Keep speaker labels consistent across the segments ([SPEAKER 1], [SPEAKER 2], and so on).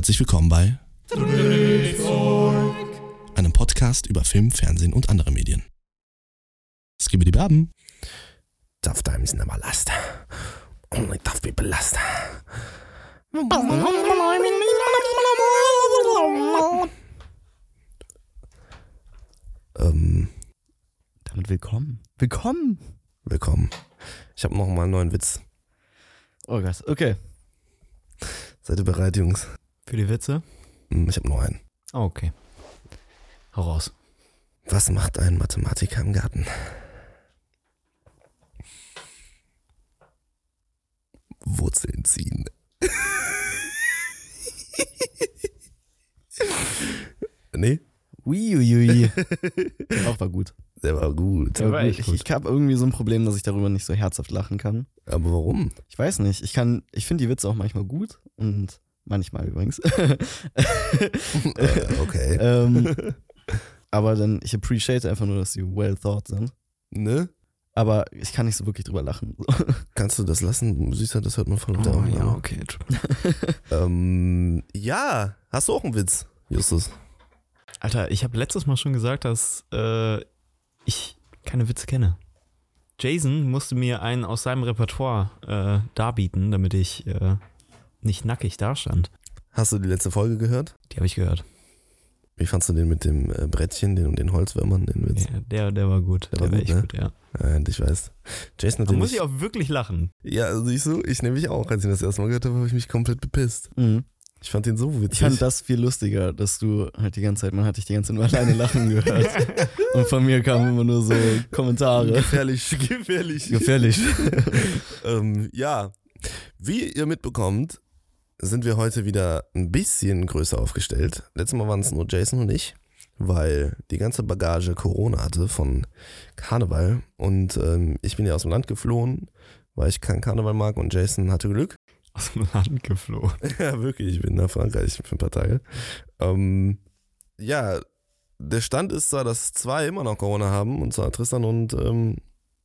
[SPEAKER 1] Herzlich willkommen bei einem Podcast über Film, Fernsehen und andere Medien. Skibbe die Baben.
[SPEAKER 2] Tough times never last. Only tough people last. Ähm,
[SPEAKER 3] Damit willkommen. Willkommen.
[SPEAKER 2] willkommen. Ich habe noch mal einen neuen Witz.
[SPEAKER 3] Oh Gott, okay.
[SPEAKER 2] Seid ihr bereit, Jungs?
[SPEAKER 3] Für die Witze?
[SPEAKER 2] Hm, Ich habe noch einen.
[SPEAKER 3] Oh, okay. Hau raus.
[SPEAKER 2] Was macht ein Mathematiker im Garten? Wurzeln ziehen. nee,
[SPEAKER 3] Uiuiui. Auch war gut.
[SPEAKER 2] der war gut.
[SPEAKER 3] Der
[SPEAKER 1] war echt
[SPEAKER 3] ich
[SPEAKER 1] gut.
[SPEAKER 3] ich habe irgendwie so ein Problem, dass ich darüber nicht so herzhaft lachen kann.
[SPEAKER 2] Aber warum?
[SPEAKER 3] Ich weiß nicht. Ich kann, ich finde die Witze auch manchmal gut und manchmal übrigens.
[SPEAKER 2] Äh, okay.
[SPEAKER 3] ähm, aber dann, ich appreciate einfach nur, dass sie well thought sind.
[SPEAKER 2] Ne?
[SPEAKER 3] Aber ich kann nicht so wirklich drüber lachen.
[SPEAKER 2] Kannst du das lassen? Süßer, das hört man von unter Augen.
[SPEAKER 3] Oh, okay.
[SPEAKER 2] Ähm, ja, hast du auch einen Witz, Justus?
[SPEAKER 4] Alter, ich habe letztes Mal schon gesagt, dass äh, ich keine Witze kenne. Jason musste mir einen aus seinem Repertoire äh, darbieten, damit ich äh, nicht nackig dastand.
[SPEAKER 2] Hast du die letzte Folge gehört?
[SPEAKER 4] Die habe ich gehört.
[SPEAKER 2] Wie fandst du den mit dem äh, Brettchen den und den Holzwürmern, den Witz?
[SPEAKER 4] Ja, der, der war gut.
[SPEAKER 2] Der
[SPEAKER 4] Der,
[SPEAKER 2] war
[SPEAKER 4] war
[SPEAKER 2] gut,
[SPEAKER 4] echt
[SPEAKER 2] ne?
[SPEAKER 4] gut, ja.
[SPEAKER 2] Ja, ich weiß. Jason hat
[SPEAKER 4] Da muss ich auch wirklich lachen.
[SPEAKER 2] Ja, siehst du, ich nämlich auch. Als ich das erste Mal gehört habe, habe ich mich komplett bepisst.
[SPEAKER 3] Mhm.
[SPEAKER 2] Ich fand den so witzig.
[SPEAKER 3] Ich fand das viel lustiger, dass du halt die ganze Zeit, man hat dich die ganze Zeit nur alleine lachen gehört. Und von mir kamen immer nur so Kommentare.
[SPEAKER 2] gefährlich, gefährlich.
[SPEAKER 3] Gefährlich.
[SPEAKER 2] ähm, ja, wie ihr mitbekommt, sind wir heute wieder ein bisschen größer aufgestellt. Letztes Mal waren es nur Jason und ich, weil die ganze Bagage Corona hatte von Karneval. Und ähm, ich bin ja aus dem Land geflohen, weil ich keinen Karneval mag und Jason hatte Glück.
[SPEAKER 4] Aus dem Land geflohen.
[SPEAKER 2] Ja, wirklich, ich bin nach Frankreich für ein paar Tage. Ähm, ja, der Stand ist zwar, dass zwei immer noch Corona haben, und zwar Tristan und ähm,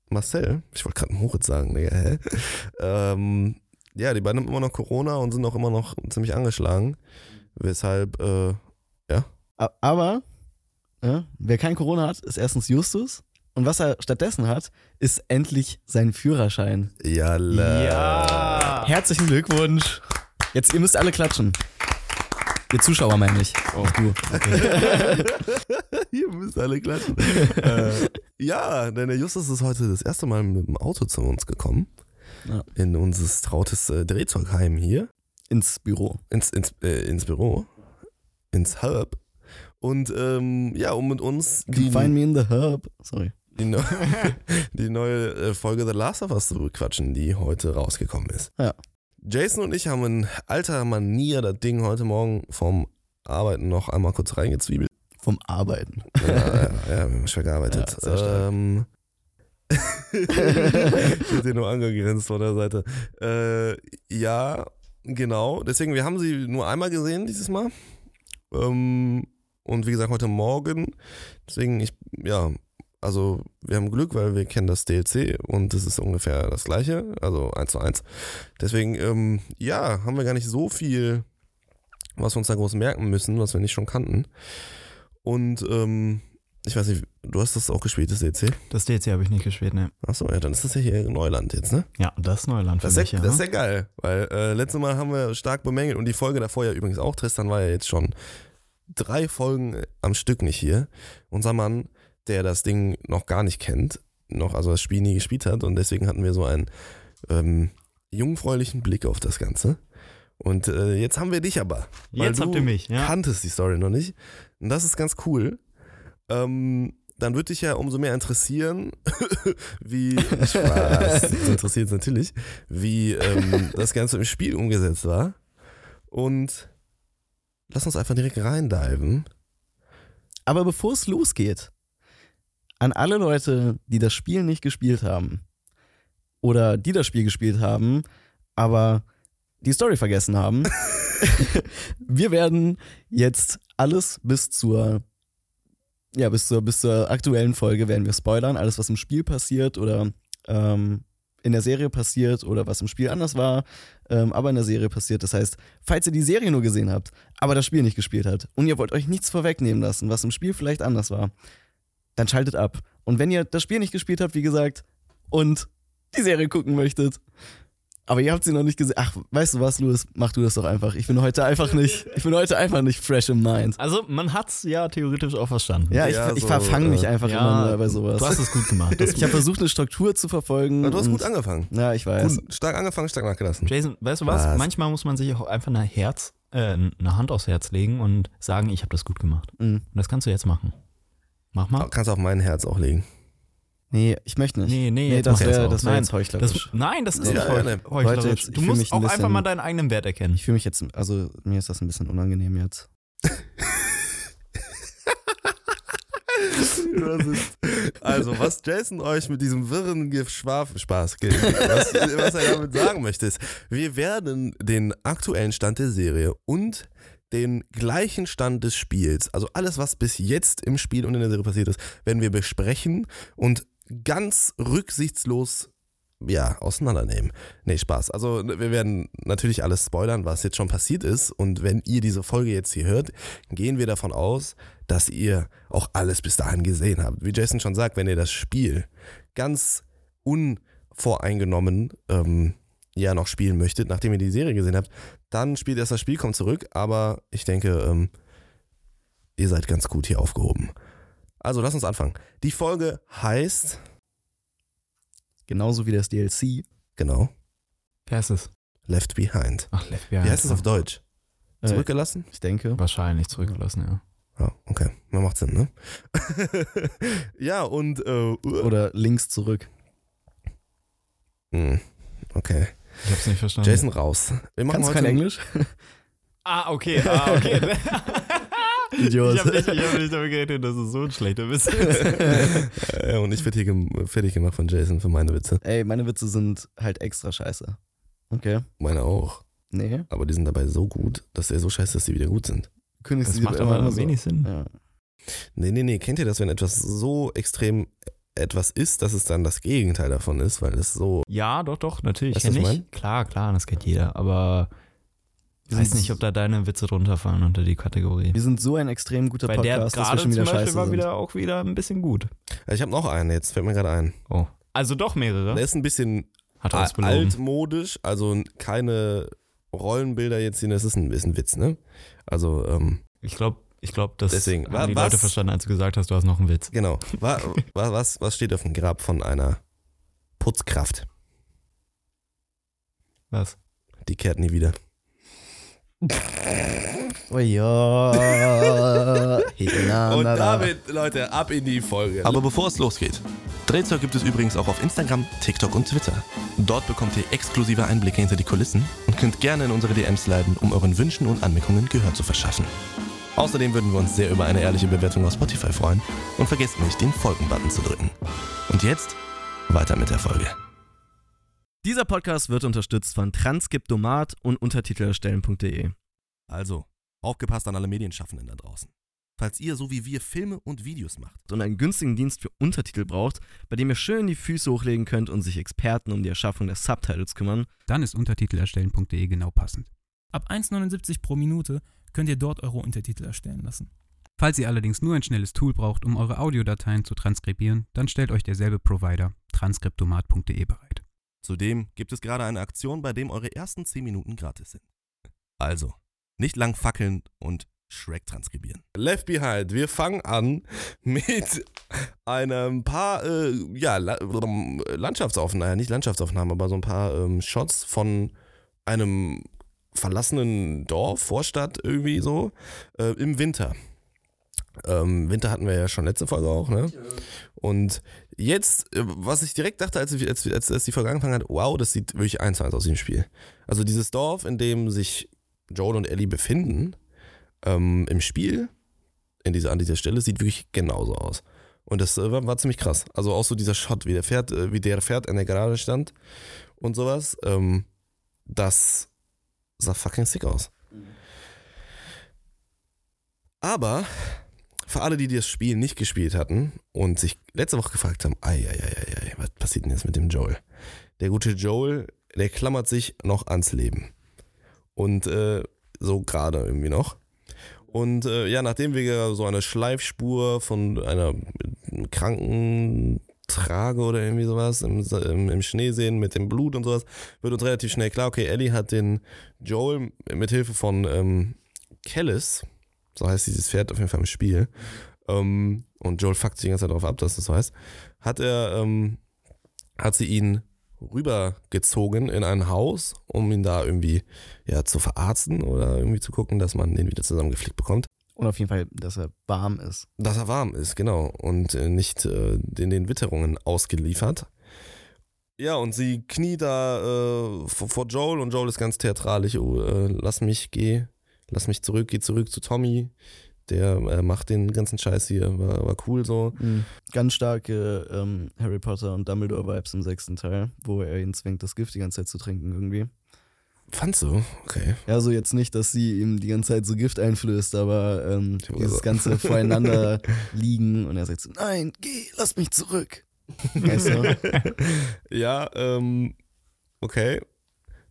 [SPEAKER 2] Marcel. Ich wollte gerade Moritz sagen, Digga, hä? Ähm, ja, die beiden haben immer noch Corona und sind auch immer noch ziemlich angeschlagen. Weshalb, äh,
[SPEAKER 3] A- Aber, ja, wer kein Corona hat, ist erstens Justus. Und was er stattdessen hat, ist endlich sein Führerschein.
[SPEAKER 2] ja, la.
[SPEAKER 4] Ja.
[SPEAKER 3] Herzlichen Glückwunsch. Jetzt, ihr müsst alle klatschen. Ihr Zuschauer meine ich.
[SPEAKER 4] Oh,
[SPEAKER 3] Du.
[SPEAKER 2] Ihr müsst alle klatschen. äh, ja, denn der Justus ist heute das erste Mal mit dem Auto zu uns gekommen.
[SPEAKER 3] Ja.
[SPEAKER 2] In unser trautes äh, Drehzeugheim hier.
[SPEAKER 3] Ins Büro.
[SPEAKER 2] ins, ins, äh, ins Büro, ins Hub. Und ähm, ja, um mit uns die,
[SPEAKER 3] Find me in the hub. Sorry.
[SPEAKER 2] die, neu, die neue äh, Folge The Last of Us zu bequatschen, die heute rausgekommen ist.
[SPEAKER 3] Ja.
[SPEAKER 2] Jason und ich haben in alter Manier das Ding heute Morgen vom Arbeiten noch einmal kurz reingezwiebelt.
[SPEAKER 3] Vom Arbeiten.
[SPEAKER 2] Ja, ja, ja, wir haben schwer gearbeitet.
[SPEAKER 3] Ja,
[SPEAKER 2] ähm, ich dir nur angegrinst von der Seite. Äh, ja, genau. Deswegen, wir haben sie nur einmal gesehen dieses Mal. Ähm, und wie gesagt, heute Morgen. Deswegen, ich, ja, also wir haben Glück, weil wir kennen das DLC und es ist ungefähr das gleiche, also eins zu eins. Deswegen, ähm, ja, haben wir gar nicht so viel, was wir uns da groß merken müssen, was wir nicht schon kannten. Und ähm, ich weiß nicht, du hast das auch gespielt, das DLC?
[SPEAKER 4] Das DLC habe ich nicht gespielt, ne?
[SPEAKER 2] Achso, ja, dann ist das ja hier Neuland jetzt, ne?
[SPEAKER 4] Ja, das ist Neuland für
[SPEAKER 2] Das ist,
[SPEAKER 4] mich,
[SPEAKER 2] ja,
[SPEAKER 4] ja.
[SPEAKER 2] das ist ja geil, weil äh, letztes Mal haben wir stark bemängelt und die Folge davor ja übrigens auch. Tristan war ja jetzt schon drei Folgen am Stück nicht hier. Unser Mann, der das Ding noch gar nicht kennt, noch also das Spiel nie gespielt hat und deswegen hatten wir so einen ähm, jungfräulichen Blick auf das Ganze. Und äh, jetzt haben wir dich aber.
[SPEAKER 4] Jetzt habt ihr mich, ja.
[SPEAKER 2] kanntest die Story noch nicht. Und das ist ganz cool. Ähm, dann würde dich ja umso mehr interessieren, wie Spaß, interessiert natürlich, wie ähm, das Ganze im Spiel umgesetzt war. Und lass uns einfach direkt reindiven.
[SPEAKER 3] Aber bevor es losgeht, an alle Leute, die das Spiel nicht gespielt haben oder die das Spiel gespielt haben, aber die Story vergessen haben, wir werden jetzt alles bis zur ja, bis zur, bis zur aktuellen Folge werden wir spoilern. Alles, was im Spiel passiert oder ähm, in der Serie passiert oder was im Spiel anders war, ähm, aber in der Serie passiert. Das heißt, falls ihr die Serie nur gesehen habt, aber das Spiel nicht gespielt habt und ihr wollt euch nichts vorwegnehmen lassen, was im Spiel vielleicht anders war, dann schaltet ab. Und wenn ihr das Spiel nicht gespielt habt, wie gesagt, und die Serie gucken möchtet, aber ihr habt sie noch nicht gesehen. Ach, weißt du was, Louis? Mach du das doch einfach. Ich bin heute einfach nicht, ich bin heute einfach nicht fresh im Mind.
[SPEAKER 4] Also, man hat's ja theoretisch auch verstanden.
[SPEAKER 3] Ja, ich,
[SPEAKER 2] Ja,
[SPEAKER 3] ich
[SPEAKER 2] so,
[SPEAKER 3] verfange mich
[SPEAKER 2] äh,
[SPEAKER 3] einfach
[SPEAKER 4] ja,
[SPEAKER 3] immer nur bei sowas.
[SPEAKER 4] Du hast es gut gemacht.
[SPEAKER 3] Ich habe versucht, eine Struktur zu verfolgen.
[SPEAKER 2] Aber du hast gut angefangen.
[SPEAKER 3] Ja, ich weiß.
[SPEAKER 2] Gut, stark angefangen, stark nachgelassen.
[SPEAKER 4] Jason, weißt du was?
[SPEAKER 2] Was?
[SPEAKER 4] Manchmal muss man sich auch einfach eine Herz, äh, eine Hand aufs Herz legen und sagen, ich habe das gut gemacht.
[SPEAKER 3] Mhm.
[SPEAKER 4] Und das kannst du jetzt machen. Mach mal.
[SPEAKER 2] Kannst auf mein Herz auch legen.
[SPEAKER 3] Nee, ich möchte nicht.
[SPEAKER 4] Nee, nee,
[SPEAKER 3] nee das wäre
[SPEAKER 4] auch.
[SPEAKER 3] das wär
[SPEAKER 4] Nein,
[SPEAKER 3] jetzt heuchlerisch.
[SPEAKER 4] Das, nein, das ist
[SPEAKER 3] Ja,
[SPEAKER 4] nicht
[SPEAKER 2] ja, ne.
[SPEAKER 4] heuchlerisch.
[SPEAKER 3] Leute, jetzt-
[SPEAKER 4] du musst
[SPEAKER 3] mich ein
[SPEAKER 4] auch einfach
[SPEAKER 3] bisschen-
[SPEAKER 4] mal deinen eigenen Wert erkennen.
[SPEAKER 3] ich fühle mich jetzt, also mir ist das ein bisschen unangenehm jetzt.
[SPEAKER 2] Also, was Jason euch mit diesem wirren Geschwaf Spaß gibt, was, was er damit sagen möchte, ist, wir werden den aktuellen Stand der Serie und den gleichen Stand des Spiels, also alles, was bis jetzt im Spiel und in der Serie passiert ist, werden wir besprechen und ganz rücksichtslos ja, auseinandernehmen. Nee, Spaß. Also wir werden natürlich alles spoilern, was jetzt schon passiert ist. Und wenn ihr diese Folge jetzt hier hört, gehen wir davon aus, dass ihr auch alles bis dahin gesehen habt. Wie Jason schon sagt, wenn ihr das Spiel ganz unvoreingenommen ähm, ja noch spielen möchtet, nachdem ihr die Serie gesehen habt, dann spielt erst das Spiel, kommt zurück. Aber ich denke, ähm, ihr seid ganz gut hier aufgehoben. Also lass uns anfangen. Die Folge heißt,
[SPEAKER 3] Genauso wie das DLC.
[SPEAKER 2] genau,
[SPEAKER 4] Wer ist es?
[SPEAKER 2] Left Behind.
[SPEAKER 4] Ach, Left
[SPEAKER 2] Wie heißt es auf Deutsch?
[SPEAKER 3] Äh,
[SPEAKER 2] Zurückgelassen?
[SPEAKER 3] ich denke.
[SPEAKER 4] Wahrscheinlich zurückgelassen, ja.
[SPEAKER 2] Ja, okay. Na, macht Sinn, ne? ja, und, äh,
[SPEAKER 3] Oder links zurück.
[SPEAKER 2] hm, okay.
[SPEAKER 4] Ich hab's nicht verstanden.
[SPEAKER 2] Jason raus. Wir machen
[SPEAKER 3] Kannst du
[SPEAKER 2] heute
[SPEAKER 3] kein Englisch?
[SPEAKER 4] Ah, okay, ah, okay.
[SPEAKER 3] Idiot.
[SPEAKER 4] ich habe nicht, ich hab nicht damit gerechnet, dass es so ein schlechter Witz ist.
[SPEAKER 2] äh, und ich werde hier gem fertig gemacht von Jason für meine Witze.
[SPEAKER 3] Ey, meine Witze sind halt extra scheiße. Okay.
[SPEAKER 2] Meine auch.
[SPEAKER 3] Nee.
[SPEAKER 2] Aber die sind dabei so gut, dass er so scheiße, dass sie wieder gut sind.
[SPEAKER 3] Kündigst
[SPEAKER 4] Das
[SPEAKER 3] du
[SPEAKER 4] macht
[SPEAKER 3] immer
[SPEAKER 4] aber
[SPEAKER 3] so.
[SPEAKER 4] wenig Sinn.
[SPEAKER 3] Ja.
[SPEAKER 2] Nee, nee, nee. Kennt ihr das, wenn etwas so extrem etwas ist, dass es dann das Gegenteil davon ist, weil es so.
[SPEAKER 4] Ja, doch, doch, natürlich.
[SPEAKER 2] Weißt du,
[SPEAKER 4] Kenn
[SPEAKER 2] was
[SPEAKER 4] ich.
[SPEAKER 2] ich mein?
[SPEAKER 4] Klar, klar, das kennt jeder. Aber ich weiß nicht, ob da deine Witze drunter fallen unter die Kategorie.
[SPEAKER 3] Wir sind so ein extrem guter
[SPEAKER 4] Bei der
[SPEAKER 3] Podcast, dass wir schon
[SPEAKER 4] zum
[SPEAKER 3] wieder
[SPEAKER 4] Beispiel
[SPEAKER 3] scheiße
[SPEAKER 4] war
[SPEAKER 3] sind.
[SPEAKER 4] wieder auch wieder ein bisschen gut.
[SPEAKER 2] Ich habe noch einen jetzt, fällt mir gerade ein.
[SPEAKER 4] Oh. Also doch mehrere.
[SPEAKER 2] Der ist ein bisschen
[SPEAKER 4] Hat er uns
[SPEAKER 2] a-
[SPEAKER 4] belogen.
[SPEAKER 2] altmodisch, also keine Rollenbilder jetzt, das ist ein, ist ein Witz, ne? Also, ähm,
[SPEAKER 4] Ich glaube, ich glaub, das
[SPEAKER 2] Deswegen, wa-
[SPEAKER 4] haben die
[SPEAKER 2] was?
[SPEAKER 4] Leute verstanden, als du gesagt hast, du hast noch einen Witz.
[SPEAKER 2] genau. Wa, wa, was, was steht auf dem Grab von einer Putzkraft?
[SPEAKER 4] Was?
[SPEAKER 2] Die kehrt nie wieder.
[SPEAKER 3] Oh ja.
[SPEAKER 2] Und damit, Leute, ab in die Folge.
[SPEAKER 1] Aber bevor es losgeht, Drehzeug gibt es übrigens auch auf Instagram, TikTok und Twitter. Dort bekommt ihr exklusive Einblicke hinter die Kulissen und könnt gerne in unsere DMs leiten, um euren Wünschen und Anmerkungen Gehör zu verschaffen. Außerdem würden wir uns sehr über eine ehrliche Bewertung auf Spotify freuen und vergesst nicht, den Folgen-Button zu drücken. Und jetzt weiter mit der Folge.
[SPEAKER 3] Dieser Podcast wird unterstützt von Transkriptomat und Untertitelerstellen.de.
[SPEAKER 1] Also, aufgepasst an alle Medienschaffenden da draußen. Falls ihr so wie wir Filme und Videos macht,
[SPEAKER 3] Und einen günstigen Dienst für Untertitel braucht, bei dem ihr schön die Füße hochlegen könnt und sich Experten um die Erschaffung der Subtitles kümmern,
[SPEAKER 5] dann ist Untertitelerstellen.de genau passend.
[SPEAKER 6] Ab 1,79 pro Minute könnt ihr dort eure Untertitel erstellen lassen.
[SPEAKER 5] Falls ihr allerdings nur ein schnelles Tool braucht, um eure Audiodateien zu transkribieren, dann stellt euch derselbe Provider transkriptomat.de bereit.
[SPEAKER 1] Zudem gibt es gerade eine Aktion, bei dem eure ersten 10 Minuten gratis sind. Also, nicht lang fackeln und Shrek transkribieren.
[SPEAKER 2] Left Behind. Wir fangen an mit einem paar äh, ja, La Landschaftsaufnahmen, nicht Landschaftsaufnahmen, aber so ein paar ähm, Shots von einem verlassenen Dorf, Vorstadt irgendwie so, äh, im Winter. Ähm, Winter hatten wir ja schon letzte Folge auch, ne? Und jetzt, äh, was ich direkt dachte, als, als, als, als die Folge angefangen hat, wow, das sieht wirklich eins zu eins aus wie im Spiel. Also dieses Dorf, in dem sich Joel und Ellie befinden, ähm, im Spiel, in dieser, an dieser Stelle, sieht wirklich genauso aus. Und das äh, war, war ziemlich krass. Also auch so dieser Shot, wie der fährt, äh, wie der fährt in der Garage stand und sowas. Ähm, das sah fucking sick aus. Aber für alle, die das Spiel nicht gespielt hatten und sich letzte Woche gefragt haben, ei, ei, ei, ei, was passiert denn jetzt mit dem Joel? Der gute Joel, der klammert sich noch ans Leben. Und äh, so gerade irgendwie noch. Und äh, ja, nachdem wir so eine Schleifspur von einer Krankentrage oder irgendwie sowas im, im, im Schnee sehen mit dem Blut und sowas, wird uns relativ schnell klar, okay, Ellie hat den Joel mit Hilfe von ähm, Kellis, so heißt dieses Pferd auf jeden Fall im Spiel, ähm, und Joel fuckt sich die ganze Zeit darauf ab, dass das so heißt, hat er, ähm, hat sie ihn rübergezogen in ein Haus, um ihn da irgendwie ja, zu verarzten oder irgendwie zu gucken, dass man den wieder zusammengeflickt bekommt.
[SPEAKER 3] Und auf jeden Fall, dass er warm ist.
[SPEAKER 2] Dass er warm ist, genau. Und äh, nicht äh, den, den Witterungen ausgeliefert. Ja, und sie kniet da äh, vor, vor Joel und Joel ist ganz theatralisch. Oh, äh, lass mich, geh, lass mich zurück, geh zurück zu Tommy. Der äh, macht den ganzen Scheiß hier, war, war cool so.
[SPEAKER 3] Mhm. Ganz starke ähm, Harry Potter und Dumbledore-Vibes im sechsten Teil, wo er ihn zwingt, das Gift die ganze Zeit zu trinken irgendwie.
[SPEAKER 2] Fandst du? Okay.
[SPEAKER 3] Ja, so jetzt nicht, dass sie ihm die ganze Zeit so Gift einflößt, aber ähm, dieses
[SPEAKER 2] sagen.
[SPEAKER 3] ganze voreinander liegen und er sagt so, nein, geh, lass mich zurück. Weißt du?
[SPEAKER 2] Ja, ähm, okay.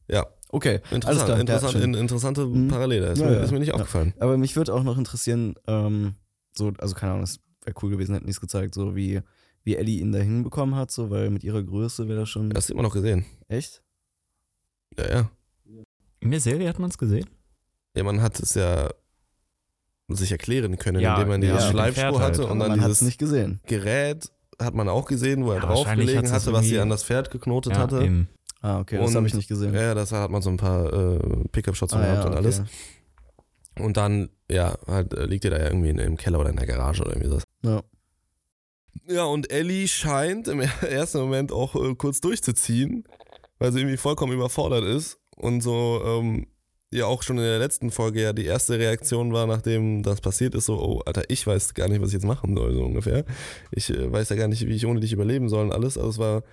[SPEAKER 2] Ja,
[SPEAKER 3] Okay, alles
[SPEAKER 2] interessant.
[SPEAKER 3] klar.
[SPEAKER 2] interessant
[SPEAKER 3] ja,
[SPEAKER 2] in, interessante
[SPEAKER 3] Mhm.
[SPEAKER 2] Parallele. Ist,
[SPEAKER 3] Ja,
[SPEAKER 2] mir,
[SPEAKER 3] ja.
[SPEAKER 2] ist mir nicht
[SPEAKER 3] Ja.
[SPEAKER 2] aufgefallen.
[SPEAKER 3] aber mich würde auch noch interessieren, ähm, so, also keine Ahnung, es wäre cool gewesen, hätten die es gezeigt, so wie, wie Ellie ihn da hinbekommen hat, so, weil mit ihrer Größe wäre das schon
[SPEAKER 2] Hast du immer noch gesehen?
[SPEAKER 3] echt.
[SPEAKER 2] Ja, ja.
[SPEAKER 4] In der Serie hat man es gesehen?
[SPEAKER 2] Ja, man hat es ja sich erklären können,
[SPEAKER 4] Ja,
[SPEAKER 2] indem man diese
[SPEAKER 3] ja,
[SPEAKER 2] Schleifspur
[SPEAKER 4] halt.
[SPEAKER 2] hatte
[SPEAKER 3] Aber
[SPEAKER 2] und dann
[SPEAKER 3] man hat es
[SPEAKER 2] dieses
[SPEAKER 3] nicht gesehen.
[SPEAKER 2] Gerät hat man auch gesehen, wo er
[SPEAKER 4] Ja,
[SPEAKER 2] draufgelegen
[SPEAKER 4] das
[SPEAKER 2] hatte, was sie an das Pferd geknotet
[SPEAKER 4] Ja,
[SPEAKER 2] hatte.
[SPEAKER 4] eben.
[SPEAKER 3] Ah, okay, das
[SPEAKER 2] Und-
[SPEAKER 3] habe ich nicht gesehen.
[SPEAKER 2] Ja, das hat man so ein paar äh, Pickup-Shots
[SPEAKER 3] ah,
[SPEAKER 2] gehabt
[SPEAKER 3] ja,
[SPEAKER 2] und
[SPEAKER 3] okay.
[SPEAKER 2] alles. Und dann, ja, halt, äh, liegt ihr da ja irgendwie in, im Keller oder in der Garage oder irgendwie so.
[SPEAKER 3] Ja.
[SPEAKER 2] Ja, und Ellie scheint im ersten Moment auch äh, kurz durchzuziehen, weil sie irgendwie vollkommen überfordert ist und so, ähm, ja auch schon in der letzten Folge ja die erste Reaktion war, nachdem das passiert ist, so, oh, Alter, ich weiß gar nicht, was ich jetzt machen soll, so ungefähr. Ich äh, weiß ja gar nicht, wie ich ohne dich überleben soll und alles. Also es war,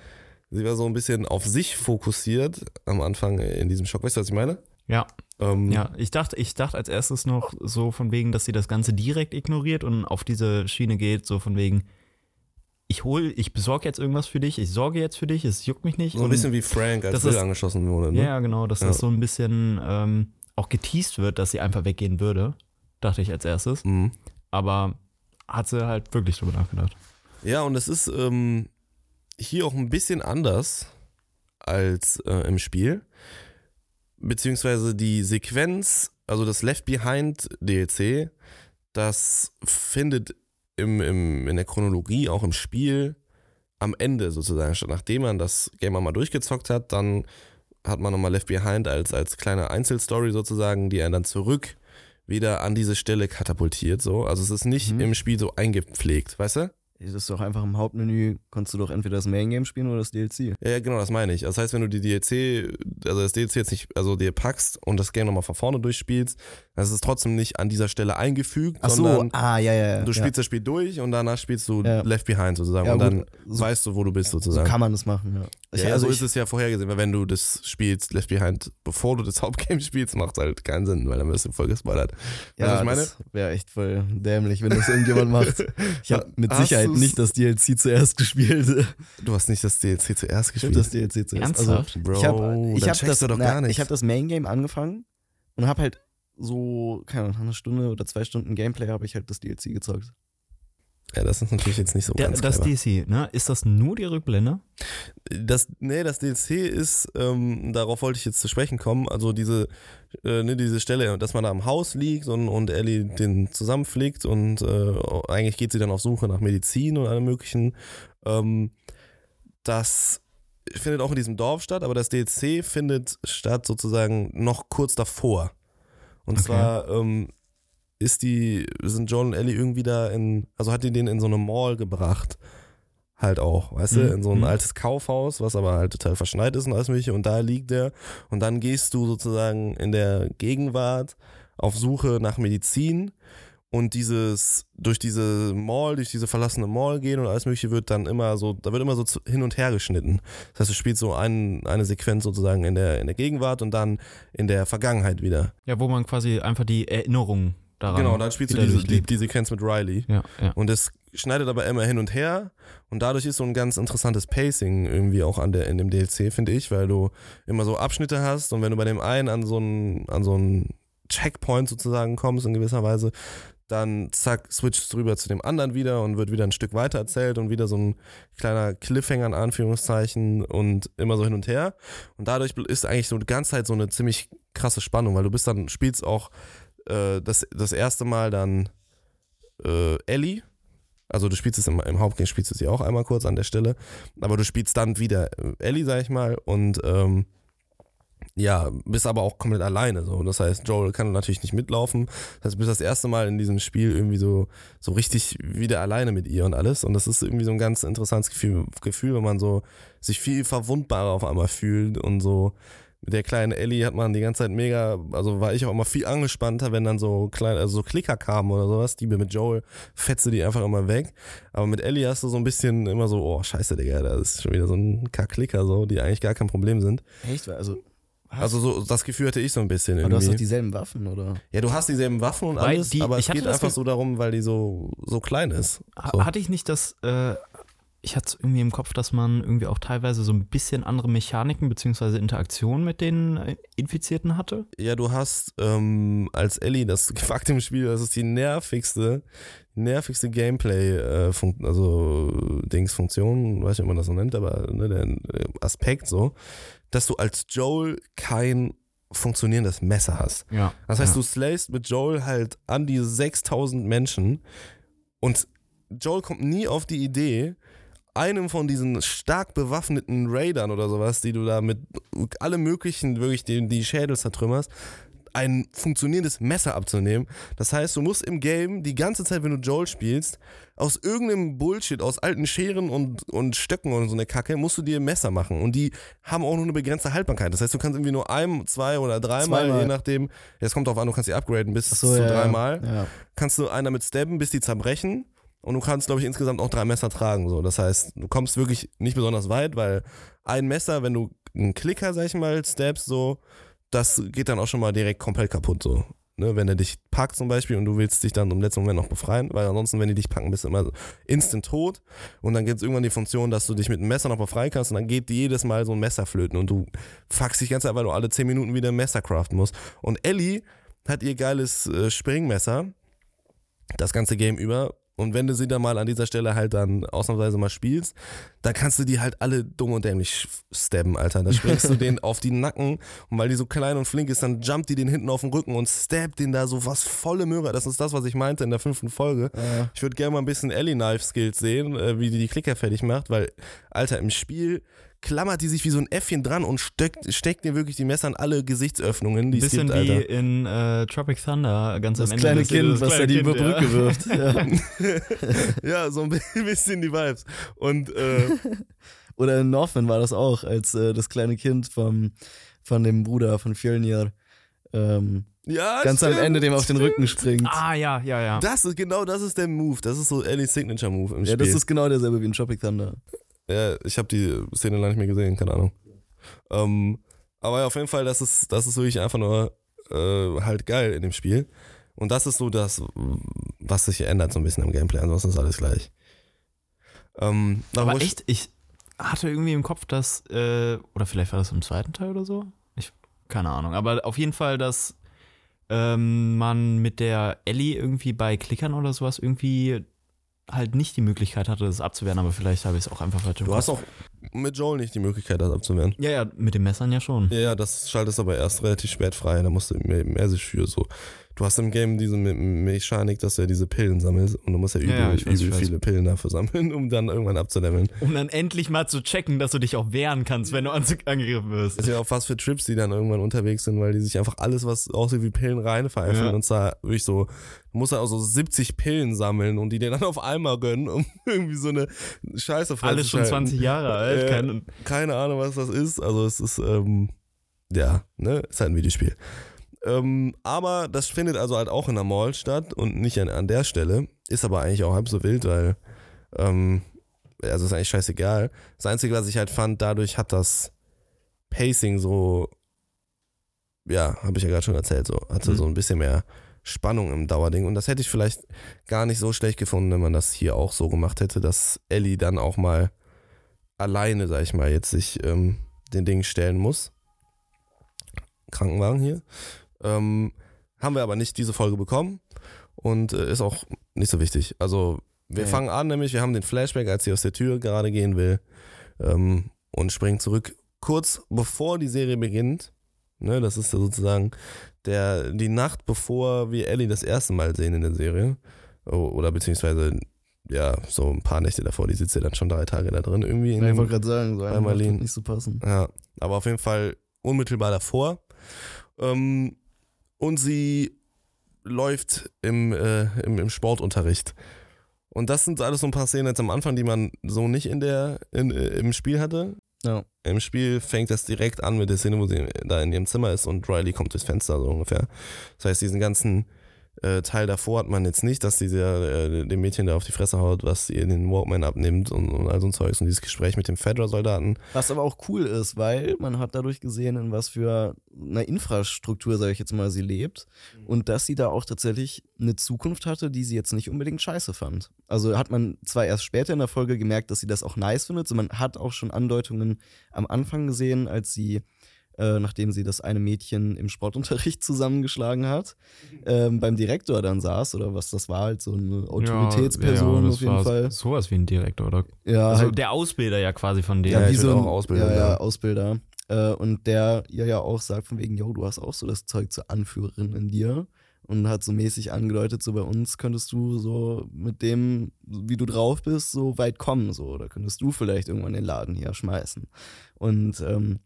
[SPEAKER 2] sie war so ein bisschen auf sich fokussiert am Anfang in diesem Schock. Weißt du, was ich meine?
[SPEAKER 4] Ja,
[SPEAKER 2] Ähm,
[SPEAKER 4] ja. Ich dachte, ich dachte als erstes noch so von wegen, dass sie das Ganze direkt ignoriert und auf diese Schiene geht, so von wegen, ich hol, ich besorge jetzt irgendwas für dich, ich sorge jetzt für dich, es juckt mich nicht.
[SPEAKER 2] So ein bisschen wie Frank, als
[SPEAKER 4] ist-
[SPEAKER 2] angeschossen wurde. Ne?
[SPEAKER 4] Ja, ja, genau, dass
[SPEAKER 2] Ja.
[SPEAKER 4] das so ein bisschen ähm, auch geteased wird, dass sie einfach weggehen würde, dachte ich als erstes.
[SPEAKER 2] Mhm.
[SPEAKER 4] Aber hat sie halt wirklich drüber nachgedacht.
[SPEAKER 2] Ja, und es ist ähm, hier auch ein bisschen anders als äh, im Spiel. Beziehungsweise die Sequenz, also das Left Behind DLC, das findet im, im, in der Chronologie, auch im Spiel, am Ende sozusagen statt. Nachdem man das Game mal durchgezockt hat, dann hat man nochmal Left Behind als, als kleine Einzelstory sozusagen, die einen dann zurück wieder an diese Stelle katapultiert. So. Also es ist nicht
[SPEAKER 3] Mhm.
[SPEAKER 2] im Spiel so eingepflegt, weißt du?
[SPEAKER 3] Das ist doch einfach im Hauptmenü, kannst du doch entweder das Main Game spielen oder das DLC.
[SPEAKER 2] Ja, ja, genau, das meine ich. Das heißt, wenn du die DLC, also das DLC jetzt nicht, also dir packst und das Game nochmal von vorne durchspielst, dann ist es trotzdem nicht an dieser Stelle eingefügt,
[SPEAKER 3] Ach so,
[SPEAKER 2] sondern
[SPEAKER 3] ah, ja, ja, ja.
[SPEAKER 2] du spielst das Spiel durch und danach spielst du
[SPEAKER 3] Ja.
[SPEAKER 2] Left Behind sozusagen
[SPEAKER 3] ja,
[SPEAKER 2] und
[SPEAKER 3] gut,
[SPEAKER 2] dann
[SPEAKER 3] so,
[SPEAKER 2] weißt du, wo du bist
[SPEAKER 3] so
[SPEAKER 2] sozusagen.
[SPEAKER 3] kann man das machen, ja. Ich,
[SPEAKER 2] ja, ja,
[SPEAKER 3] also
[SPEAKER 2] so
[SPEAKER 3] ich,
[SPEAKER 2] ist es ja vorhergesehen, weil wenn du das spielst, Left Behind, bevor du das Hauptgame spielst, macht es halt keinen Sinn, weil dann wirst du voll gespoilert.
[SPEAKER 3] ja,
[SPEAKER 2] was ich meine?
[SPEAKER 3] das wäre echt voll dämlich, wenn das irgendjemand macht. Ich habe mit
[SPEAKER 2] Hast
[SPEAKER 3] Sicherheit
[SPEAKER 2] du's-
[SPEAKER 3] nicht das DLC zuerst gespielt.
[SPEAKER 2] Du hast nicht das DLC zuerst
[SPEAKER 3] Ich habe
[SPEAKER 2] gespielt.
[SPEAKER 3] das DLC zuerst. Also,
[SPEAKER 4] Ernsthaft?
[SPEAKER 2] Bro,
[SPEAKER 3] ich habe ich hab das,
[SPEAKER 2] du doch
[SPEAKER 3] na,
[SPEAKER 2] gar nicht.
[SPEAKER 3] Ich habe das Main Game angefangen und habe halt so, keine Ahnung, eine Stunde oder zwei Stunden Gameplay habe ich halt das DLC gezockt.
[SPEAKER 2] Ja, das ist natürlich jetzt nicht so
[SPEAKER 4] Der,
[SPEAKER 2] ganz
[SPEAKER 4] das
[SPEAKER 2] clever.
[SPEAKER 4] DC, ne? Ist das nur die Rückblende?
[SPEAKER 2] Das, nee, das DLC ist, ähm, darauf wollte ich jetzt zu sprechen kommen, also diese, äh, ne, diese Stelle, dass man da am Haus liegt und, und Ellie den zusammenfliegt und äh, eigentlich geht sie dann auf Suche nach Medizin und allem möglichen. Ähm, das findet auch in diesem Dorf statt, aber das DLC findet statt sozusagen noch kurz davor. Und
[SPEAKER 4] Okay.
[SPEAKER 2] zwar ähm, ist die, sind John und Ellie irgendwie da in, also hat die den in so eine Mall gebracht. Halt auch, weißt du,
[SPEAKER 4] Mhm,
[SPEAKER 2] in so ein
[SPEAKER 4] mhm.
[SPEAKER 2] altes Kaufhaus, was aber halt total verschneit ist und alles mögliche. Und da liegt der. Und dann gehst du sozusagen in der Gegenwart auf Suche nach Medizin. Und dieses, durch diese Mall, durch diese verlassene Mall gehen und alles mögliche wird dann immer so, da wird immer so hin und her geschnitten. Das heißt, du spielst so ein, eine Sequenz sozusagen in der, in der Gegenwart und dann in der Vergangenheit wieder.
[SPEAKER 4] Ja, wo man quasi einfach die Erinnerung daran.
[SPEAKER 2] Genau, dann spielst du diese, die, die Sequenz mit Riley.
[SPEAKER 4] Ja, ja.
[SPEAKER 2] Und es schneidet aber immer hin und her und dadurch ist so ein ganz interessantes Pacing irgendwie auch an der, in dem DLC, finde ich, weil du immer so Abschnitte hast und wenn du bei dem einen an so einen, an so einen Checkpoint sozusagen kommst in gewisser Weise, dann zack, switcht drüber zu dem anderen wieder und wird wieder ein Stück weiter erzählt und wieder so ein kleiner Cliffhanger in Anführungszeichen und immer so hin und her. Und dadurch ist eigentlich so die ganze Zeit so eine ziemlich krasse Spannung, weil du bist dann, spielst auch äh, das, das erste Mal dann äh, Ellie. Also du spielst es im, im Hauptgame, spielst du sie auch einmal kurz an der Stelle, aber du spielst dann wieder äh, Ellie, sag ich mal, und ähm, ja, bist aber auch komplett alleine. So. Das heißt, Joel kann natürlich nicht mitlaufen. Das heißt, du bist das erste Mal in diesem Spiel irgendwie so, so richtig wieder alleine mit ihr und alles. Und das ist irgendwie so ein ganz interessantes Gefühl, Gefühl, wenn man so sich viel verwundbarer auf einmal fühlt und so. Mit der kleinen Ellie hat man die ganze Zeit mega, also war ich auch immer viel angespannter, wenn dann so kleine, also so Klicker kamen oder sowas, die mit Joel fetze die einfach immer weg. Aber mit Ellie hast du so ein bisschen immer so, oh scheiße, Digga, da ist schon wieder so ein K-Klicker so, die eigentlich gar kein Problem sind.
[SPEAKER 3] Echt? Also?
[SPEAKER 2] Also so, das Gefühl hatte ich so ein bisschen
[SPEAKER 3] aber du hast doch
[SPEAKER 2] irgendwie.
[SPEAKER 3] dieselben Waffen, oder?
[SPEAKER 2] Ja, du hast dieselben Waffen und
[SPEAKER 4] Weil
[SPEAKER 2] alles,
[SPEAKER 4] die-
[SPEAKER 2] aber es geht
[SPEAKER 4] das
[SPEAKER 2] einfach so darum, weil die so, so klein ist. So.
[SPEAKER 4] Hatte ich nicht das, äh, ich hatte es irgendwie im Kopf, dass man irgendwie auch teilweise so ein bisschen andere Mechaniken beziehungsweise Interaktionen mit den äh, Infizierten hatte?
[SPEAKER 2] Ja, du hast ähm, als Ellie das Fakt im Spiel, das ist die nervigste, nervigste Gameplay, äh, also Dings-Funktion, weiß nicht, ob man das so nennt, aber ne, der äh, Aspekt so, dass du als Joel kein funktionierendes Messer hast.
[SPEAKER 4] Ja.
[SPEAKER 2] Das heißt,
[SPEAKER 4] ja.
[SPEAKER 2] du slayst mit Joel halt an die 6000 Menschen und Joel kommt nie auf die Idee, einem von diesen stark bewaffneten Raidern oder sowas, die du da mit alle möglichen, wirklich die, die Schädel zertrümmerst, ein funktionierendes Messer abzunehmen. Das heißt, du musst im Game die ganze Zeit, wenn du Joel spielst, aus irgendeinem Bullshit, aus alten Scheren und, und Stöcken und so eine Kacke, musst du dir Messer machen. Und die haben auch nur eine begrenzte Haltbarkeit. Das heißt, du kannst irgendwie nur ein, zwei oder dreimal,
[SPEAKER 3] Zweimal.
[SPEAKER 2] je nachdem, es kommt drauf an, du kannst die upgraden bis
[SPEAKER 3] so,
[SPEAKER 2] zu
[SPEAKER 3] ja,
[SPEAKER 2] dreimal
[SPEAKER 3] Ja.
[SPEAKER 2] kannst du einer mit stabben, bis die zerbrechen. Und du kannst, glaube ich, insgesamt auch drei Messer tragen. So. Das heißt, du kommst wirklich nicht besonders weit, weil ein Messer, wenn du einen Klicker, sag ich mal, stabst, so, das geht dann auch schon mal direkt komplett kaputt. So. Ne, wenn er dich packt zum Beispiel und du willst dich dann im letzten Moment noch befreien, weil ansonsten, wenn die dich packen, bist du immer instant tot. Und dann gibt es irgendwann die Funktion, dass du dich mit einem Messer noch befreien kannst und dann geht jedes Mal so ein Messer flöten und du fuckst dich ganz einfach, weil du alle 10 Minuten wieder ein Messer craften musst. Und Ellie hat ihr geiles äh, Springmesser das ganze Game über. Und wenn du sie dann mal an dieser Stelle halt dann ausnahmsweise mal spielst, dann kannst du die halt alle dumm und dämlich stabben, Alter. Da springst du denen auf die Nacken und weil die so klein und flink ist, dann jumpt die den hinten auf den Rücken und stabbt den da so was volle Möhre. Das ist das, was ich meinte in der fünften Folge.
[SPEAKER 3] Ja.
[SPEAKER 2] Ich würde gerne mal ein bisschen Ellie Knife Skills sehen, äh, wie die die Klicker fertig macht, weil, Alter, im Spiel klammert die sich wie so ein Äffchen dran und steckt, steckt dir wirklich die Messer in alle Gesichtsöffnungen, die es
[SPEAKER 4] bisschen
[SPEAKER 2] gibt,
[SPEAKER 4] wie
[SPEAKER 2] Alter.
[SPEAKER 4] in äh, Tropic Thunder, ganz
[SPEAKER 3] Das
[SPEAKER 4] am Ende.
[SPEAKER 3] kleine
[SPEAKER 4] des-
[SPEAKER 3] Kind,
[SPEAKER 4] das
[SPEAKER 3] was
[SPEAKER 4] kleine
[SPEAKER 3] er die
[SPEAKER 4] Kind,
[SPEAKER 3] über Brücke
[SPEAKER 4] ja.
[SPEAKER 3] wirft. Ja.
[SPEAKER 2] ja, so ein bisschen die Vibes. Und äh,
[SPEAKER 3] Oder in Northman war das auch, als äh, das kleine Kind vom, von dem Bruder von Fjölnir ähm,
[SPEAKER 2] ja,
[SPEAKER 3] ganz am
[SPEAKER 2] stimmt,
[SPEAKER 3] Ende dem auf den
[SPEAKER 2] stimmt.
[SPEAKER 3] Rücken springt.
[SPEAKER 4] Ah, ja, ja, ja.
[SPEAKER 2] Das ist genau das ist der Move. Das ist so Ellie's Signature Move im
[SPEAKER 3] ja,
[SPEAKER 2] Spiel.
[SPEAKER 3] das ist genau derselbe wie in Tropic Thunder.
[SPEAKER 2] Ja, ich habe die Szene lange nicht mehr gesehen, keine Ahnung. Ähm, aber ja, auf jeden Fall, das ist, das ist wirklich einfach nur äh, halt geil in dem Spiel. Und das ist so das, was sich ändert so ein bisschen im Gameplay. Ansonsten ist alles gleich. Ähm,
[SPEAKER 4] Aber echt, ich hatte irgendwie im Kopf, dass, äh, oder vielleicht war das im zweiten Teil oder so? Ich, keine Ahnung. Aber auf jeden Fall, dass ähm, man mit der Ellie irgendwie bei Klickern oder sowas irgendwie halt nicht die Möglichkeit hatte, das abzuwehren, aber vielleicht habe ich es auch einfach falsch
[SPEAKER 2] Du hast auch mit Joel nicht die Möglichkeit, das abzuwehren.
[SPEAKER 4] Ja, ja, mit den Messern ja schon.
[SPEAKER 2] Ja, ja, das schaltest aber erst relativ spät frei. Da musst du mehr, mehr sich für so. Du hast im Game diese Me Mechanik, dass du ja diese Pillen sammelst und du musst ja übel,
[SPEAKER 4] Ja, weiß,
[SPEAKER 2] übel viele Pillen dafür sammeln, um dann irgendwann abzuleveln.
[SPEAKER 4] Um dann endlich mal zu checken, dass du dich auch wehren kannst, wenn du ange- angegriffen wirst.
[SPEAKER 2] Das ist ja auch was für Trips, die dann irgendwann unterwegs sind, weil die sich einfach alles, was aussieht wie Pillen, reinpfeifen.
[SPEAKER 4] Ja.
[SPEAKER 2] Und zwar wirklich so, du musst ja auch so 70 Pillen sammeln und die dir dann auf einmal gönnen, um irgendwie so eine Scheiße
[SPEAKER 4] Alles schon
[SPEAKER 2] freizuschalten.
[SPEAKER 4] 20 Jahre alt.
[SPEAKER 2] Äh,
[SPEAKER 4] Kein,
[SPEAKER 2] keine Ahnung, was das ist. Also es ist, ähm, ja, ne, ist halt ein Videospiel. Ähm, aber das findet also halt auch in der Mall statt und nicht an, an der Stelle. Ist aber eigentlich auch halb so wild, weil, ähm, also ist eigentlich scheißegal. Das Einzige, was ich halt fand, dadurch hat das Pacing so, ja, habe ich ja gerade schon erzählt, so, hatte
[SPEAKER 4] Mhm.
[SPEAKER 2] so ein bisschen mehr Spannung im Dauerding. Und das hätte ich vielleicht gar nicht so schlecht gefunden, wenn man das hier auch so gemacht hätte, dass Ellie dann auch mal alleine, sag ich mal, jetzt sich ähm, den Dingen stellen muss. Krankenwagen hier. Ähm, haben wir aber nicht diese Folge bekommen und äh, ist auch nicht so wichtig. Also wir
[SPEAKER 3] Nee.
[SPEAKER 2] fangen an, nämlich wir haben den Flashback, als sie aus der Tür gerade gehen will ähm, und springen zurück kurz bevor die Serie beginnt. Ne, das ist sozusagen der, die Nacht, bevor wir Ellie das erste Mal sehen in der Serie. Oder beziehungsweise, ja, so ein paar Nächte davor, die sitzt ja dann schon drei Tage da drin irgendwie. in
[SPEAKER 3] Ja, ich wollte gerade sagen, so
[SPEAKER 2] Marlene.
[SPEAKER 3] nicht so passen.
[SPEAKER 2] ja, aber auf jeden Fall unmittelbar davor. Ähm, und sie läuft im, äh, im, im Sportunterricht. Und das sind alles so ein paar Szenen jetzt am Anfang, die man so nicht in der, in, äh, im Spiel hatte.
[SPEAKER 3] Ja.
[SPEAKER 2] Im Spiel fängt das direkt an mit der Szene, wo sie da in ihrem Zimmer ist und Riley kommt durchs Fenster, so ungefähr. Das heißt, diesen ganzen äh, Teil davor hat man jetzt nicht, dass sie der, äh, dem Mädchen da auf die Fresse haut, was ihr den Walkman abnimmt und, und all so ein Zeugs und dieses Gespräch mit dem Fedra-Soldaten.
[SPEAKER 3] Was aber auch cool ist, weil man hat dadurch gesehen, in was für einer Infrastruktur, sage ich jetzt mal, sie lebt und dass sie da auch tatsächlich eine Zukunft hatte, die sie jetzt nicht unbedingt scheiße fand. Also hat man zwar erst später in der Folge gemerkt, dass sie das auch nice findet, so man hat auch schon Andeutungen am Anfang gesehen, als sie äh, nachdem sie das eine Mädchen im Sportunterricht zusammengeschlagen hat, ähm, beim Direktor dann saß oder was das war, halt so eine Autoritätsperson
[SPEAKER 4] ja, das
[SPEAKER 3] auf jeden
[SPEAKER 4] war
[SPEAKER 3] Fall.
[SPEAKER 4] Sowas wie ein Direktor, oder?
[SPEAKER 3] Ja,
[SPEAKER 4] Also
[SPEAKER 3] halt
[SPEAKER 4] der Ausbilder ja quasi von dem.
[SPEAKER 2] Ja,
[SPEAKER 3] wie so ein
[SPEAKER 2] auch Ausbilder,
[SPEAKER 3] Ja, ja,
[SPEAKER 2] ja.
[SPEAKER 3] Ausbilder. Äh, und der ihr ja auch sagt von wegen, yo, du hast auch so das Zeug zur Anführerin in dir. Und hat so mäßig angedeutet, so bei uns könntest du so mit dem, wie du drauf bist, so weit kommen. So, da könntest du vielleicht irgendwann den Laden hier schmeißen. Und ähm,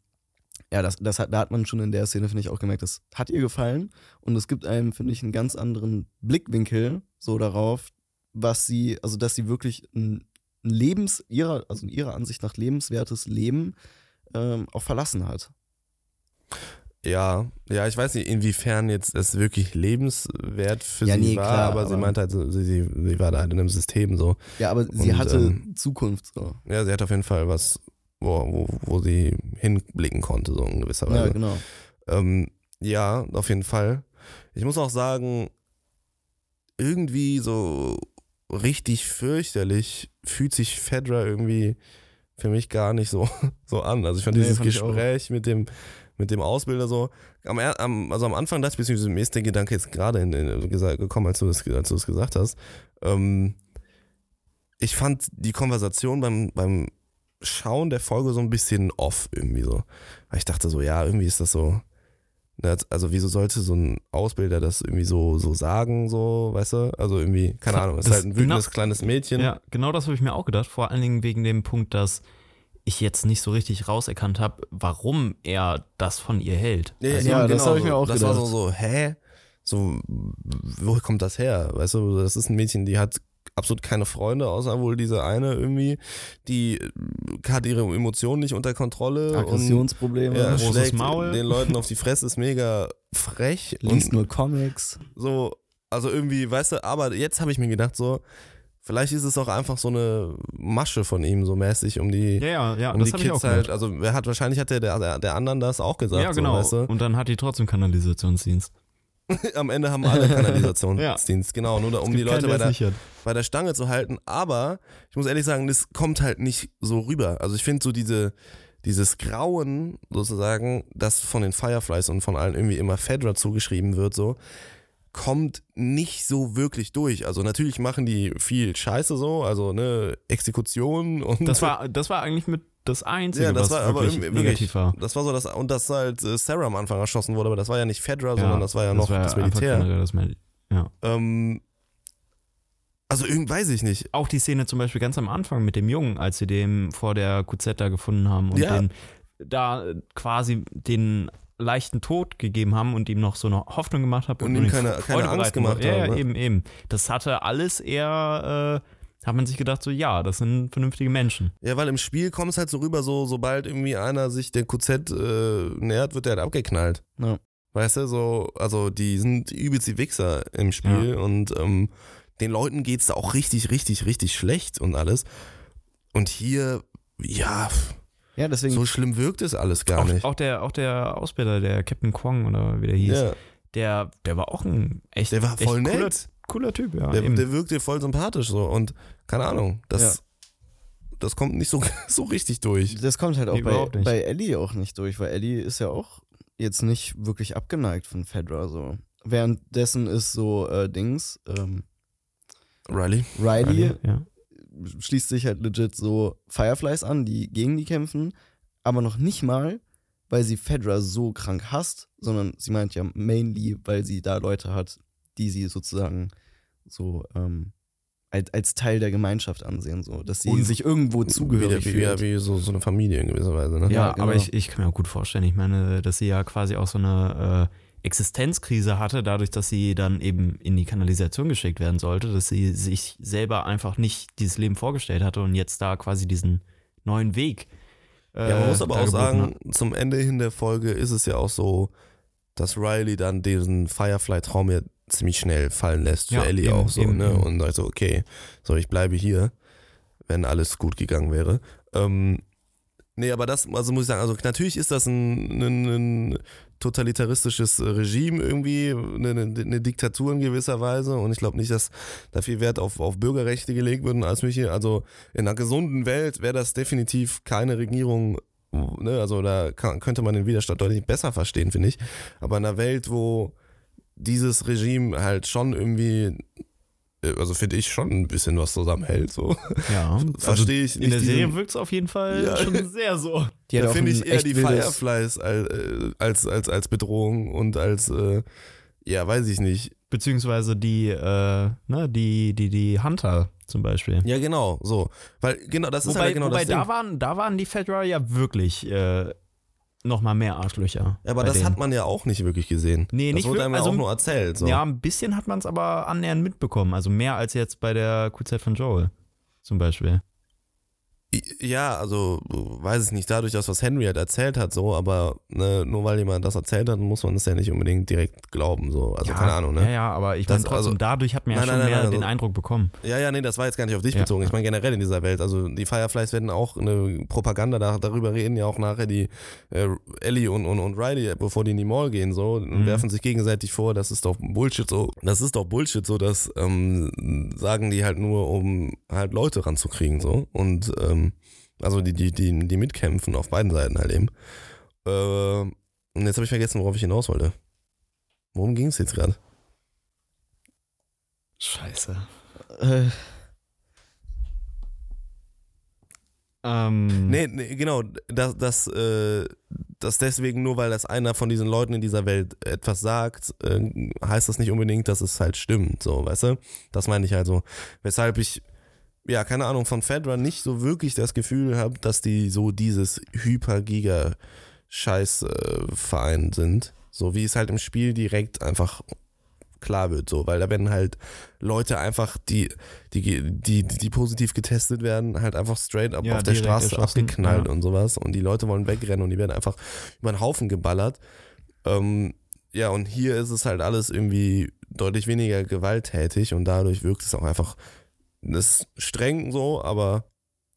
[SPEAKER 3] ja, das, das hat, da hat man schon in der Szene, finde ich, auch gemerkt, das hat ihr gefallen. Und es gibt einem, finde ich, einen ganz anderen Blickwinkel so darauf, was sie, also dass sie wirklich ein, ein Lebens, ihrer, also in ihrer Ansicht nach lebenswertes Leben ähm, auch verlassen hat.
[SPEAKER 2] Ja, ja, ich weiß nicht, inwiefern jetzt es wirklich lebenswert für
[SPEAKER 3] Ja,
[SPEAKER 2] sie
[SPEAKER 3] nee,
[SPEAKER 2] war,
[SPEAKER 3] klar,
[SPEAKER 2] aber, sie
[SPEAKER 3] aber-
[SPEAKER 2] meinte halt, sie, sie, sie war da halt in einem System so.
[SPEAKER 3] Ja, aber sie
[SPEAKER 2] Und,
[SPEAKER 3] hatte
[SPEAKER 2] ähm,
[SPEAKER 3] Zukunft so.
[SPEAKER 2] Ja, sie hat auf jeden Fall was, wo, wo, wo sie hinblicken konnte, so in gewisser
[SPEAKER 3] Ja,
[SPEAKER 2] Weise.
[SPEAKER 3] genau.
[SPEAKER 2] Ähm, ja, auf jeden Fall. Ich muss auch sagen, irgendwie so richtig fürchterlich fühlt sich Fedra irgendwie für mich gar nicht so, so an. Also ich fand
[SPEAKER 3] Nee,
[SPEAKER 2] dieses
[SPEAKER 3] fand.
[SPEAKER 2] Gespräch mit dem, mit dem Ausbilder so, am, am, also am Anfang dachte ich, beziehungsweise mir ist der Gedanke jetzt gerade in, in, gekommen, als du das, als du das gesagt hast. Ähm, ich fand die Konversation beim, beim Schauen der Folge so ein bisschen off irgendwie so. Weil ich dachte so, ja, irgendwie ist das so. ne, Also, wieso sollte so ein Ausbilder das irgendwie so, so sagen, so, weißt du? Also irgendwie, keine Ahnung, es ist
[SPEAKER 4] Das-
[SPEAKER 2] halt ein wütendes
[SPEAKER 4] genau-
[SPEAKER 2] kleines Mädchen.
[SPEAKER 4] Ja, genau das habe ich mir auch gedacht. Vor allen Dingen wegen dem Punkt, dass ich jetzt nicht so richtig rauserkannt habe, warum er das von ihr hält.
[SPEAKER 2] Also,
[SPEAKER 3] Ja, das hab ich mir auch
[SPEAKER 2] Das war so,
[SPEAKER 3] gedacht.
[SPEAKER 2] so, hä? So, wo kommt das her? Weißt du, das ist ein Mädchen, die hat absolut keine Freunde, außer wohl diese eine irgendwie, die äh, hat ihre Emotionen nicht unter Kontrolle. und
[SPEAKER 3] Aggressionsprobleme,
[SPEAKER 2] ja,
[SPEAKER 4] großes
[SPEAKER 2] schlägt
[SPEAKER 4] Maul.
[SPEAKER 2] den Leuten auf die Fresse, ist mega frech.
[SPEAKER 3] liest
[SPEAKER 2] und
[SPEAKER 3] nur Comics.
[SPEAKER 2] so, also irgendwie, weißt du, aber jetzt habe ich mir gedacht, so, vielleicht ist es auch einfach so eine Masche von ihm, so mäßig, um die,
[SPEAKER 4] Ja, ja, ja,
[SPEAKER 2] um
[SPEAKER 4] das
[SPEAKER 2] die
[SPEAKER 4] habe ich auch
[SPEAKER 2] Kids halt, also wer hat, wahrscheinlich hat der, der, der anderen das auch gesagt,
[SPEAKER 4] Ja, genau.
[SPEAKER 2] so, weißt du?
[SPEAKER 4] Und dann hat die trotzdem Kanalisationsdienst.
[SPEAKER 2] Am Ende haben alle Kanalisationsdienst, genau, nur da, um die Leute bei
[SPEAKER 4] der
[SPEAKER 2] bei der Stange zu halten. Aber ich muss ehrlich sagen, das kommt halt nicht so rüber. Also ich finde so diese, dieses Grauen sozusagen, das von den Fireflies und von allen irgendwie immer Fedra zugeschrieben wird, so, kommt nicht so wirklich durch. Also natürlich machen die viel Scheiße so, also ne, Exekution und
[SPEAKER 4] Das war, das war eigentlich mit das Einzige,
[SPEAKER 2] ja, das
[SPEAKER 4] was
[SPEAKER 2] war aber
[SPEAKER 4] wirklich
[SPEAKER 2] irgendwie
[SPEAKER 4] negativ war.
[SPEAKER 2] Das war so das und dass halt äh, Sarah am Anfang erschossen wurde, aber das war ja nicht Fedra,
[SPEAKER 4] Ja,
[SPEAKER 2] sondern das war ja noch
[SPEAKER 4] war
[SPEAKER 2] das Militär.
[SPEAKER 4] das Mil- ja.
[SPEAKER 2] Ähm, also irgendwie weiß ich nicht.
[SPEAKER 4] Auch die Szene zum Beispiel ganz am Anfang mit dem Jungen, als sie dem vor der QZ da gefunden haben und
[SPEAKER 2] Ja.
[SPEAKER 4] den da quasi den leichten Tod gegeben haben und ihm noch so eine Hoffnung gemacht haben
[SPEAKER 2] Und ihm keine- keine Angst gemacht
[SPEAKER 4] wollten. Ja,
[SPEAKER 2] haben,
[SPEAKER 4] ja,
[SPEAKER 2] ne?
[SPEAKER 4] eben, eben. Das hatte alles eher, äh, hat man sich gedacht, so ja, das sind vernünftige Menschen.
[SPEAKER 2] Ja, weil im Spiel kommt es halt so rüber, so sobald irgendwie einer sich der QZ äh, nähert, wird der halt abgeknallt.
[SPEAKER 3] Ja.
[SPEAKER 2] Weißt du, so, also die sind übelst die Wichser im Spiel und ähm, den Leuten geht's da auch richtig, richtig, richtig schlecht und alles. Und hier, ja,
[SPEAKER 3] Ja, deswegen.
[SPEAKER 2] so schlimm wirkt es alles gar
[SPEAKER 4] Auch,
[SPEAKER 2] nicht.
[SPEAKER 4] auch, der, auch der Ausbilder, der Captain Kwong oder wie der hieß,
[SPEAKER 2] ja.
[SPEAKER 4] der, der war auch ein echt,
[SPEAKER 2] Der war
[SPEAKER 4] echt
[SPEAKER 2] voll
[SPEAKER 4] cooler,
[SPEAKER 2] nett.
[SPEAKER 4] cooler Typ, ja.
[SPEAKER 2] Der, der wirkte voll sympathisch so und keine Ahnung, das, das kommt nicht so, so richtig durch.
[SPEAKER 3] Das kommt halt auch
[SPEAKER 4] Nee,
[SPEAKER 3] bei, bei Ellie auch nicht durch, weil Ellie ist ja auch jetzt nicht wirklich abgeneigt von Fedra so. Währenddessen ist so äh, Dings, ähm,
[SPEAKER 2] Riley?
[SPEAKER 3] Riley
[SPEAKER 4] ja.
[SPEAKER 3] schließt sich halt legit so Fireflies an, die gegen die kämpfen, aber noch nicht mal, weil sie Fedra so krank hasst, sondern sie meint ja mainly, weil sie da Leute hat, die sie sozusagen so ähm, als, als Teil der Gemeinschaft ansehen, so, dass sie
[SPEAKER 2] Und
[SPEAKER 3] sich irgendwo zugehörig
[SPEAKER 2] wie, wie,
[SPEAKER 3] fühlt.
[SPEAKER 2] wie, so, so eine Familie in gewisser Weise. Ne?
[SPEAKER 4] Ja,
[SPEAKER 3] Ja,
[SPEAKER 4] aber
[SPEAKER 3] genau.
[SPEAKER 4] ich, ich kann mir auch gut vorstellen, ich meine, dass sie ja quasi auch so eine äh, Existenzkrise hatte, dadurch, dass sie dann eben in die Kanalisation geschickt werden sollte, dass sie sich selber einfach nicht dieses Leben vorgestellt hatte und jetzt da quasi diesen neuen Weg. äh,
[SPEAKER 2] Ja, man muss aber auch sagen,
[SPEAKER 4] hat.
[SPEAKER 2] zum Ende hin der Folge ist es ja auch so, dass Riley dann diesen Firefly-Traum ja ziemlich schnell fallen lässt. Für
[SPEAKER 4] Ja,
[SPEAKER 2] Ellie
[SPEAKER 4] eben,
[SPEAKER 2] auch so,
[SPEAKER 4] eben,
[SPEAKER 2] ne?
[SPEAKER 4] eben.
[SPEAKER 2] Und sagt so, okay, so ich bleibe hier, wenn alles gut gegangen wäre. Ähm, nee, aber das, also muss ich sagen, also natürlich ist das ein, ein, ein totalitaristisches Regime irgendwie, eine, eine, Diktatur in gewisser Weise und ich glaube nicht, dass da viel Wert auf, auf Bürgerrechte gelegt würden als mich hier. Also in einer gesunden Welt wäre das definitiv keine Regierung, ne? also da kann, könnte man den Widerstand deutlich besser verstehen, finde ich. Aber in einer Welt, wo dieses Regime halt schon irgendwie, äh, also finde ich schon ein bisschen was zusammenhält, so.
[SPEAKER 4] Ja,
[SPEAKER 2] Verstehe ich
[SPEAKER 4] in der
[SPEAKER 2] nicht
[SPEAKER 4] Serie wirkt es auf jeden Fall
[SPEAKER 2] Ja.
[SPEAKER 4] schon sehr so.
[SPEAKER 3] Die
[SPEAKER 2] Da finde ich eher die Fireflies als, äh, als, als, als Bedrohung und als, äh, ja, weiß ich nicht.
[SPEAKER 4] Beziehungsweise die, äh, ne, die, die, die Hunter zum Beispiel.
[SPEAKER 2] Ja, genau, so. Weil, genau, das ist
[SPEAKER 4] wobei
[SPEAKER 2] halt genau
[SPEAKER 4] wobei
[SPEAKER 2] das Ding.
[SPEAKER 4] da, waren, da waren die Fedra ja wirklich äh, nochmal mehr Arschlöcher.
[SPEAKER 2] Ja, aber das
[SPEAKER 4] denen.
[SPEAKER 2] hat man ja auch nicht wirklich gesehen.
[SPEAKER 4] Nee,
[SPEAKER 2] das
[SPEAKER 4] nicht
[SPEAKER 2] wurde einem
[SPEAKER 4] also-
[SPEAKER 2] auch nur erzählt. So.
[SPEAKER 4] Ja, ein bisschen hat man es aber annähernd mitbekommen. Also mehr als jetzt bei der QZ von Joel zum Beispiel.
[SPEAKER 2] Ja, also weiß ich nicht, dadurch, dass was Henry halt erzählt hat, so, aber ne, nur weil jemand das erzählt hat, muss man das ja nicht unbedingt direkt glauben, so. Also
[SPEAKER 4] ja,
[SPEAKER 2] keine Ahnung,
[SPEAKER 4] Ja,
[SPEAKER 2] ne?
[SPEAKER 4] ja, aber ich meine trotzdem,
[SPEAKER 2] also-
[SPEAKER 4] dadurch hat man ja
[SPEAKER 2] Nein,
[SPEAKER 4] schon
[SPEAKER 2] nein, nein,
[SPEAKER 4] mehr
[SPEAKER 2] nein,
[SPEAKER 4] den
[SPEAKER 2] also-
[SPEAKER 4] Eindruck bekommen.
[SPEAKER 2] Ja, ja, nee, das war jetzt gar nicht auf dich
[SPEAKER 4] Ja.
[SPEAKER 2] bezogen. Ich meine generell in dieser Welt. Also die Fireflies werden auch eine Propaganda, da, darüber reden ja auch nachher die äh, Ellie und, und, und Riley, bevor die in die Mall gehen, so, und
[SPEAKER 4] Mhm.
[SPEAKER 2] werfen sich gegenseitig vor, das ist doch Bullshit so. Das ist doch Bullshit so, das ähm, sagen die halt nur, um halt Leute ranzukriegen, so. Und ähm, also die, die, die, die mitkämpfen auf beiden Seiten halt eben. Äh, und jetzt habe ich vergessen, worauf ich hinaus wollte. Worum ging es jetzt gerade?
[SPEAKER 4] Scheiße.
[SPEAKER 3] Äh,
[SPEAKER 4] Ähm,
[SPEAKER 2] Nee, nee genau, dass, dass, äh, dass deswegen nur weil das einer von diesen Leuten in dieser Welt etwas sagt, äh, heißt das nicht unbedingt, dass es halt stimmt, so, weißt du? Das meine ich halt so. Weshalb ich, ja, keine Ahnung, von Fedra nicht so wirklich das Gefühl habe, dass die so dieses Hyper-Giga-Scheiß-Verein sind. So wie es halt im Spiel direkt einfach klar wird, so, weil da werden halt Leute einfach, die, die, die, die positiv getestet werden, halt einfach straight up
[SPEAKER 4] Ja,
[SPEAKER 2] auf der Straße
[SPEAKER 4] erschossen,
[SPEAKER 2] abgeknallt
[SPEAKER 4] ja.
[SPEAKER 2] und sowas und die Leute wollen wegrennen und die werden einfach über den Haufen geballert. Ähm, ja, und hier ist es halt alles irgendwie deutlich weniger gewalttätig und dadurch wirkt es auch einfach, das ist streng so, aber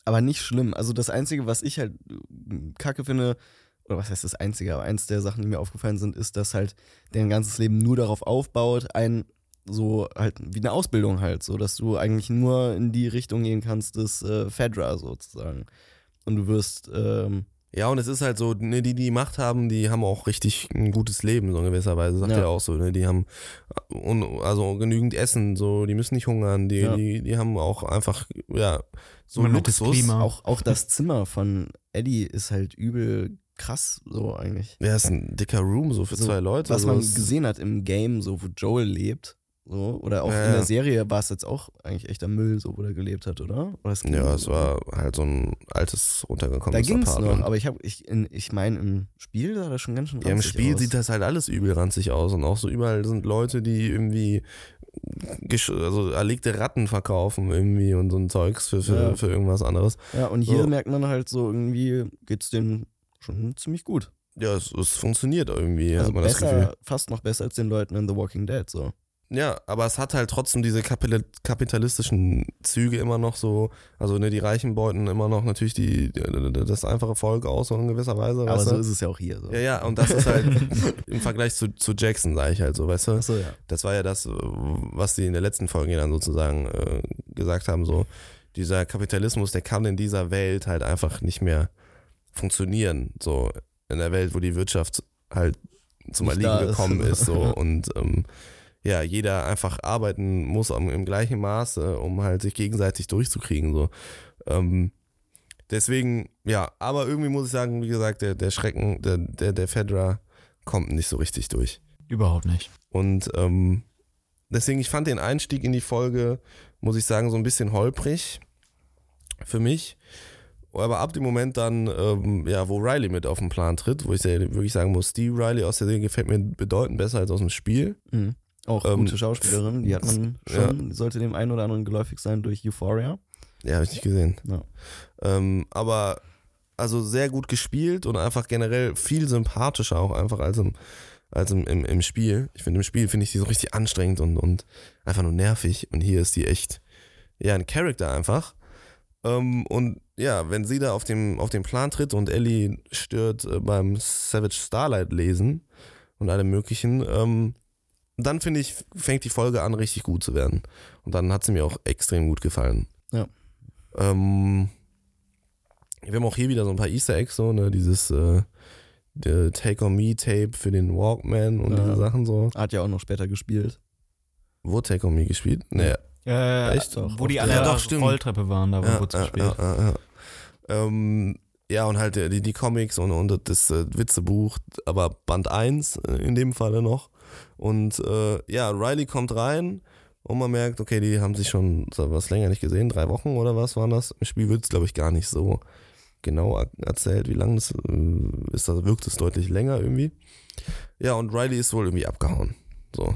[SPEAKER 3] aber nicht schlimm. Also das Einzige, was ich halt äh, kacke finde, oder was heißt das Einzige, aber eins der Sachen, die mir aufgefallen sind, ist, dass halt deren ganzes Leben nur darauf aufbaut, ein so halt wie eine Ausbildung halt, so dass du eigentlich nur in die Richtung gehen kannst des äh, Fedra sozusagen. Und du wirst, ähm,
[SPEAKER 2] Ja, und es ist halt so, ne, die, die die Macht haben, die haben auch richtig ein gutes Leben, so in gewisser Weise, sagt
[SPEAKER 3] Ja.
[SPEAKER 2] er auch so, ne? Die haben un, also genügend Essen, so, die müssen nicht hungern, die,
[SPEAKER 3] Ja.
[SPEAKER 2] die, die haben auch einfach, ja, so
[SPEAKER 4] noch das
[SPEAKER 2] Luxus.
[SPEAKER 4] Klima.
[SPEAKER 3] auch, auch das Zimmer von Eddie ist halt übel krass, so eigentlich.
[SPEAKER 2] Ja, ist ein dicker Room, so für
[SPEAKER 3] So,
[SPEAKER 2] zwei Leute.
[SPEAKER 3] Was
[SPEAKER 2] so
[SPEAKER 3] man
[SPEAKER 2] ist-
[SPEAKER 3] gesehen hat im Game, so wo Joel lebt, so, oder auch
[SPEAKER 2] Ja,
[SPEAKER 3] in der. Serie war es jetzt auch eigentlich echter Müll, so wo er gelebt hat, oder? oder es
[SPEAKER 2] Ja, es war halt so ein altes,
[SPEAKER 3] Da
[SPEAKER 2] runtergekommenes
[SPEAKER 3] ging es noch, aber ich habe, ich, in- ich meine, im Spiel sah das schon ganz schön
[SPEAKER 2] Ja, im
[SPEAKER 3] ranzig
[SPEAKER 2] Spiel
[SPEAKER 3] aus.
[SPEAKER 2] sieht das halt alles übel ranzig aus und auch so überall sind Leute, die irgendwie also erlegte Ratten verkaufen irgendwie und so ein Zeugs für, für,
[SPEAKER 3] Ja.
[SPEAKER 2] für irgendwas anderes.
[SPEAKER 3] Ja, und hier
[SPEAKER 2] So.
[SPEAKER 3] merkt man halt so, irgendwie geht's denen schon ziemlich gut.
[SPEAKER 2] Ja, es, es funktioniert irgendwie,
[SPEAKER 3] also
[SPEAKER 2] hat man das Gefühl.
[SPEAKER 3] besser, fast noch besser als den Leuten in The Walking Dead, so.
[SPEAKER 2] Ja, aber es hat halt trotzdem diese kapitalistischen Züge immer noch so, also ne, die Reichen beuten immer noch natürlich die, das einfache Volk aus in gewisser Weise.
[SPEAKER 3] Aber so
[SPEAKER 2] du?
[SPEAKER 3] ist es ja auch hier. So.
[SPEAKER 2] Ja, ja, und das ist halt im Vergleich zu, zu Jackson, sage ich halt so, weißt du?
[SPEAKER 3] Achso, ja.
[SPEAKER 2] Das war ja das, was die in der letzten Folge dann sozusagen äh, gesagt haben, so dieser Kapitalismus, der kann in dieser Welt halt einfach nicht mehr funktionieren, so in der Welt, wo die Wirtschaft halt zum Erliegen gekommen ist, so und ähm, ja, jeder einfach arbeiten muss am- im gleichen Maße, um halt sich gegenseitig durchzukriegen, so. Ähm, deswegen, ja, aber irgendwie muss ich sagen, wie gesagt, der, der Schrecken, der, der, der Fedra kommt nicht so richtig durch.
[SPEAKER 4] Überhaupt nicht.
[SPEAKER 2] Und ähm, deswegen, ich fand den Einstieg in die Folge, muss ich sagen, so ein bisschen holprig für mich. Aber ab dem Moment dann, ähm, ja, wo Riley mit auf den Plan tritt, wo ich wirklich sagen muss, die Riley aus der Serie gefällt mir bedeutend besser als aus dem Spiel.
[SPEAKER 3] Mhm. Auch
[SPEAKER 2] Ähm,
[SPEAKER 3] gute Schauspielerin, die hat man schon, die sollte dem einen oder anderen geläufig sein durch Euphoria.
[SPEAKER 2] Ja, habe ich nicht gesehen.
[SPEAKER 3] Ja.
[SPEAKER 2] Ähm, aber also sehr gut gespielt und einfach generell viel sympathischer auch einfach als im, als im, im, im Spiel. Ich finde, im Spiel finde ich die so richtig anstrengend und, und einfach nur nervig. Und hier ist die echt, ja, ein Charakter einfach. Ähm, und ja, wenn sie da auf dem, auf den Plan tritt und Ellie stört äh, beim Savage Starlight lesen und allem möglichen, ähm, dann finde ich, fängt die Folge an, richtig gut zu werden. Und dann hat sie mir auch extrem gut gefallen.
[SPEAKER 3] Ja.
[SPEAKER 2] Ähm, wir haben auch hier wieder so ein paar Easter Eggs, so, ne, dieses äh, der Take on Me Tape für den Walkman und
[SPEAKER 3] Ja.
[SPEAKER 2] diese Sachen so.
[SPEAKER 3] Hat ja auch noch später gespielt.
[SPEAKER 2] Wo Take on Me gespielt? Nee.
[SPEAKER 4] Äh,
[SPEAKER 2] Echt?
[SPEAKER 4] Wo die an
[SPEAKER 2] Ja,
[SPEAKER 4] der
[SPEAKER 2] doch, stimmt.
[SPEAKER 4] Rolltreppe waren, da
[SPEAKER 2] Ja,
[SPEAKER 4] wurde es
[SPEAKER 2] ja,
[SPEAKER 4] gespielt.
[SPEAKER 2] ja, ja, ja. Ähm, ja, und halt die, die Comics und, und das äh, Witzebuch, aber Band 1 äh, in dem Falle noch. Und äh, ja, Riley kommt rein und man merkt, okay, die haben sich schon was länger nicht gesehen, drei Wochen oder was waren das? Im Spiel wird es, glaube ich, gar nicht so genau er- erzählt, wie lange das äh, ist. Da wirkt es deutlich länger irgendwie. Ja, und Riley ist wohl irgendwie abgehauen. So.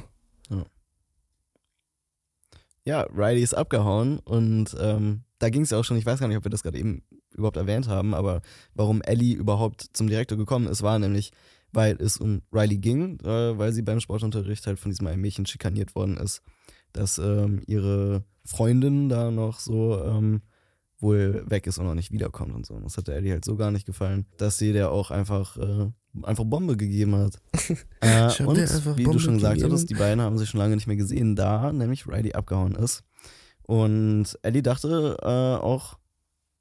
[SPEAKER 3] Ja, Riley ist abgehauen und ähm, da ging es ja auch schon, ich weiß gar nicht, ob wir das gerade eben überhaupt erwähnt haben, aber warum Ellie überhaupt zum Direktor gekommen ist, war nämlich, weil es um Riley ging, äh, weil sie beim Sportunterricht halt von diesem einen Mädchen schikaniert worden ist, dass ähm, ihre Freundin da noch so ähm, wohl weg ist und noch nicht wiederkommt und so. Und das hat der Ellie halt so gar nicht gefallen, dass sie der auch einfach, äh, einfach Bombe gegeben hat. äh, und wie du
[SPEAKER 2] Bombe
[SPEAKER 3] schon gesagt
[SPEAKER 2] gegeben.
[SPEAKER 3] hattest, die beiden haben sich schon lange nicht mehr gesehen, da nämlich Riley abgehauen ist. Und Ellie dachte äh, auch,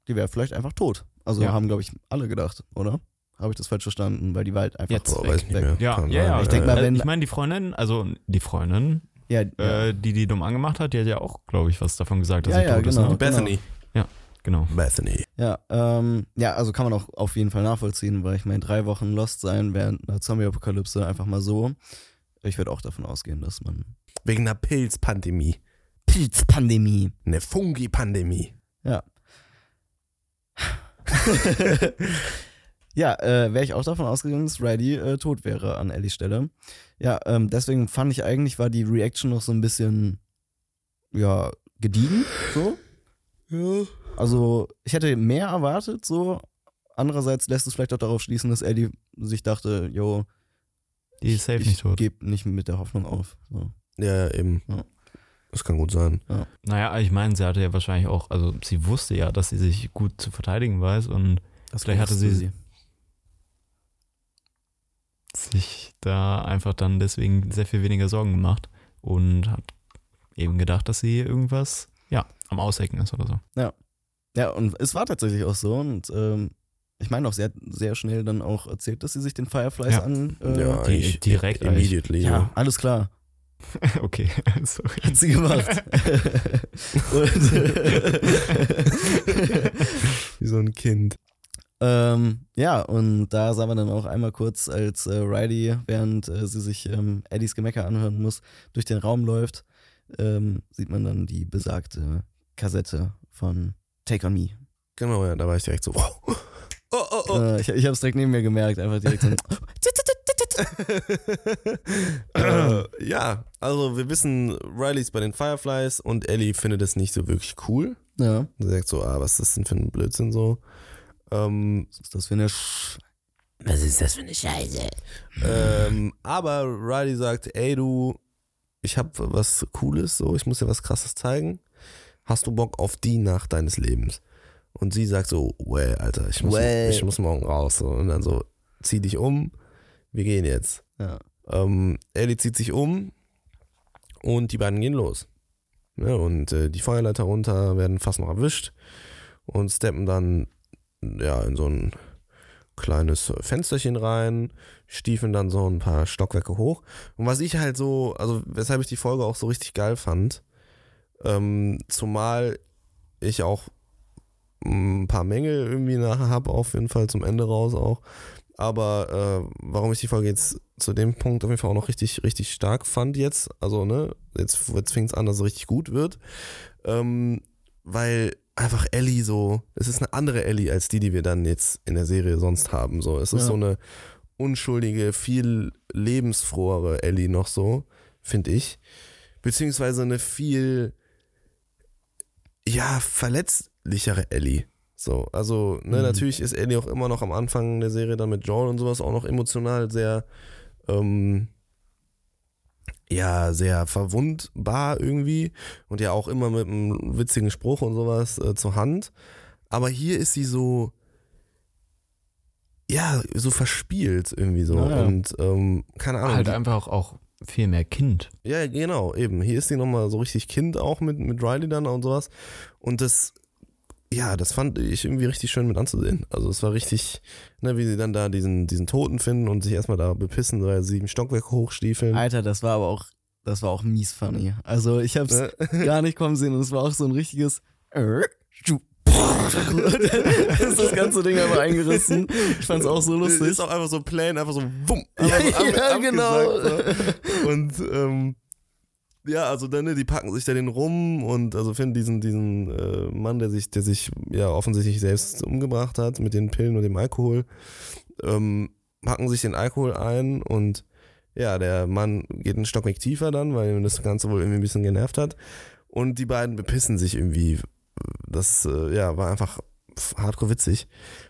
[SPEAKER 3] die wäre vielleicht einfach tot. Also
[SPEAKER 4] Ja.
[SPEAKER 3] haben, glaube ich, alle gedacht, oder? Habe ich das falsch verstanden? Weil die war halt einfach
[SPEAKER 4] Jetzt
[SPEAKER 3] weg,
[SPEAKER 2] weiß ich nicht
[SPEAKER 3] weg.
[SPEAKER 2] mehr.
[SPEAKER 4] Ja, ja, ja.
[SPEAKER 3] Ich denk mal,
[SPEAKER 4] Äh,
[SPEAKER 3] wenn-
[SPEAKER 4] ich meine, die Freundin, also die Freundin,
[SPEAKER 3] Ja, ja.
[SPEAKER 4] äh, die die dumm angemacht hat, die hat ja auch, glaube ich, was davon gesagt, dass
[SPEAKER 3] Ja,
[SPEAKER 4] sie
[SPEAKER 3] ja,
[SPEAKER 4] tot ist.
[SPEAKER 3] genau.
[SPEAKER 4] Ne?
[SPEAKER 2] Bethany.
[SPEAKER 4] Genau.
[SPEAKER 2] Bethany.
[SPEAKER 3] Ja, ähm, ja, also kann man auch auf jeden Fall nachvollziehen, weil ich meine, drei Wochen Lost sein während einer Zombie-Apokalypse einfach mal so. Ich würde auch davon ausgehen, dass man.
[SPEAKER 2] Wegen einer Pilzpandemie.
[SPEAKER 3] Pilzpandemie.
[SPEAKER 2] Eine Fungi-Pandemie.
[SPEAKER 3] Ja. ja, äh, wäre ich auch davon ausgegangen, dass Riley äh, tot wäre an Ellies Stelle. Ja, ähm, deswegen fand ich eigentlich, war die Reaction noch so ein bisschen, ja, gediegen, so.
[SPEAKER 2] Ja.
[SPEAKER 3] Also, ich hätte mehr erwartet, so. Andererseits lässt es vielleicht auch darauf schließen, dass Ellie sich dachte, jo,
[SPEAKER 4] Die ist safe
[SPEAKER 3] ich
[SPEAKER 4] nicht tot.
[SPEAKER 3] gebe nicht mit der Hoffnung auf. So.
[SPEAKER 2] Ja, eben.
[SPEAKER 3] Ja.
[SPEAKER 2] Das kann gut sein.
[SPEAKER 4] Naja, ich meine, sie hatte ja wahrscheinlich auch, also sie wusste ja, dass sie sich gut zu verteidigen weiß und
[SPEAKER 3] Das
[SPEAKER 4] Vielleicht hatte
[SPEAKER 3] wusste
[SPEAKER 4] sie- sich da einfach dann deswegen sehr viel weniger Sorgen gemacht und hat eben gedacht, dass sie irgendwas, ja, am Aushecken ist oder so.
[SPEAKER 3] Ja, und es war tatsächlich auch so. Und ähm, ich meine auch, sie hat sehr schnell dann auch erzählt, dass sie sich den Fireflies
[SPEAKER 4] Ja.
[SPEAKER 3] an. Äh,
[SPEAKER 2] ja,
[SPEAKER 4] die-
[SPEAKER 2] ich,
[SPEAKER 4] direkt.
[SPEAKER 2] Immediately.
[SPEAKER 3] ja, alles klar.
[SPEAKER 4] okay, sorry.
[SPEAKER 3] Hat sie gemacht. und,
[SPEAKER 2] Wie so ein Kind.
[SPEAKER 3] Ähm, ja, und da sah man dann auch einmal kurz, als äh, Riley, während äh, sie sich ähm, Eddies Gemecker anhören muss, durch den Raum läuft, ähm, sieht man dann die besagte Kassette von Take on Me.
[SPEAKER 2] Genau, ja, da war ich direkt so, wow. Oh, oh, oh.
[SPEAKER 3] Äh, ich ich habe es direkt neben mir gemerkt, einfach direkt so.
[SPEAKER 2] ja, also wir wissen, Riley ist bei den Fireflies und Ellie findet es nicht so wirklich cool.
[SPEAKER 3] ja,
[SPEAKER 2] Sie sagt so, ah, was ist das denn für ein Blödsinn so? Ähm,
[SPEAKER 3] was ist das für eine Sch
[SPEAKER 7] Was ist das für eine Scheiße?
[SPEAKER 2] ähm, aber Riley sagt, ey du, ich habe was Cooles, so, ich muss dir was Krasses zeigen. Hast du Bock auf die Nacht deines Lebens? Und sie sagt so, well, Alter, ich muss,
[SPEAKER 3] Well.
[SPEAKER 2] ich muss morgen raus. So. Und dann so, zieh dich um, wir gehen jetzt.
[SPEAKER 3] Ja.
[SPEAKER 2] Ähm, Ellie zieht sich um und die beiden gehen los. Ja, und äh, die Feuerleiter runter werden fast noch erwischt und steppen dann ja, in so ein kleines Fensterchen rein, stiefeln dann so ein paar Stockwerke hoch. Und was ich halt so, also weshalb ich die Folge auch so richtig geil fand, ähm, zumal ich auch ein paar Mängel irgendwie nachher habe, auf jeden Fall zum Ende raus auch. Aber äh, warum ich die Folge jetzt zu dem Punkt auf jeden Fall auch noch richtig, richtig stark fand jetzt, also ne, jetzt, jetzt fing es an, dass es richtig gut wird, ähm, weil einfach Ellie so, es ist eine andere Ellie als die, die wir dann jetzt in der Serie sonst haben. So, es ist
[SPEAKER 3] Ja.
[SPEAKER 2] so eine unschuldige, viel lebensfrohere Ellie noch so, finde ich. Beziehungsweise eine viel, ja, verletzlichere Ellie. So, also, ne,
[SPEAKER 3] Mhm.
[SPEAKER 2] natürlich ist Ellie auch immer noch am Anfang der Serie dann mit Joel und sowas auch noch emotional sehr, ähm, ja, sehr verwundbar irgendwie und ja auch immer mit einem witzigen Spruch und sowas äh, zur Hand. Aber hier ist sie so, ja, so verspielt irgendwie so.
[SPEAKER 3] Ja.
[SPEAKER 2] Und ähm, keine Ahnung.
[SPEAKER 4] halt einfach auch, auch viel mehr Kind.
[SPEAKER 2] ja, genau, eben. Hier ist sie nochmal so richtig Kind auch mit, mit Riley dann und sowas. Und das, ja, das fand ich irgendwie richtig schön mit anzusehen. Also es war richtig, ne, wie sie dann da diesen, diesen Toten finden und sich erstmal da bepissen, weil sie sieben Stockwerke hochstiefeln.
[SPEAKER 3] Alter, das war aber auch, das war auch mies funny. Also ich hab's
[SPEAKER 2] Ne?
[SPEAKER 3] gar nicht kommen sehen und es war auch so ein richtiges ist das ganze Ding einfach eingerissen. Ich fand's auch so lustig.
[SPEAKER 2] Ist auch einfach so plain, einfach so wumm.
[SPEAKER 3] Ja,
[SPEAKER 2] einfach so ab-
[SPEAKER 3] ja,
[SPEAKER 2] abgesagt, so. Und ähm, ja, also dann, ne, die packen sich da den rum und also finden diesen, diesen äh, Mann, der sich, der sich ja offensichtlich selbst umgebracht hat mit den Pillen und dem Alkohol, ähm, packen sich den Alkohol ein und ja, der Mann geht einen Stockwerk tiefer dann, weil ihn das Ganze wohl irgendwie ein bisschen genervt hat. Und die beiden bepissen sich irgendwie. Das äh, ja, war einfach hardcore witzig.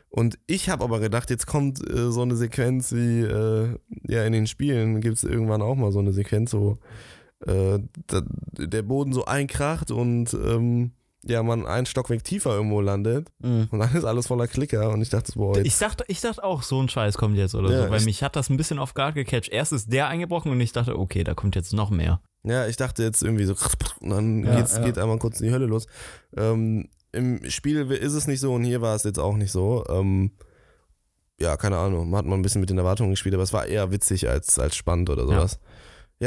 [SPEAKER 2] Und ich habe aber gedacht, jetzt kommt äh, so eine Sequenz wie, äh, ja, in den Spielen gibt es irgendwann auch mal so eine Sequenz, wo äh, der Boden so einkracht und ähm, ja, man einen Stockwerk tiefer irgendwo landet
[SPEAKER 3] Mhm.
[SPEAKER 2] und dann ist alles voller Klicker und ich dachte, boah, jetzt,
[SPEAKER 4] Ich dachte, ich dachte auch, so ein Scheiß kommt jetzt oder
[SPEAKER 2] Ja,
[SPEAKER 4] so, weil
[SPEAKER 2] ich-
[SPEAKER 4] mich hat das ein bisschen auf Guard gecatcht. Erst ist der eingebrochen und ich dachte, okay, da kommt jetzt noch mehr.
[SPEAKER 2] ja, ich dachte jetzt irgendwie so, und dann
[SPEAKER 3] Ja,
[SPEAKER 2] geht's,
[SPEAKER 3] ja.
[SPEAKER 2] geht einmal kurz in die Hölle los. Ähm, Im Spiel ist es nicht so und hier war es jetzt auch nicht so. Ähm, ja, keine Ahnung, man hat mal ein bisschen mit den Erwartungen gespielt, aber es war eher witzig als, als spannend oder sowas. Ja,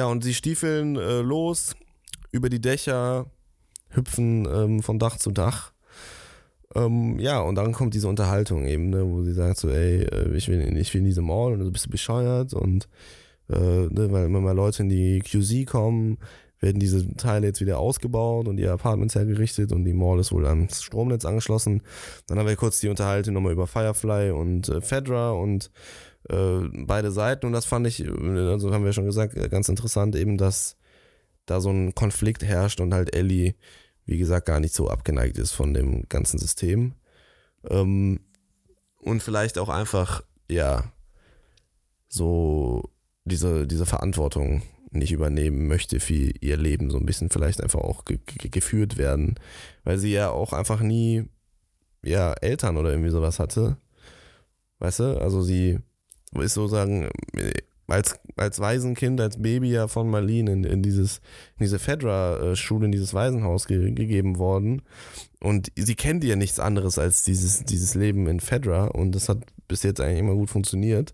[SPEAKER 2] und sie stiefeln äh, los über die Dächer, hüpfen ähm, von Dach zu Dach. Ähm, ja, und dann kommt diese Unterhaltung eben, ne, wo sie sagt so, ey, äh, ich will, ich will in diese Mall und du bist bescheuert und äh, ne, weil immer mal Leute in die QZ kommen, werden diese Teile jetzt wieder ausgebaut und die Apartments hergerichtet und die Mall ist wohl ans Stromnetz angeschlossen. Dann haben wir kurz die Unterhaltung nochmal über Firefly und äh, Fedra und beide Seiten und das fand ich, äh, also haben wir schon gesagt, äh, ganz interessant eben, dass da so ein Konflikt herrscht und halt Ellie, wie gesagt, gar nicht so abgeneigt ist von dem ganzen System. Ähm, und vielleicht auch einfach, ja, so diese, diese Verantwortung nicht übernehmen möchte für ihr Leben, so ein bisschen vielleicht einfach auch ge ge geführt werden, weil sie ja auch einfach nie, ja, Eltern oder irgendwie sowas hatte. Weißt du? Also sie ist sozusagen äh, als, als Waisenkind, als Baby ja von Marlene in, in dieses, in diese Fedra-Schule, in dieses Waisenhaus ge gegeben worden. Und sie kennt ja nichts anderes als dieses, dieses Leben in Fedra und das hat bis jetzt eigentlich immer gut funktioniert.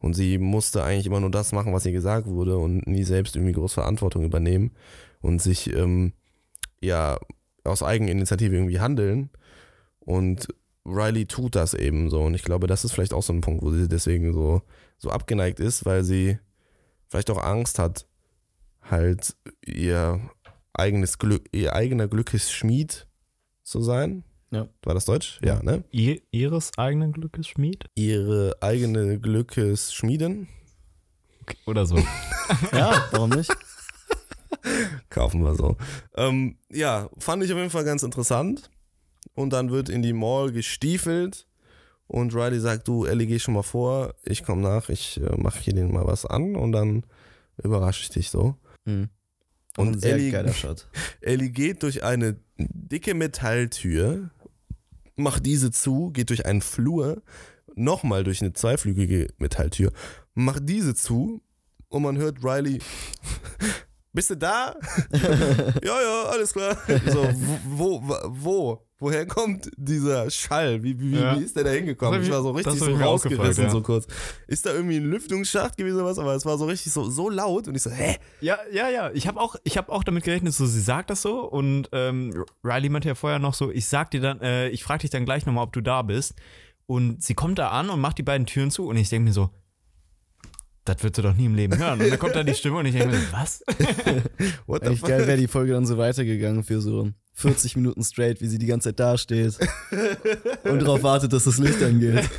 [SPEAKER 2] Und sie musste eigentlich immer nur das machen, was ihr gesagt wurde und nie selbst irgendwie groß Verantwortung übernehmen und sich ähm, ja aus Eigeninitiative irgendwie handeln. Und Riley tut das eben so. Und ich glaube, das ist vielleicht auch so ein Punkt, wo sie deswegen so, so abgeneigt ist, weil sie vielleicht auch Angst hat, halt ihr eigenes Glück, ihr eigener Glückesschmied zu sein.
[SPEAKER 3] Ja.
[SPEAKER 2] War das Deutsch? Ja, ne?
[SPEAKER 4] Ihr, ihres eigenen Glückes Schmied?
[SPEAKER 2] Ihre eigene Glückesschmieden.
[SPEAKER 4] Okay, Oder so.
[SPEAKER 3] Ja, warum nicht?
[SPEAKER 2] Kaufen wir so. Ähm, ja, fand ich auf jeden Fall ganz interessant. Und dann wird in die Mall gestiefelt und Riley sagt, du Ellie, geh schon mal vor, ich komme nach, ich äh, mache hier den mal was an und dann überrasche ich dich so.
[SPEAKER 3] Mhm. Und
[SPEAKER 2] Und Ellie,
[SPEAKER 3] geiler Shot.
[SPEAKER 2] Ellie geht durch eine dicke Metalltür, macht diese zu, geht durch einen Flur, nochmal durch eine zweiflügige Metalltür, macht diese zu und man hört Riley. Bist du da? ja, ja, alles klar. So, wo, wo, wo? Woher kommt dieser Schall? Wie, wie,
[SPEAKER 4] Ja.
[SPEAKER 2] wie ist der da hingekommen? Ich war so richtig so rausgerissen,
[SPEAKER 4] ja.
[SPEAKER 2] so kurz. Ist da irgendwie ein Lüftungsschacht gewesen oder was? Aber es war so richtig so, so laut und ich so, hä?
[SPEAKER 4] Ja, ja, ja. Ich habe auch, ich hab auch damit gerechnet, so sie sagt das so und ähm, Riley meinte ja vorher noch so, ich sag dir dann, äh, ich frage dich dann gleich nochmal, ob du da bist. Und sie kommt da an und macht die beiden Türen zu und ich denke mir so, das wird sie doch nie im Leben hören. Und dann kommt da die Stimme und ich denke mir so, was?
[SPEAKER 2] What the
[SPEAKER 3] Eigentlich
[SPEAKER 2] fuck?
[SPEAKER 3] geil wäre die Folge dann so weitergegangen für so 40 Minuten straight, wie sie die ganze Zeit dasteht und darauf wartet, dass das Licht angeht.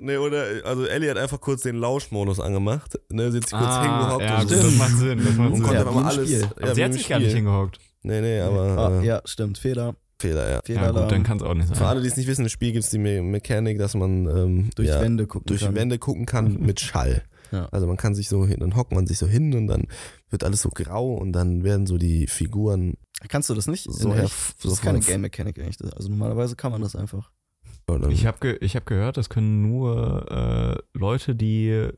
[SPEAKER 2] Nee, oder, also Ellie hat einfach kurz den Lauschmodus angemacht. Ne, sie hat sich kurz
[SPEAKER 4] Ah,
[SPEAKER 2] hingehockt
[SPEAKER 4] ja,
[SPEAKER 2] und,
[SPEAKER 4] gut, das macht Sinn. Das macht
[SPEAKER 2] und
[SPEAKER 4] Sinn.
[SPEAKER 2] konnte
[SPEAKER 3] Ja,
[SPEAKER 2] einfach
[SPEAKER 3] wie
[SPEAKER 2] mal
[SPEAKER 3] im
[SPEAKER 2] alles.
[SPEAKER 3] Spiel.
[SPEAKER 4] Aber
[SPEAKER 2] ja,
[SPEAKER 4] sie hat sich gar nicht
[SPEAKER 2] Spiel.
[SPEAKER 4] hingehockt.
[SPEAKER 2] Nee, nee, aber
[SPEAKER 3] Ah,
[SPEAKER 2] äh,
[SPEAKER 3] ja, stimmt. Fehler.
[SPEAKER 2] Fehler, ja.
[SPEAKER 4] Ja,
[SPEAKER 3] Fehlalarm.
[SPEAKER 4] gut, dann kann es auch nicht
[SPEAKER 2] Für
[SPEAKER 4] sein.
[SPEAKER 2] alle, die es nicht wissen, im Spiel gibt es die Me Mechanik, dass man ähm,
[SPEAKER 3] durch
[SPEAKER 2] ja,
[SPEAKER 3] Wände gucken
[SPEAKER 2] durch
[SPEAKER 3] kann.
[SPEAKER 2] Wände gucken kann mit Schall.
[SPEAKER 3] Ja.
[SPEAKER 2] Also man kann sich so hin, dann hockt man sich so hin und dann wird alles so grau und dann werden so die Figuren
[SPEAKER 3] Kannst du das nicht?
[SPEAKER 2] so
[SPEAKER 3] in echt? Das ist keine Game Mechanik eigentlich. Also normalerweise kann man das einfach.
[SPEAKER 4] Ich habe ge ich hab gehört, das können nur äh, Leute, die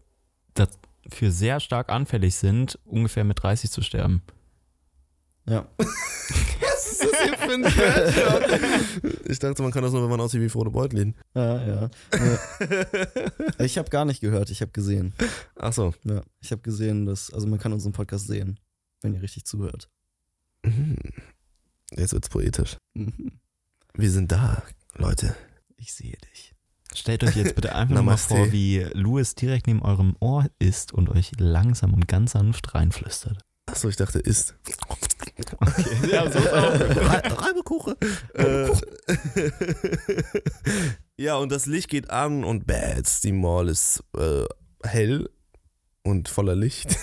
[SPEAKER 4] dafür sehr stark anfällig sind, ungefähr mit 30 zu sterben.
[SPEAKER 3] Ja.
[SPEAKER 2] Was ist das hier für ein Trash-Talk? Ich dachte, man kann das nur, wenn man aussieht wie Frodo Beutlin.
[SPEAKER 3] Ja, ja. Nee. ich habe gar nicht gehört, ich habe gesehen.
[SPEAKER 2] Ach so.
[SPEAKER 3] Ja, ich habe gesehen, dass, also man kann unseren Podcast sehen, wenn ihr richtig zuhört.
[SPEAKER 2] Mhm. Jetzt wird's poetisch.
[SPEAKER 3] Mhm.
[SPEAKER 2] Wir sind da, Leute.
[SPEAKER 3] Ich sehe dich.
[SPEAKER 4] Stellt euch jetzt bitte einfach mal vor, wie Louis direkt neben eurem Ohr ist und euch langsam und ganz sanft reinflüstert.
[SPEAKER 2] Achso, ich dachte, ist.
[SPEAKER 4] Okay, ja, so
[SPEAKER 2] Reibekuche. Äh, ja, und das Licht geht an und bats, die Mall ist äh, hell und voller Licht.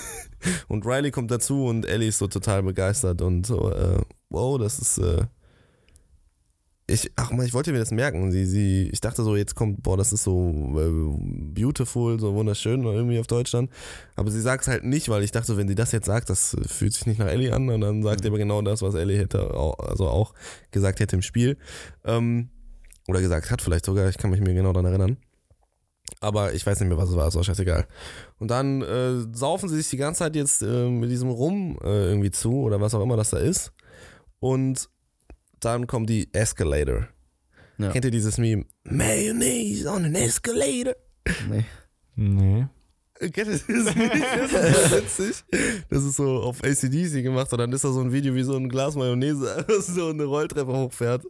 [SPEAKER 2] Und Riley kommt dazu und Ellie ist so total begeistert und so, äh, wow, das ist. Äh, ich, ach man, ich wollte mir das merken. Sie, sie, ich dachte so, jetzt kommt, boah, das ist so äh, beautiful, so wunderschön irgendwie auf Deutsch dann. Aber sie sagt es halt nicht, weil ich dachte, wenn sie das jetzt sagt, das fühlt sich nicht nach Ellie an. Und dann sagt sie aber genau das, was Ellie hätte, auch, also auch gesagt hätte im Spiel. Ähm, oder gesagt hat vielleicht sogar, ich kann mich mir genau daran erinnern. Aber ich weiß nicht mehr, was es war, ist auch scheißegal. Und dann äh, saufen sie sich die ganze Zeit jetzt äh, mit diesem Rum äh, irgendwie zu oder was auch immer das da ist. Und dann kommt die Escalator.
[SPEAKER 3] Ja.
[SPEAKER 2] Kennt ihr dieses Meme? Mayonnaise on an escalator.
[SPEAKER 3] Nee.
[SPEAKER 4] Nee.
[SPEAKER 2] Das nicht? Das ist witzig. Das ist so auf ACDC gemacht und dann ist da so ein Video, wie so ein Glas Mayonnaise so eine Rolltreppe hochfährt.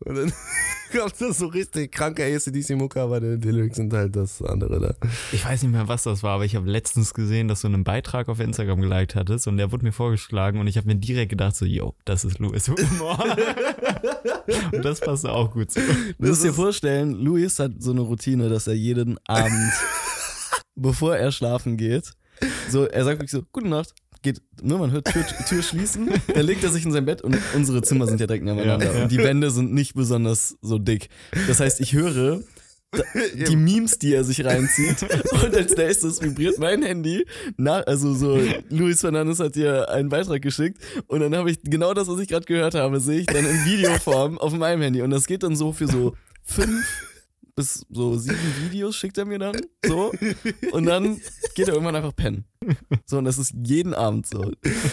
[SPEAKER 2] Und dann kommt das so richtig kranke ACDC-Mucke, aber die, die Lyrics sind halt das andere da.
[SPEAKER 4] Ich weiß nicht mehr, was das war, aber ich habe letztens gesehen, dass du einen Beitrag auf Instagram geliked hattest und der wurde mir vorgeschlagen und ich habe mir direkt gedacht so, yo, das ist Louis Humor. und das passt auch gut zu.
[SPEAKER 3] Du musst dir vorstellen, Luis hat so eine Routine, dass er jeden Abend, bevor er schlafen geht, so, er sagt wirklich so, gute Nacht, geht, ne, man hört Tür, Tür schließen, dann legt er sich in sein Bett und unsere Zimmer sind ja direkt nebeneinander
[SPEAKER 4] Ja,
[SPEAKER 3] und die Wände sind nicht besonders so dick. Das heißt, ich höre die Memes, die er sich reinzieht und als nächstes vibriert mein Handy, na, also so, Luis Fernandes hat dir einen Beitrag geschickt und dann habe ich genau das, was ich gerade gehört habe, sehe ich dann in Videoform auf meinem Handy und das geht dann so für so fünf bis so sieben Videos schickt er mir dann so und dann geht er irgendwann einfach pennen. So und das ist jeden Abend so.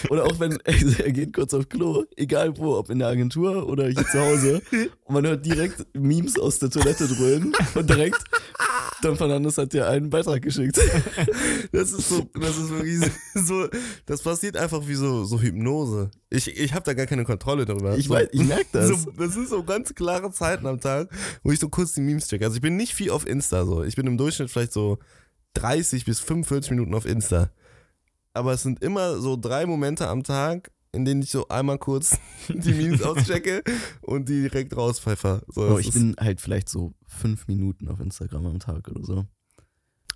[SPEAKER 3] Oder auch wenn er geht kurz auf Klo, egal wo, ob in der Agentur oder hier zu Hause und man hört direkt Memes aus der Toilette dröhnen und direkt Don Fernandes hat dir einen Beitrag geschickt.
[SPEAKER 2] Das ist so, das ist wirklich so, das passiert einfach wie so, so Hypnose. Ich, ich habe da gar keine Kontrolle darüber.
[SPEAKER 3] Ich weiß, ich merke das.
[SPEAKER 2] So, das sind so ganz klare Zeiten am Tag, wo ich so kurz die Memes checke. Also ich bin nicht viel auf Insta so. Ich bin im Durchschnitt vielleicht so 30 bis 45 Minuten auf Insta. Aber es sind immer so drei Momente am Tag, in denen ich so einmal kurz die Memes auschecke und die direkt rauspfeffer. So,
[SPEAKER 3] Oh, ich bin halt vielleicht so fünf Minuten auf Instagram am Tag oder so.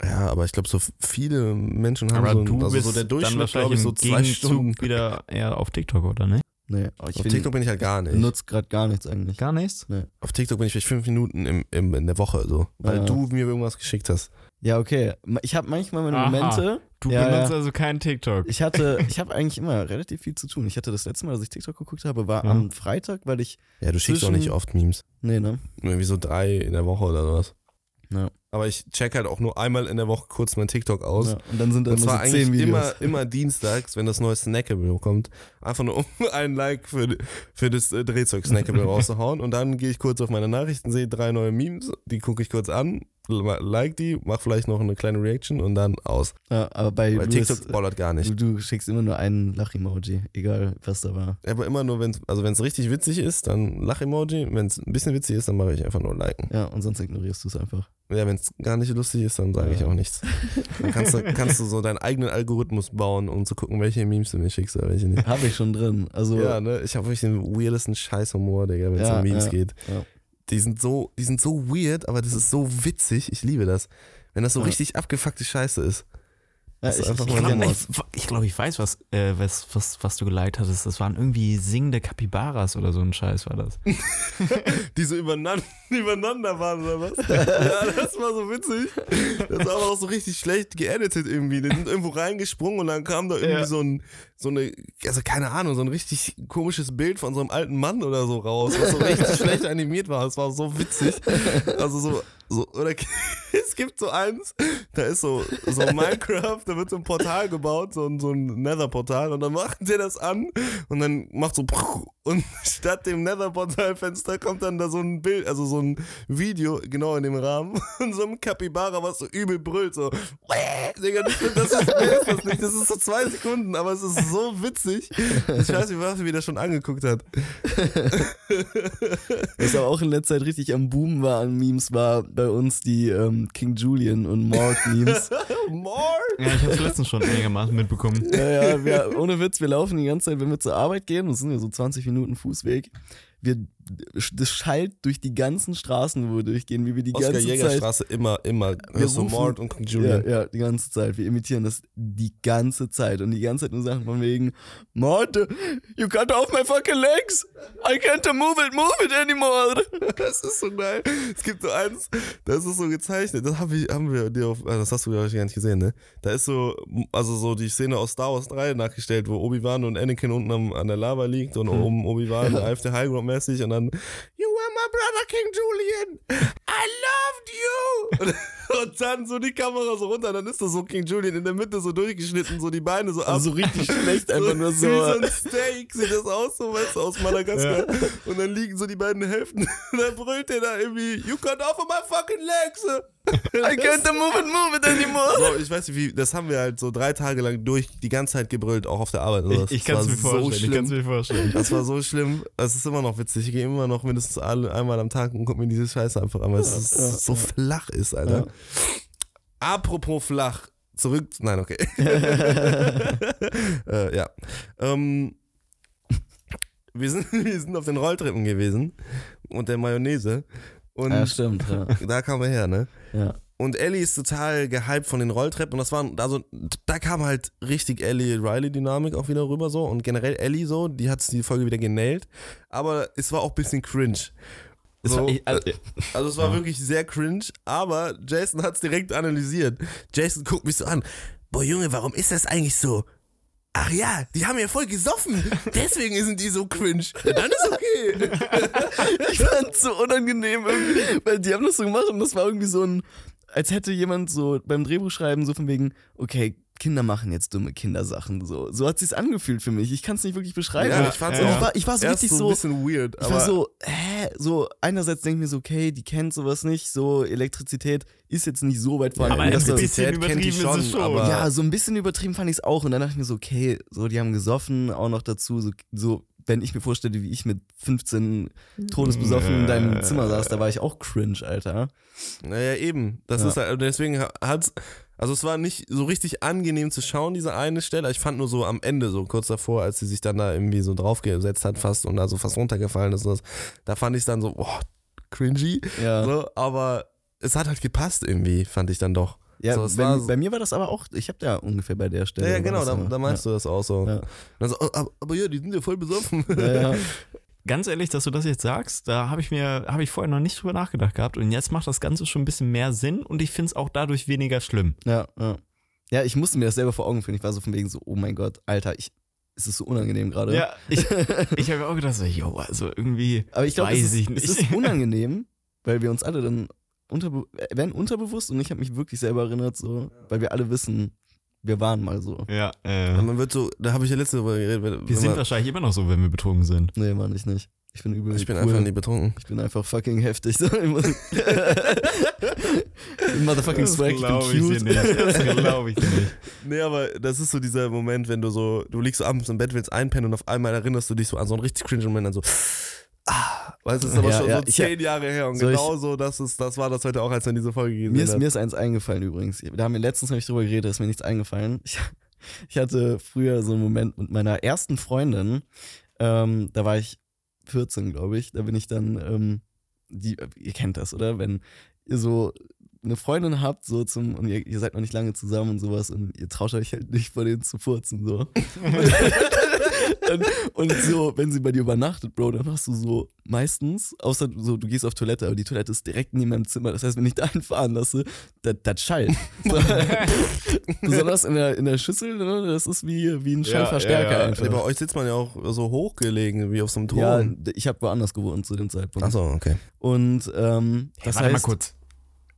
[SPEAKER 2] ja, aber ich glaube, so viele Menschen haben
[SPEAKER 4] Aber
[SPEAKER 2] so,
[SPEAKER 4] du
[SPEAKER 2] also
[SPEAKER 4] bist
[SPEAKER 2] so der
[SPEAKER 4] dann
[SPEAKER 2] Durchschnitt, glaube ich, so zwei
[SPEAKER 4] Gegenzug
[SPEAKER 2] Stunden.
[SPEAKER 4] wieder eher auf TikTok, oder ne?
[SPEAKER 3] Nee, ich
[SPEAKER 2] Auf
[SPEAKER 3] bin,
[SPEAKER 2] TikTok bin ich halt gar nicht.
[SPEAKER 3] nutze gerade gar nichts eigentlich.
[SPEAKER 4] Gar nichts?
[SPEAKER 2] Auf TikTok bin ich vielleicht fünf Minuten im, im, in der Woche so, weil
[SPEAKER 3] Ja.
[SPEAKER 2] du mir irgendwas geschickt hast.
[SPEAKER 3] Ja, okay. Ich habe manchmal meine
[SPEAKER 4] Aha.
[SPEAKER 3] Momente,
[SPEAKER 4] Du
[SPEAKER 3] Ja,
[SPEAKER 4] benutzt
[SPEAKER 3] ja.
[SPEAKER 4] also keinen TikTok.
[SPEAKER 3] Ich hatte, ich habe eigentlich immer relativ viel zu tun. Ich hatte das letzte Mal, dass ich TikTok geguckt habe, war
[SPEAKER 4] Ja.
[SPEAKER 3] am Freitag, weil ich,
[SPEAKER 2] Ja, du schickst auch nicht oft Memes.
[SPEAKER 3] nee, ne?
[SPEAKER 2] Irgendwie so drei in der Woche oder sowas.
[SPEAKER 3] Ja.
[SPEAKER 2] Aber ich check halt auch nur einmal in der Woche kurz mein TikTok aus.
[SPEAKER 3] ja. Und dann sind da
[SPEAKER 2] Und
[SPEAKER 3] immer
[SPEAKER 2] zwar
[SPEAKER 3] so
[SPEAKER 2] eigentlich
[SPEAKER 3] Videos.
[SPEAKER 2] immer, immer dienstags, wenn das neue Snackable kommt. Einfach nur um ein Like für, für das äh, Drehzeug-Snackable rauszuhauen. Und dann gehe ich kurz auf meine Nachrichten, sehe drei neue Memes, die gucke ich kurz an, like die, mach vielleicht noch eine kleine Reaction und dann aus.
[SPEAKER 3] Ja, aber bei Louis,
[SPEAKER 2] TikTok bollert gar nicht.
[SPEAKER 3] du, du schickst immer nur einen Lach-Emoji, egal was da war.
[SPEAKER 2] Aber immer nur, wenn es also wenn's richtig witzig ist, dann Lach-Emoji. Wenn es ein bisschen witzig ist, dann mache ich einfach nur Liken.
[SPEAKER 3] Ja, und sonst ignorierst du es einfach.
[SPEAKER 2] Ja, wenn es gar nicht lustig ist, dann sage ich
[SPEAKER 3] Ja.
[SPEAKER 2] auch nichts. Dann kannst du, kannst du so deinen eigenen Algorithmus bauen, um zu gucken, welche Memes du mir schickst oder welche nicht.
[SPEAKER 3] Habe ich schon drin. Also,
[SPEAKER 2] Ja, ne? Ich habe wirklich den weirdesten Scheißhumor, Digga, wenn es
[SPEAKER 3] Ja,
[SPEAKER 2] um Memes
[SPEAKER 3] ja,
[SPEAKER 2] geht.
[SPEAKER 3] ja.
[SPEAKER 2] Die sind so, die sind so weird, aber das ist so witzig. Ich liebe das. Wenn das so richtig abgefuckte Scheiße ist.
[SPEAKER 3] Ja, ich,
[SPEAKER 4] glaube, ich, ich, glaub, ich weiß, was, äh, was, was, was du geliked hattest. Das waren irgendwie singende Kapibaras oder so ein Scheiß war das.
[SPEAKER 2] Die so übereinander, übereinander waren oder was? ja, das war so witzig. Das war aber auch so richtig schlecht geeditet irgendwie. Die sind irgendwo reingesprungen und dann kam da irgendwie
[SPEAKER 4] Ja.
[SPEAKER 2] so ein, so eine, also keine Ahnung, so ein richtig komisches Bild von so einem alten Mann oder so raus, was so richtig schlecht animiert war. Das war so witzig. Also so, so, oder es gibt so eins, da ist so, so Minecraft, da wird so ein Portal gebaut, so ein, so ein Nether-Portal und dann macht der das an und dann macht so und statt dem Nether-Portal-Fenster kommt dann da so ein Bild, also so ein Video, genau in dem Rahmen, von so einem Capybara, was so übel brüllt, so Digga, das, ist das nicht, das ist so zwei Sekunden, aber es ist so witzig. Ich weiß nicht, was mir das schon angeguckt hat.
[SPEAKER 3] was aber auch in letzter Zeit richtig am Boom war an Memes, war bei uns die ähm, King Julian und Morg Memes.
[SPEAKER 2] More?
[SPEAKER 4] Ja, ich habe es letztens schon einigermaßen mitbekommen.
[SPEAKER 3] ja, ja, wir, ohne Witz, wir laufen die ganze Zeit, wenn wir zur Arbeit gehen, das sind ja so 20 Minuten Fußweg, wir, das schallt durch die ganzen Straßen, wo wir durchgehen, wie wir die ganze Zeit
[SPEAKER 2] Oskar-Jäger-Straße immer, immer. Du
[SPEAKER 3] rufen-
[SPEAKER 2] Mord und King
[SPEAKER 3] Ja,
[SPEAKER 2] Julian.
[SPEAKER 3] ja, die ganze Zeit. Wir imitieren das die ganze Zeit. Und die ganze Zeit nur Sachen von wegen, Mord, you cut off my fucking legs. I can't move it, move it anymore.
[SPEAKER 2] Das ist so geil. Es gibt so eins, das ist so gezeichnet. Das hab ich, haben wir dir auf, ah, das hast du glaube ich gar nicht gesehen, ne? Da ist so, also so die Szene aus Star Wars 3 nachgestellt, wo Obi-Wan und Anakin unten am, an der Lava liegt und oben Obi-Wan greift der High Ground mäßig und dann You were my brother King Julian. I loved you. Und, und dann so die Kamera so runter, dann ist da so King Julian in der Mitte so durchgeschnitten, so die Beine so ab.
[SPEAKER 3] Also so richtig schlecht, einfach nur so.
[SPEAKER 2] Wie so ein Steak sieht das aus, so weißt du, aus Madagaskar. Und dann liegen so die beiden Hälften. Und dann brüllt der da irgendwie, you cut off of my fucking legs.
[SPEAKER 3] I can't move it, move it anymore.
[SPEAKER 2] So, ich weiß nicht wie, das haben wir halt so drei Tage lang durch die ganze Zeit gebrüllt, auch auf der Arbeit.
[SPEAKER 4] Ich, ich kann es mir vorstellen. ich
[SPEAKER 2] So
[SPEAKER 4] kann es
[SPEAKER 2] schlimm.
[SPEAKER 4] mir vorstellen.
[SPEAKER 2] Das war so schlimm. Es ist immer noch witzig. Ich gehe immer noch mindestens alle, einmal am Tag und gucke mir diese Scheiße einfach an, weil es ist- so flach ist, Alter. Apropos flach. Zurück. Nein, okay. äh, ja. Ähm, wir, sind, wir sind auf den Rolltreppen gewesen und der Mayonnaise. Und
[SPEAKER 3] Ja, stimmt. Ja.
[SPEAKER 2] da kamen wir her, ne?
[SPEAKER 3] ja.
[SPEAKER 2] Und Ellie ist total gehypt von den Rolltreppen. Und das waren, also, da kam halt richtig Ellie-Riley-Dynamik auch wieder rüber so. Und generell Ellie so, die hat die Folge wieder genailt. Aber es war auch ein bisschen cringe. So,
[SPEAKER 4] war, ich, also,
[SPEAKER 2] also es war
[SPEAKER 4] Ja.
[SPEAKER 2] wirklich sehr cringe, aber Jason hat es direkt analysiert. Jason guckt mich so an. Boah, Junge, warum ist das eigentlich so? Ach ja, die haben ja voll gesoffen. Deswegen sind die so cringe. Ja, dann ist okay.
[SPEAKER 3] Ich fand's so unangenehm irgendwie, weil die haben das so gemacht und das war irgendwie so ein, als hätte jemand so beim Drehbuchschreiben so von wegen, okay, Kinder machen jetzt dumme Kindersachen. So, so hat sich's angefühlt für mich. Ich kann es nicht wirklich beschreiben.
[SPEAKER 2] Ja, ich fand's
[SPEAKER 3] und
[SPEAKER 2] auch
[SPEAKER 3] ich war, ich war so
[SPEAKER 2] Erst
[SPEAKER 3] richtig
[SPEAKER 2] so ein bisschen weird,
[SPEAKER 3] ich war so, hä? So, einerseits denke ich mir so, okay, die kennt sowas nicht, so Elektrizität ist jetzt nicht so weit vorhanden.
[SPEAKER 4] aber ein bisschen
[SPEAKER 2] Elektrizität kennt die
[SPEAKER 4] übertrieben ist es
[SPEAKER 2] schon,
[SPEAKER 4] schon.
[SPEAKER 2] aber-
[SPEAKER 3] ja, so ein bisschen übertrieben fand ich es auch. Und dann dachte ich mir so, okay, so, die haben gesoffen, auch noch dazu, so, so wenn ich mir vorstelle, wie ich mit 15 todesbesoffen in deinem Zimmer saß, da war ich auch cringe, Alter.
[SPEAKER 2] Naja, eben. Das
[SPEAKER 3] Ja.
[SPEAKER 2] ist halt, deswegen hat's, also es war nicht so richtig angenehm zu schauen, diese eine Stelle. Ich fand nur so am Ende, so kurz davor, als sie sich dann da irgendwie so draufgesetzt hat fast und da so fast runtergefallen ist, und das, da fand ich dann so, boah, cringy.
[SPEAKER 3] Ja,
[SPEAKER 2] So, aber es hat halt gepasst irgendwie, fand ich dann doch.
[SPEAKER 3] ja
[SPEAKER 2] so, es
[SPEAKER 3] bei,
[SPEAKER 2] so-
[SPEAKER 3] bei mir war das aber auch, ich habe da ungefähr bei der Stelle.
[SPEAKER 2] Ja, ja genau, da, da meinst du das auch so.
[SPEAKER 3] Ja.
[SPEAKER 2] So, oh, aber, aber ja, die sind ja voll besoffen.
[SPEAKER 3] Ja, ja.
[SPEAKER 4] ganz ehrlich, dass du das jetzt sagst, da habe ich mir, habe ich vorher noch nicht drüber nachgedacht gehabt und jetzt macht das Ganze schon ein bisschen mehr Sinn und ich finde es auch dadurch weniger schlimm.
[SPEAKER 3] Ja, ja. Ja, ich musste mir das selber vor Augen führen. Ich war so von wegen so, oh mein Gott, Alter, ich, es ist so unangenehm gerade.
[SPEAKER 4] Ja, ich, ich habe auch gedacht, so, yo, also irgendwie
[SPEAKER 3] Aber ich glaube,
[SPEAKER 4] weiß
[SPEAKER 3] es,
[SPEAKER 4] ich
[SPEAKER 3] ist-
[SPEAKER 4] nicht.
[SPEAKER 3] es ist unangenehm, weil wir uns alle dann unterbe äh, werden unterbewusst und ich habe mich wirklich selber erinnert, so, weil wir alle wissen, wir waren mal so.
[SPEAKER 4] ja,
[SPEAKER 2] Und
[SPEAKER 4] äh,
[SPEAKER 2] man wird so, da habe ich ja letzte Woche geredet. wenn-
[SPEAKER 4] wir
[SPEAKER 2] wenn
[SPEAKER 4] sind
[SPEAKER 2] man,
[SPEAKER 4] wahrscheinlich immer noch so, wenn wir betrunken sind.
[SPEAKER 3] Nee, Mann, ich nicht. Ich bin übel.
[SPEAKER 2] ich bin
[SPEAKER 3] cool.
[SPEAKER 2] einfach nie betrunken.
[SPEAKER 3] Ich bin einfach fucking heftig. So. Ich muss- Motherfucking swag, ich bin
[SPEAKER 4] glaub
[SPEAKER 3] cute.
[SPEAKER 4] dir nicht. Das glaube ich dir nicht.
[SPEAKER 2] Nee, aber das ist so dieser Moment, wenn du so, du liegst so abends im Bett, willst einpennen und auf einmal erinnerst du dich so an so einen richtig cringe Moment, dann so, ah, weißt du, das ist aber
[SPEAKER 3] Ja,
[SPEAKER 2] schon
[SPEAKER 3] ja,
[SPEAKER 2] so
[SPEAKER 3] ich-
[SPEAKER 2] zehn Jahre her und genau so, das, ist, das war das heute auch, als wir in diese Folge gesehen
[SPEAKER 3] Mir ist,
[SPEAKER 2] haben.
[SPEAKER 3] mir ist eins eingefallen übrigens. Da haben wir letztens nämlich drüber geredet, ist mir nichts eingefallen. Ich, ich hatte früher so einen Moment mit meiner ersten Freundin, ähm, da war ich 14, glaube ich. Da bin ich dann, ähm, die, ihr kennt das, oder? Wenn ihr so eine Freundin habt, so zum, und ihr, ihr seid noch nicht lange zusammen und sowas und ihr traut euch halt nicht vor denen zu furzen, so. und, und so, wenn sie bei dir übernachtet, Bro, dann hast du so meistens, außer so, du gehst auf Toilette, aber die Toilette ist direkt neben meinem Zimmer. Das heißt, wenn ich da hinfahren lasse, das, schallt. So. Besonders in der, in der Schüssel, ne, das ist wie, wie ein Schallverstärker
[SPEAKER 4] ja, ja.
[SPEAKER 3] einfach.
[SPEAKER 2] Nee, bei euch sitzt man ja auch so hochgelegen, wie auf so einem Thron.
[SPEAKER 3] Ja, ich habe woanders gewohnt zu dem Zeitpunkt.
[SPEAKER 2] Achso, okay.
[SPEAKER 3] Und ähm, das
[SPEAKER 4] Warte
[SPEAKER 3] heißt,
[SPEAKER 4] mal kurz.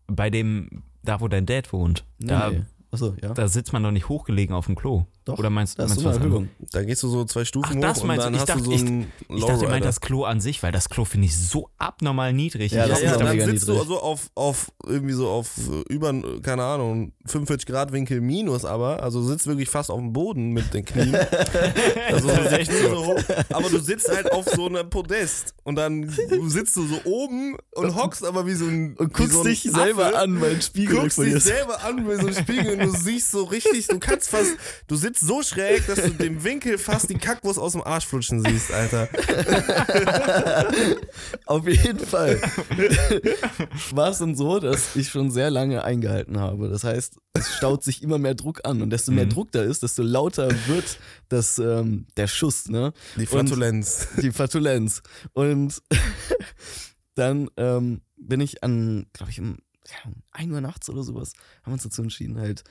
[SPEAKER 4] Bei dem, da wo dein Dad wohnt,
[SPEAKER 3] Nee,
[SPEAKER 4] da,
[SPEAKER 3] nee. Achso, ja.
[SPEAKER 4] da sitzt man doch nicht hochgelegen auf dem Klo.
[SPEAKER 3] Doch,
[SPEAKER 4] Oder meinst,
[SPEAKER 3] Da ist
[SPEAKER 4] meinst
[SPEAKER 3] so
[SPEAKER 4] du
[SPEAKER 3] eine
[SPEAKER 4] was anderes?
[SPEAKER 3] Erhöhung.
[SPEAKER 2] Da gehst du so zwei Stufen
[SPEAKER 4] Ach, das
[SPEAKER 2] hoch und
[SPEAKER 4] meinst du?
[SPEAKER 2] dann
[SPEAKER 4] Ich
[SPEAKER 2] hast
[SPEAKER 4] dachte-
[SPEAKER 2] du so einen
[SPEAKER 4] Ich dachte, ihr meint das Klo an sich, weil das Klo finde ich so abnormal niedrig.
[SPEAKER 3] Ja, das
[SPEAKER 4] hab
[SPEAKER 3] ist
[SPEAKER 2] ja,
[SPEAKER 4] mich
[SPEAKER 2] dann
[SPEAKER 3] mega
[SPEAKER 2] sitzt du
[SPEAKER 3] niedrig.
[SPEAKER 2] also auf, auf irgendwie so auf äh, über, keine Ahnung, 45 Grad Winkel minus aber, also du sitzt wirklich fast auf dem Boden mit den Knien. also du sitzt so hoch, aber du sitzt halt auf so einem Podest und dann sitzt du so oben und hockst aber wie so ein
[SPEAKER 3] Und guckst
[SPEAKER 2] so ein
[SPEAKER 3] dich selber
[SPEAKER 2] Affe.
[SPEAKER 3] an, weil ein Spiegel
[SPEAKER 2] guckst dich
[SPEAKER 3] ist.
[SPEAKER 2] selber an bei so einem Spiegel und du siehst so richtig, du kannst fast, du sitzt so schräg, dass du dem Winkel fast die Kackwurst aus dem Arsch flutschen siehst, Alter.
[SPEAKER 3] Auf jeden Fall war es dann so, dass ich schon sehr lange eingehalten habe. Das heißt, es staut sich immer mehr Druck an und desto mehr
[SPEAKER 4] Mhm.
[SPEAKER 3] Druck da ist, desto lauter wird das, ähm, der Schuss, ne?
[SPEAKER 2] Die Flatulenz.
[SPEAKER 3] Die Flatulenz. Und dann ähm, bin ich an, glaube ich, um ja, um 1 Uhr nachts oder sowas, haben wir uns dazu entschieden, halt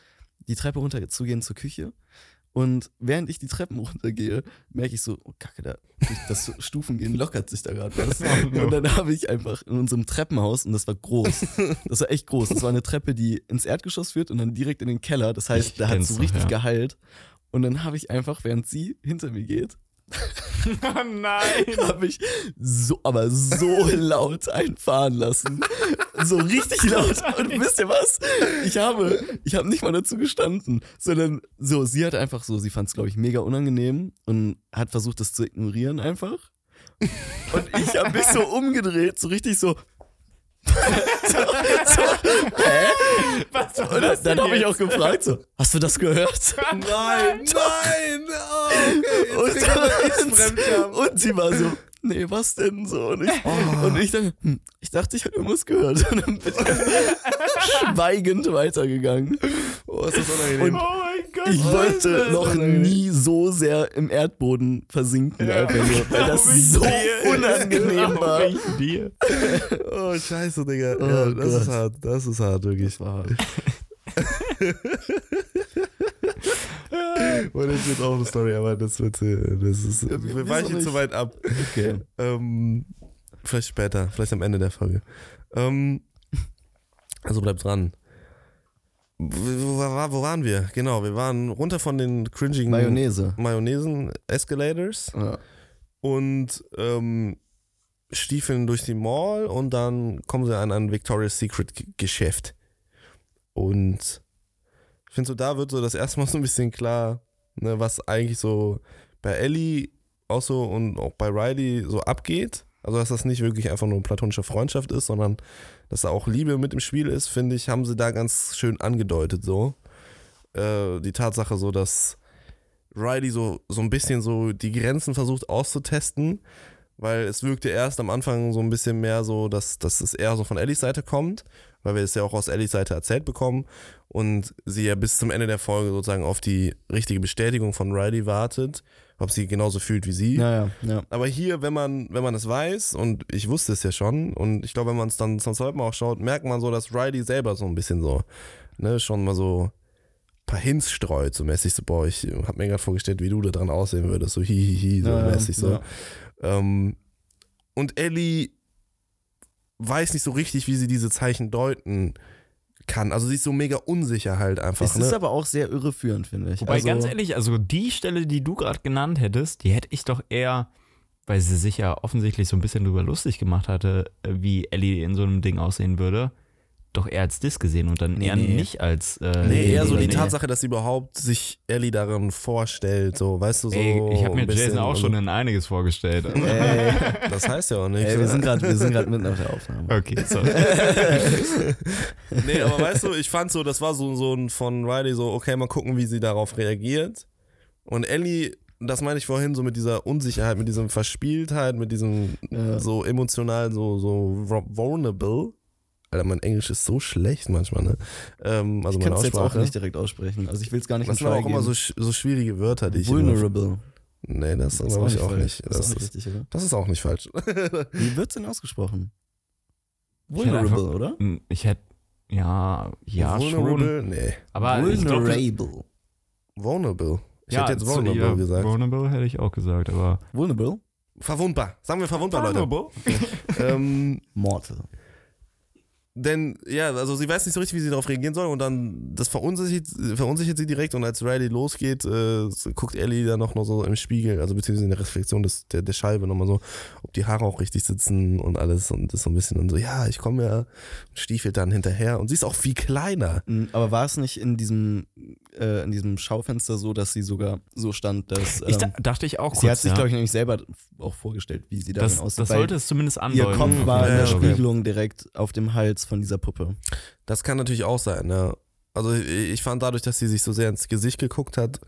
[SPEAKER 3] die Treppe runter zu gehen zur Küche. Und während ich die Treppen runtergehe, merke ich so, oh Kacke, da, das Stufengehen lockert sich da gerade was. Und dann habe ich einfach in unserem Treppenhaus, und das war groß, das war echt groß, das war eine Treppe, die ins Erdgeschoss führt und dann direkt in den Keller. Das heißt,
[SPEAKER 4] Ich
[SPEAKER 3] da hat
[SPEAKER 4] kenn's
[SPEAKER 3] so richtig
[SPEAKER 4] ja.
[SPEAKER 3] geheilt. Und dann habe ich einfach, während sie hinter mir geht,
[SPEAKER 4] Oh nein!
[SPEAKER 3] habe ich so, aber so laut einfahren lassen. So richtig laut. Und wisst ihr was? Ich habe, ich habe nicht mal dazu gestanden, sondern so, sie hat einfach so, sie fand es, glaube ich, mega unangenehm und hat versucht, das zu ignorieren einfach. Und ich habe mich so umgedreht, so richtig so. so, so, hä?
[SPEAKER 4] Was war
[SPEAKER 3] Und
[SPEAKER 4] das
[SPEAKER 3] dann habe ich auch gefragt, so, hast du das gehört?
[SPEAKER 2] Nein, nein! Oh, okay,
[SPEAKER 3] Und,
[SPEAKER 2] Fremdscham.
[SPEAKER 3] und sie war so, nee, was denn so? Und ich, und ich dachte, hm, ich dachte, ich habe irgendwas gehört. Und dann bin ich schweigend weitergegangen.
[SPEAKER 2] Oh, ist das unangenehm.
[SPEAKER 3] Und
[SPEAKER 4] Oh!
[SPEAKER 3] Ich wollte noch nie so sehr im Erdboden versinken, einfach nur, weil das so unangenehm war.
[SPEAKER 4] ich dir.
[SPEAKER 2] Oh, scheiße, Digga.
[SPEAKER 3] Oh
[SPEAKER 2] ja, das
[SPEAKER 3] Gott.
[SPEAKER 2] ist hart. Das ist hart, wirklich.
[SPEAKER 3] Das war
[SPEAKER 2] Und das wird auch eine Story, aber das wird, äh, das ist, wir weichen zu weit ab.
[SPEAKER 3] okay.
[SPEAKER 2] Ähm, vielleicht später, vielleicht am Ende der Folge. Ähm, also bleibt dran. Wo, wo, waren wir? Genau, wir waren runter von den cringigen
[SPEAKER 3] Mayonnaise.
[SPEAKER 2] Mayonnaisen Escalators
[SPEAKER 3] Ja.
[SPEAKER 2] und ähm, stiefeln durch die Mall und dann kommen sie an ein Victoria's Secret Geschäft. Und ich finde so, da wird so das erste Mal so ein bisschen klar, ne, was eigentlich so bei Ellie auch so und auch bei Riley so abgeht. Also, dass das nicht wirklich einfach nur platonische Freundschaft ist, sondern dass da auch Liebe mit im Spiel ist, finde ich, haben sie da ganz schön angedeutet so. Äh, die Tatsache so, dass Riley so, so ein bisschen so die Grenzen versucht auszutesten, weil es wirkte erst am Anfang so ein bisschen mehr so, dass, dass es eher so von Ellies Seite kommt, weil wir es ja auch aus Ellies Seite erzählt bekommen und sie ja bis zum Ende der Folge sozusagen auf die richtige Bestätigung von Riley wartet, ob sie genauso fühlt wie sie.
[SPEAKER 3] Ja, ja, ja.
[SPEAKER 2] Aber hier, wenn man, wenn man es weiß, und ich wusste es ja schon, und ich glaube, wenn man es dann zum zweiten Mal auch schaut, merkt man so, dass Riley selber so ein bisschen so, ne, schon mal so ein paar Hints streut, so mäßig so, boah, ich hab mir gerade vorgestellt, wie du da dran aussehen würdest, so hihihi, so
[SPEAKER 3] Ja,
[SPEAKER 2] mäßig so. Ähm, und Ellie weiß nicht so richtig, wie sie diese Zeichen deuten kann. Also sie ist so mega unsicher halt einfach.
[SPEAKER 3] Es ist
[SPEAKER 2] ne?
[SPEAKER 3] aber auch sehr irreführend, finde ich.
[SPEAKER 4] Wobei,
[SPEAKER 3] also,
[SPEAKER 4] ganz ehrlich, also die Stelle, die du gerade genannt hättest, die hätte ich doch eher, weil sie sich ja offensichtlich so ein bisschen drüber lustig gemacht hatte, wie Ellie in so einem Ding aussehen würde, doch eher als Diss gesehen und dann
[SPEAKER 3] Nee,
[SPEAKER 4] eher
[SPEAKER 3] nee.
[SPEAKER 4] nicht als. Äh,
[SPEAKER 2] Nee, eher so
[SPEAKER 3] nee,
[SPEAKER 2] die
[SPEAKER 3] nee.
[SPEAKER 2] Tatsache, dass sie überhaupt sich Ellie darin vorstellt, so, weißt du, so.
[SPEAKER 4] Ey, ich habe mir Jason auch schon in einiges vorgestellt.
[SPEAKER 3] Ey,
[SPEAKER 2] Das heißt ja auch nicht.
[SPEAKER 3] ey, wir sind gerade wir sind gerade mitten auf der Aufnahme.
[SPEAKER 4] Okay, sorry.
[SPEAKER 2] nee, aber weißt du, ich fand so, das war so, so ein von Riley so, okay, mal gucken, wie sie darauf reagiert. Und Ellie, das meine ich vorhin, so mit dieser Unsicherheit, mit diesem Verspieltheit, mit diesem
[SPEAKER 3] Ja.
[SPEAKER 2] so emotional, so, so vulnerable. Alter, mein Englisch ist so schlecht manchmal, ne? Ähm, also
[SPEAKER 3] Ich kann es jetzt auch nicht direkt aussprechen. Also ich will es gar nicht
[SPEAKER 2] das
[SPEAKER 3] in
[SPEAKER 2] sind aber auch
[SPEAKER 3] Try
[SPEAKER 2] immer so,
[SPEAKER 3] geben.
[SPEAKER 2] so schwierige Wörter, die ich immer,
[SPEAKER 3] Vulnerable.
[SPEAKER 2] Nee, das,
[SPEAKER 3] Das ist
[SPEAKER 2] glaube ich auch
[SPEAKER 3] falsch.
[SPEAKER 2] nicht.
[SPEAKER 3] Das,
[SPEAKER 2] Das
[SPEAKER 3] ist auch nicht
[SPEAKER 2] ist,
[SPEAKER 3] richtig, oder?
[SPEAKER 2] das ist auch nicht falsch.
[SPEAKER 3] Wie wird's denn ausgesprochen?
[SPEAKER 4] Ich
[SPEAKER 3] Vulnerable,
[SPEAKER 4] einfach-
[SPEAKER 3] oder?
[SPEAKER 4] Ich hätte, ja, ja, schon.
[SPEAKER 2] Vulnerable? Nee.
[SPEAKER 4] Aber ich
[SPEAKER 3] Vulnerable.
[SPEAKER 2] Vulnerable. Ich
[SPEAKER 4] ja,
[SPEAKER 2] hätte jetzt vulnerable
[SPEAKER 4] ja,
[SPEAKER 2] gesagt.
[SPEAKER 4] Vulnerable hätte ich auch gesagt, aber.
[SPEAKER 3] Vulnerable?
[SPEAKER 2] Verwundbar. Sagen wir verwundbar, Leute. ähm,
[SPEAKER 3] Mortal.
[SPEAKER 2] Denn, ja, also sie weiß nicht so richtig, wie sie darauf reagieren soll und dann, das verunsichert, verunsichert sie direkt und als Riley losgeht, äh, guckt Ellie dann noch, noch so im Spiegel, also beziehungsweise in der Reflexion des, der, der Scheibe nochmal so, ob die Haare auch richtig sitzen und alles und das so ein bisschen und so, ja, ich komme ja, und stiefelt dann hinterher und sie ist auch viel kleiner.
[SPEAKER 3] Mm, Aber war es nicht in diesem, äh, in diesem Schaufenster so, dass sie sogar so stand, dass.
[SPEAKER 4] Ich da,
[SPEAKER 3] ähm,
[SPEAKER 4] dachte ich auch kurz.
[SPEAKER 3] sie hat sich,
[SPEAKER 4] ja.
[SPEAKER 3] glaube ich, nämlich selber auch vorgestellt, wie sie darin
[SPEAKER 4] das,
[SPEAKER 3] aussieht.
[SPEAKER 4] das sollte es zumindest
[SPEAKER 3] Ihr
[SPEAKER 4] andeuten.
[SPEAKER 3] Kopf war in der. Spiegelung direkt auf dem Hals von dieser Puppe.
[SPEAKER 2] Das kann natürlich auch sein, ja. Also ich fand dadurch, dass sie sich so sehr ins Gesicht geguckt hat,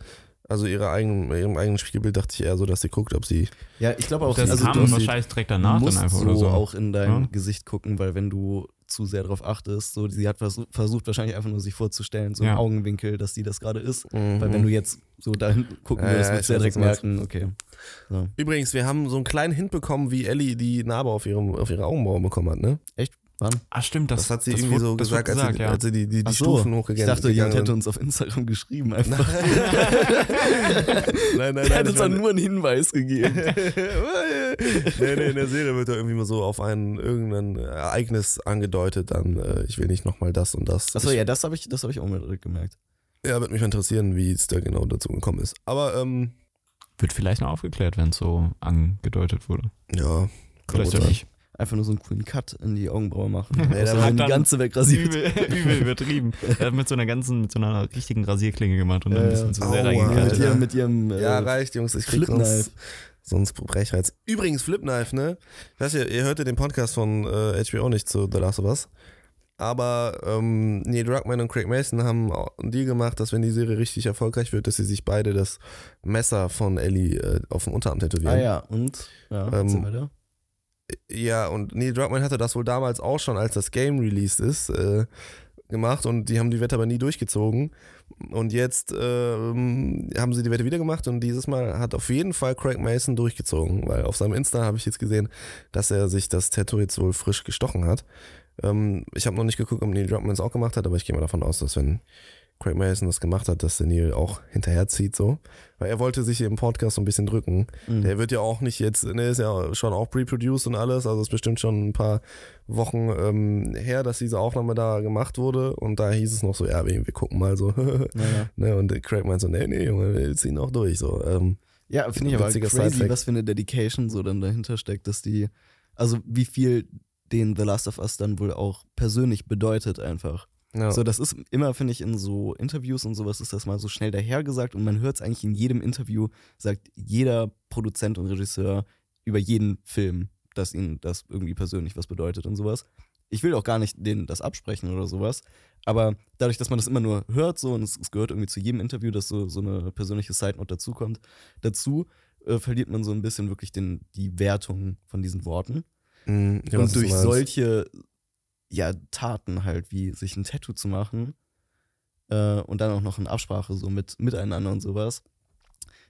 [SPEAKER 2] also ihre eigenen, ihrem eigenen Spiegelbild, dachte ich eher so, dass sie guckt, ob sie
[SPEAKER 3] Ja, ich glaube auch,
[SPEAKER 4] Das
[SPEAKER 3] also
[SPEAKER 4] kam
[SPEAKER 3] du,
[SPEAKER 4] wahrscheinlich direkt danach
[SPEAKER 3] musst
[SPEAKER 4] dann einfach
[SPEAKER 3] so,
[SPEAKER 4] oder so.
[SPEAKER 3] auch in dein
[SPEAKER 4] Ja.
[SPEAKER 3] Gesicht gucken, weil wenn du zu sehr darauf achtest, so, sie hat versucht, versucht wahrscheinlich einfach nur sich vorzustellen, so
[SPEAKER 4] Ja.
[SPEAKER 3] im Augenwinkel, dass sie das gerade ist.
[SPEAKER 2] Mhm.
[SPEAKER 3] Weil wenn du jetzt so dahin gucken würdest,
[SPEAKER 2] ja,
[SPEAKER 3] würdest du
[SPEAKER 2] ich
[SPEAKER 3] direkt merken, okay. So.
[SPEAKER 2] Übrigens, wir haben so einen kleinen Hint bekommen, wie Ellie die Narbe auf, ihrem, auf ihrer Augenbraue bekommen hat, ne?
[SPEAKER 3] Wann?
[SPEAKER 4] Ah, stimmt, das,
[SPEAKER 2] Das, hat sie
[SPEAKER 4] das
[SPEAKER 2] irgendwie
[SPEAKER 4] wurde-
[SPEAKER 2] so gesagt,
[SPEAKER 4] wurde
[SPEAKER 2] als, sie,
[SPEAKER 4] ja.
[SPEAKER 2] als sie die, die, die
[SPEAKER 3] Ach so,
[SPEAKER 2] Stufen
[SPEAKER 3] Ich
[SPEAKER 2] hochgegangen
[SPEAKER 3] dachte, jemand hätte uns auf Instagram geschrieben einfach.
[SPEAKER 2] Nein, nein,
[SPEAKER 3] Er
[SPEAKER 2] nein.
[SPEAKER 3] hat
[SPEAKER 2] ich
[SPEAKER 3] uns dann nur einen Hinweis gegeben.
[SPEAKER 2] nee, nee, in der Serie wird da irgendwie mal so auf ein irgendein Ereignis angedeutet, dann äh, ich will nicht nochmal das und das.
[SPEAKER 3] Achso, ja, das habe ich, das hab ich auch mal direkt gemerkt.
[SPEAKER 2] ja, wird mich mal interessieren, wie es da genau dazu gekommen ist. Aber ähm,
[SPEAKER 4] Wird vielleicht noch aufgeklärt, wenn es so angedeutet wurde.
[SPEAKER 2] ja,
[SPEAKER 4] Vielleicht auch nicht.
[SPEAKER 3] Einfach nur so einen coolen Cut in die Augenbraue machen.
[SPEAKER 2] Nee,
[SPEAKER 3] wenn
[SPEAKER 4] hat
[SPEAKER 3] die ganze wegrasiert.
[SPEAKER 4] Übel, übel übertrieben. Er hat mit so einer ganzen, mit so einer richtigen Rasierklinge gemacht und dann ein bisschen zu sehr reingekattet.
[SPEAKER 3] mit, ihrem, mit ihrem äh,
[SPEAKER 2] Ja, reicht, Jungs. Ich krieg
[SPEAKER 3] Flipknife.
[SPEAKER 2] Sonst, Brechreiz. Übrigens, Flipknife, ne? Ich weiß ja, ihr hört ja den Podcast von äh, HBO nicht zu The Last of Us. Aber ähm, Neil Druckmann und Craig Mason haben einen Deal gemacht, dass wenn die Serie richtig erfolgreich wird, dass sie sich beide das Messer von Ellie äh, auf dem Unterarm tätowieren.
[SPEAKER 3] Ah ja, und? Ja,
[SPEAKER 2] Ähm. Ja, und Neil Druckmann hatte das wohl damals auch schon, als das Game released ist, äh, gemacht und die haben die Wette aber nie durchgezogen. Und jetzt ähm, haben sie die Wette wieder gemacht und dieses Mal hat auf jeden Fall Craig Mason durchgezogen, weil auf seinem Insta habe ich jetzt gesehen, dass er sich das Tattoo jetzt wohl frisch gestochen hat. Ähm, ich habe noch nicht geguckt, ob Neil Druckmann es auch gemacht hat, aber ich gehe mal davon aus, dass wenn Craig Mason das gemacht hat, dass der Neil auch hinterherzieht so. Weil er wollte sich im Podcast so ein bisschen drücken.
[SPEAKER 3] Mhm.
[SPEAKER 2] Der wird ja auch nicht jetzt, ne, ist ja schon auch pre-produced und alles, also ist bestimmt schon ein paar Wochen ähm, her, dass diese Aufnahme da gemacht wurde und da hieß es noch so, ja, wir, gucken mal so.
[SPEAKER 3] Naja.
[SPEAKER 2] ne, und Craig meint so, nee, nee, Junge, wir ziehen auch durch. So. Ähm,
[SPEAKER 3] Ja, finde ich aber crazy, was für eine Dedication so dann dahinter steckt, dass die, also wie viel den The Last of Us dann wohl auch persönlich bedeutet einfach.
[SPEAKER 2] Ja.
[SPEAKER 3] So, das ist immer, finde ich, in so Interviews und sowas ist das mal so schnell dahergesagt und man hört es eigentlich in jedem Interview, sagt jeder Produzent und Regisseur über jeden Film, dass ihnen das irgendwie persönlich was bedeutet und sowas. Ich will auch gar nicht denen das absprechen oder sowas, aber dadurch, dass man das immer nur hört so und es, es gehört irgendwie zu jedem Interview, dass so, so eine persönliche Side-Note dazukommt, dazu äh, verliert man so ein bisschen wirklich den, die Wertung von diesen Worten.
[SPEAKER 2] Mm, ja, was
[SPEAKER 3] und
[SPEAKER 2] du
[SPEAKER 3] durch solche ja, Taten halt, wie sich ein Tattoo zu machen äh, und dann auch noch in Absprache so mit miteinander und sowas,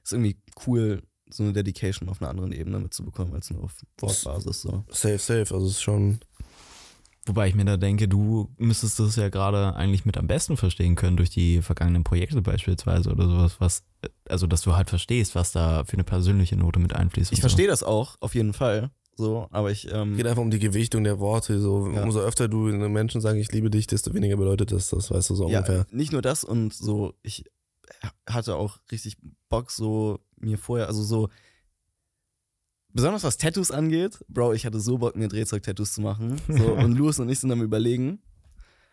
[SPEAKER 3] ist irgendwie cool, so eine Dedication auf einer anderen Ebene mitzubekommen, als nur auf Wortbasis. So.
[SPEAKER 2] Safe, safe, also es ist schon
[SPEAKER 4] Wobei ich mir da denke, du müsstest das ja gerade eigentlich mit am besten verstehen können durch die vergangenen Projekte beispielsweise oder sowas, was, also dass du halt verstehst, was da für eine persönliche Note mit einfließt.
[SPEAKER 3] Ich
[SPEAKER 4] und so.
[SPEAKER 3] verstehe das auch, auf jeden Fall. So, aber ich, ähm,
[SPEAKER 2] Geht einfach um die Gewichtung der Worte. So,
[SPEAKER 3] Ja.
[SPEAKER 2] Umso öfter du einem Menschen sagst, ich liebe dich, desto weniger bedeutet das. Das weißt du so
[SPEAKER 3] ja,
[SPEAKER 2] ungefähr.
[SPEAKER 3] nicht nur das und so, ich hatte auch richtig Bock, so mir vorher, also so, besonders was Tattoos angeht, Bro, ich hatte so Bock, mir Drehzeug-Tattoos zu machen. So, und Louis und ich sind am überlegen,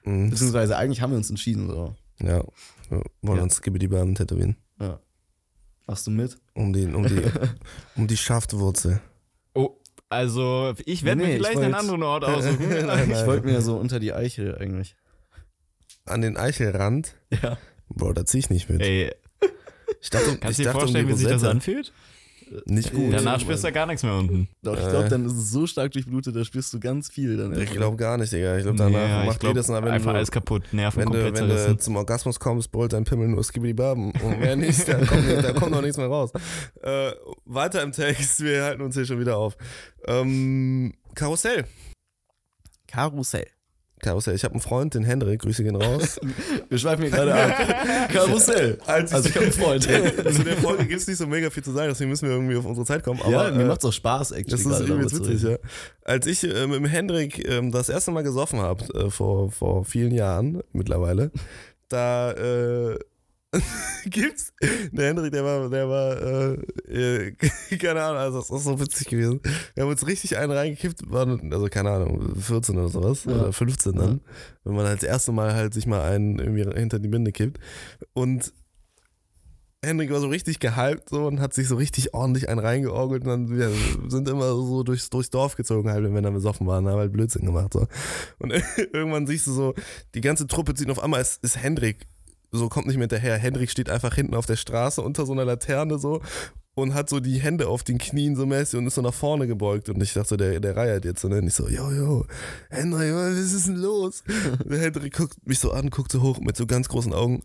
[SPEAKER 2] Mhm.
[SPEAKER 3] beziehungsweise eigentlich haben wir uns entschieden, so.
[SPEAKER 2] Ja, wir wollen
[SPEAKER 3] Ja.
[SPEAKER 2] uns Skibidi-Baden tätowieren.
[SPEAKER 3] Ja. Machst du mit?
[SPEAKER 2] Um die, um die, um die Schaftwurzel.
[SPEAKER 4] Also ich werde
[SPEAKER 3] Nee,
[SPEAKER 4] mir
[SPEAKER 3] ich
[SPEAKER 4] vielleicht
[SPEAKER 3] wollt-
[SPEAKER 4] einen anderen Ort aussuchen.
[SPEAKER 2] Nein,
[SPEAKER 3] Ich wollte mir so unter die Eichel eigentlich.
[SPEAKER 2] An den Eichelrand.
[SPEAKER 3] Ja.
[SPEAKER 2] Bro, da zieh ich nicht mit.
[SPEAKER 4] Ey,
[SPEAKER 2] Ich dachte,
[SPEAKER 4] kannst du dir
[SPEAKER 2] dachte
[SPEAKER 4] vorstellen,
[SPEAKER 2] um
[SPEAKER 4] wie sich das anfühlt?
[SPEAKER 2] Nicht gut.
[SPEAKER 4] Danach spürst du ja gar nichts mehr unten.
[SPEAKER 3] Doch, ich
[SPEAKER 2] Äh.
[SPEAKER 3] glaube, dann ist es so stark durchblutet, da spürst du ganz viel dann.
[SPEAKER 2] Ich glaube gar nicht, Digga. Ich glaube, danach
[SPEAKER 4] Ja, ich
[SPEAKER 2] macht
[SPEAKER 4] glaub,
[SPEAKER 2] jedes Mal, wenn
[SPEAKER 4] einfach
[SPEAKER 2] du,
[SPEAKER 4] alles kaputt, Nerven
[SPEAKER 2] wenn du,
[SPEAKER 4] komplett
[SPEAKER 2] wenn du zum Orgasmus kommst, brüllt dein Pimmel nur Skibidi-Baben. Und mehr nicht, da kommt, da kommt noch nichts mehr raus. Äh, weiter im Text, wir halten uns hier schon wieder auf. Ähm, Karussell.
[SPEAKER 3] Karussell.
[SPEAKER 2] Karussell. Ich habe einen Freund, den Hendrik, Grüße gehen raus.
[SPEAKER 3] Wir schweifen hier gerade ab. Karussell.
[SPEAKER 2] Als
[SPEAKER 3] Also ich habe einen Freund.
[SPEAKER 2] Zu der Folge gibt es nicht so mega viel zu sagen, deswegen müssen wir irgendwie auf unsere Zeit kommen. Aber,
[SPEAKER 3] ja, mir
[SPEAKER 2] äh,
[SPEAKER 3] macht's auch Spaß, actually.
[SPEAKER 2] Das ist übelst witzig, ja. Als ich äh, mit dem Hendrik ähm, das erste Mal gesoffen habe, äh, vor, vor vielen Jahren mittlerweile, da äh, gibt's, der Hendrik, der war, der war, äh, äh, keine Ahnung, also das ist so witzig gewesen. Wir haben uns richtig einen reingekippt, waren, also keine Ahnung, 14 oder sowas,
[SPEAKER 3] Ja.
[SPEAKER 2] oder 15 dann, wenn man halt das erste Mal halt sich mal einen irgendwie hinter die Binde kippt. Und Hendrik war so richtig gehypt so und hat sich so richtig ordentlich einen reingeorgelt und dann wir sind immer so durchs, durchs Dorf gezogen halt, wenn wir besoffen waren, haben halt Blödsinn gemacht so. Und irgendwann siehst du so, die ganze Truppe zieht und auf einmal ist, ist Hendrik, so kommt nicht mehr hinterher. Hendrik steht einfach hinten auf der Straße unter so einer Laterne so und hat so die Hände auf den Knien so mäßig und ist so nach vorne gebeugt und ich dachte so, der, der reiert jetzt so, ne? Und ich so, yo, yo, Hendrik, was ist denn los? Der Hendrik guckt mich so an, guckt so hoch mit so ganz großen Augen.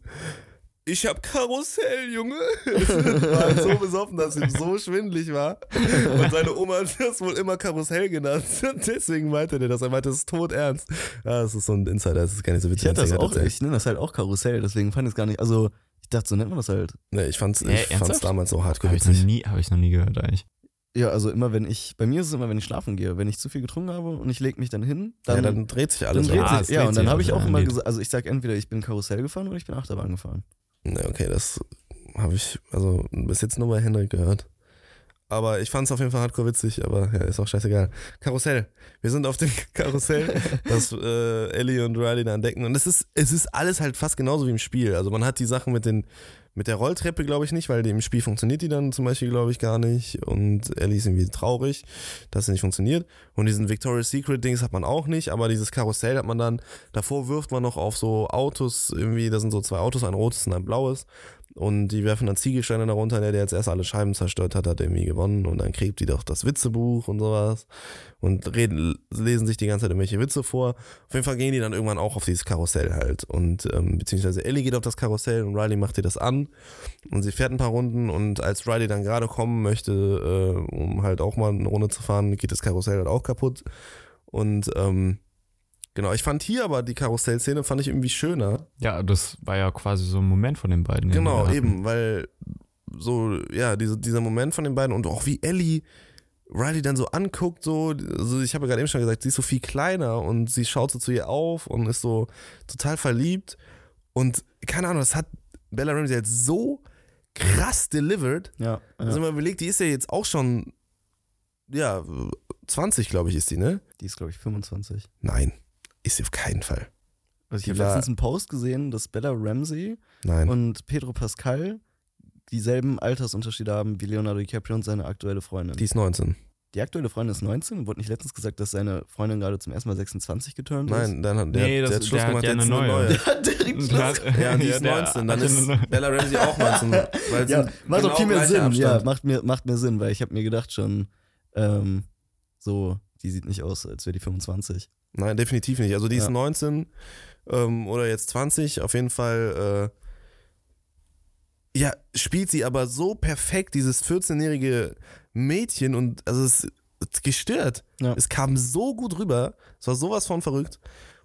[SPEAKER 2] Ich hab Karussell, Junge. war halt so besoffen, dass ihm so schwindelig war. Und seine Oma hat das wohl immer Karussell genannt. Und deswegen meinte der das. Er meinte, das ist tot ernst. Ja, das ist so ein Insider, das ist gar nicht so witzig.
[SPEAKER 3] Ich das auch,
[SPEAKER 2] er
[SPEAKER 3] ich nenne das halt auch Karussell, deswegen fand ich es gar nicht, also ich dachte, so nennt man das halt.
[SPEAKER 2] Nee, ich fand's,
[SPEAKER 4] Hä,
[SPEAKER 2] ich fand's
[SPEAKER 4] ernsthaft?
[SPEAKER 2] damals so
[SPEAKER 4] Habe ich, noch
[SPEAKER 2] witzig.
[SPEAKER 4] nie- hab ich noch nie gehört eigentlich.
[SPEAKER 3] Ja, also immer wenn ich, bei mir ist es immer, wenn ich schlafen gehe, wenn ich zu viel getrunken habe und ich lege mich dann hin, dann,
[SPEAKER 2] ja, dann dreht sich
[SPEAKER 3] dann
[SPEAKER 2] alles.
[SPEAKER 3] dreht
[SPEAKER 2] um.
[SPEAKER 4] Ah,
[SPEAKER 3] sich, ja,
[SPEAKER 4] dreht
[SPEAKER 3] und dann habe ich
[SPEAKER 4] also,
[SPEAKER 3] auch
[SPEAKER 4] ja,
[SPEAKER 3] immer gesagt, also ich sag entweder ich bin Karussell gefahren oder ich bin Achterbahn gefahren.
[SPEAKER 2] Nee, okay, das habe ich also bis jetzt nur bei Hendrik gehört. Aber ich fand's auf jeden Fall hardcore witzig, aber ja, ist auch scheißegal. Karussell. Wir sind auf dem Karussell, das äh, Ellie und Riley da entdecken. Und es ist, es ist alles halt fast genauso wie im Spiel. Also man hat die Sachen mit den, mit der Rolltreppe, glaube ich, nicht, weil im Spiel funktioniert die dann zum Beispiel, glaube ich, gar nicht. Und Ellie ist irgendwie traurig, dass sie nicht funktioniert. Und diesen Victoria's Secret Dings hat man auch nicht, aber dieses Karussell hat man dann, davor wirft man noch auf so Autos, irgendwie, da sind so zwei Autos, ein rotes und ein blaues. Und die werfen dann Ziegelsteine darunter, der, der jetzt erst alle Scheiben zerstört hat, hat irgendwie gewonnen. Und dann kriegt die doch das Witzebuch und sowas. Und reden, lesen sich die ganze Zeit irgendwelche Witze vor. Auf jeden Fall gehen die dann irgendwann auch auf dieses Karussell halt. Und ähm, beziehungsweise Ellie geht auf das Karussell und Riley macht ihr das an. Und sie fährt ein paar Runden. Und als Riley dann gerade kommen möchte, äh, um halt auch mal eine Runde zu fahren, geht das Karussell halt auch kaputt. Und ähm, genau, ich fand hier aber die Karussellszene fand ich irgendwie schöner.
[SPEAKER 4] Ja, das war ja quasi so ein Moment von den beiden. den
[SPEAKER 2] Genau, eben, weil so, ja, diese, dieser Moment von den beiden und auch wie Ellie Riley dann so anguckt, so, also ich habe ja gerade eben schon gesagt, sie ist so viel kleiner und sie schaut so zu ihr auf und ist so total verliebt und keine Ahnung, das hat Bella Ramsey jetzt so krass delivered.
[SPEAKER 3] Ja. ja.
[SPEAKER 2] Also wenn man überlegt, die ist ja jetzt auch schon, ja, 20, glaube ich, ist die, ne?
[SPEAKER 3] die ist, glaube ich, 25.
[SPEAKER 2] Nein, ist sie auf keinen Fall.
[SPEAKER 3] Also ich habe letztens einen Post gesehen, dass Bella Ramsey
[SPEAKER 2] Nein.
[SPEAKER 3] und Pedro Pascal dieselben Altersunterschiede haben wie Leonardo DiCaprio und seine aktuelle Freundin.
[SPEAKER 2] die ist 19.
[SPEAKER 3] Die aktuelle Freundin ist 19. Wurde nicht letztens gesagt, dass seine Freundin gerade zum ersten Mal 26 geturnt ist?
[SPEAKER 2] Nein, dann hat der,
[SPEAKER 4] Nee, das-
[SPEAKER 2] der hat Schluss
[SPEAKER 4] der hat
[SPEAKER 2] gemacht,
[SPEAKER 4] ja
[SPEAKER 2] jetzt
[SPEAKER 4] eine neue.
[SPEAKER 2] neue.
[SPEAKER 3] Hat direkt
[SPEAKER 4] Der hat-
[SPEAKER 2] Ja, die ist
[SPEAKER 4] der
[SPEAKER 2] 19, dann ist Bella Ramsey auch 19. Weil
[SPEAKER 3] Ja, macht
[SPEAKER 2] genau
[SPEAKER 3] auch viel mehr Sinn. Ja, macht mir, macht mir Sinn, weil ich habe mir gedacht schon, ähm, so, die sieht nicht aus, als wäre die 25.
[SPEAKER 2] Nein, definitiv nicht. Also die ist
[SPEAKER 3] Ja.
[SPEAKER 2] 19 ähm, oder jetzt 20, auf jeden Fall. Äh, ja, spielt sie aber so perfekt, dieses 14-jährige Mädchen und also es gestört.
[SPEAKER 3] Ja.
[SPEAKER 2] Es kam so gut rüber. Es war sowas von verrückt.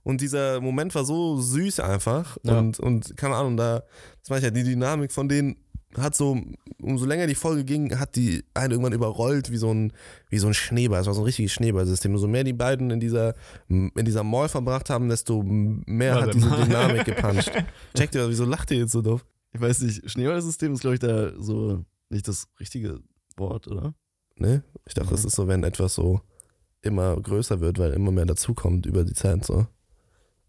[SPEAKER 2] Und dieser Moment war so süß einfach.
[SPEAKER 3] Ja.
[SPEAKER 2] Und, und keine Ahnung, da, das meine ich ja, die Dynamik von denen hat so, umso länger die Folge ging, hat die einen irgendwann überrollt wie so ein, wie so ein Schneeball. Es war so ein richtiges Schneeballsystem. Umso mehr die beiden in dieser, in dieser Mall verbracht haben, desto mehr
[SPEAKER 4] Warte
[SPEAKER 2] hat diese
[SPEAKER 4] mal.
[SPEAKER 2] Dynamik gepuncht. Checkt ihr, wieso lacht ihr jetzt so doof?
[SPEAKER 3] Ich weiß nicht, Schneeballsystem ist, glaube ich, da so nicht das richtige Wort, oder?
[SPEAKER 2] Ne? Ich dachte, das ist so, wenn etwas so immer größer wird, weil immer mehr dazukommt über die Zeit so.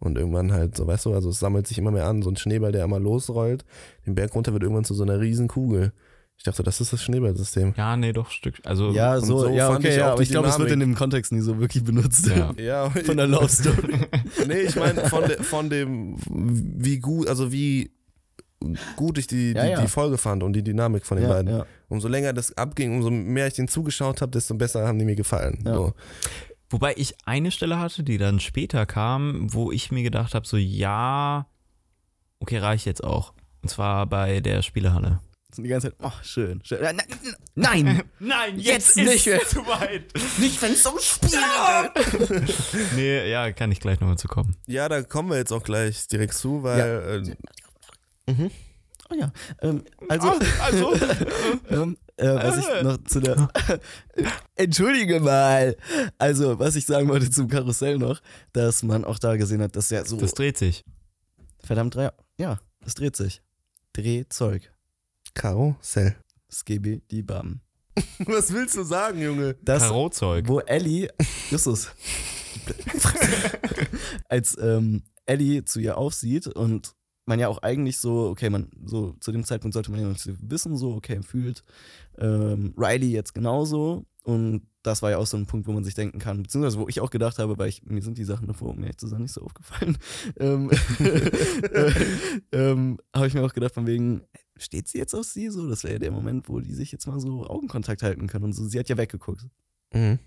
[SPEAKER 2] Und irgendwann halt, so weißt du, also es sammelt sich immer mehr an, so ein Schneeball, der immer losrollt, den Berg runter wird irgendwann zu so einer riesen Kugel. Ich dachte, das ist das Schneeballsystem.
[SPEAKER 4] Ja, nee, doch, Stück. Also,
[SPEAKER 3] Ja, so,
[SPEAKER 2] so
[SPEAKER 3] ja,
[SPEAKER 2] fand
[SPEAKER 3] okay,
[SPEAKER 2] ich
[SPEAKER 3] ja,
[SPEAKER 2] auch
[SPEAKER 3] aber ich glaube, es wird in dem Kontext nie so wirklich benutzt.
[SPEAKER 4] ja.
[SPEAKER 2] Ja,
[SPEAKER 3] Von der Love Story.
[SPEAKER 2] nee, ich meine von, de, von dem, wie gut, also wie gut ich die,
[SPEAKER 3] Ja,
[SPEAKER 2] die,
[SPEAKER 3] ja.
[SPEAKER 2] die Folge fand und die Dynamik von den
[SPEAKER 3] ja,
[SPEAKER 2] beiden.
[SPEAKER 3] ja.
[SPEAKER 2] Umso länger das abging, umso mehr ich denen zugeschaut habe, desto besser haben die mir gefallen.
[SPEAKER 3] Ja.
[SPEAKER 2] So.
[SPEAKER 4] Wobei ich eine Stelle hatte, die dann später kam, wo ich mir gedacht habe, so ja, okay, reicht jetzt auch. Und zwar bei der Spielehalle.
[SPEAKER 3] Sind die ganze Zeit, oh, schön. schön. Nein, nein,
[SPEAKER 4] Nein,
[SPEAKER 3] jetzt nicht mehr.
[SPEAKER 4] zu weit.
[SPEAKER 3] nicht, wenn es um Spiel geht.
[SPEAKER 4] Nee, ja, kann ich gleich nochmal zu kommen.
[SPEAKER 2] Ja, da kommen wir jetzt auch gleich direkt zu, weil äh,
[SPEAKER 3] Oh ja, ähm, also,
[SPEAKER 4] also,
[SPEAKER 3] ähm, äh, was ich noch zu der, entschuldige mal, also, was ich sagen wollte zum Karussell noch, dass man auch da gesehen hat, dass ja so,
[SPEAKER 4] das dreht sich.
[SPEAKER 3] verdammt, ja, das dreht sich. Drehzeug.
[SPEAKER 2] Karussell.
[SPEAKER 3] Skibby, die Bam.
[SPEAKER 2] Was willst du sagen, Junge?
[SPEAKER 3] Das,
[SPEAKER 4] Karozeug.
[SPEAKER 3] wo Ellie, Justus, als ähm, Ellie zu ihr aufsieht und man ja auch eigentlich so, okay, man so zu dem Zeitpunkt sollte man ja noch nicht so wissen, so, okay, fühlt ähm, Riley jetzt genauso und das war ja auch so ein Punkt, wo man sich denken kann, beziehungsweise wo ich auch gedacht habe, weil ich, mir sind die Sachen davor, um ehrlich zu sein, nicht so aufgefallen, ähm, äh, ähm, habe ich mir auch gedacht, von wegen, steht sie jetzt auf sie so? Das wäre ja der Moment, wo die sich jetzt mal so Augenkontakt halten können und so, sie hat ja weggeguckt.
[SPEAKER 2] Mhm.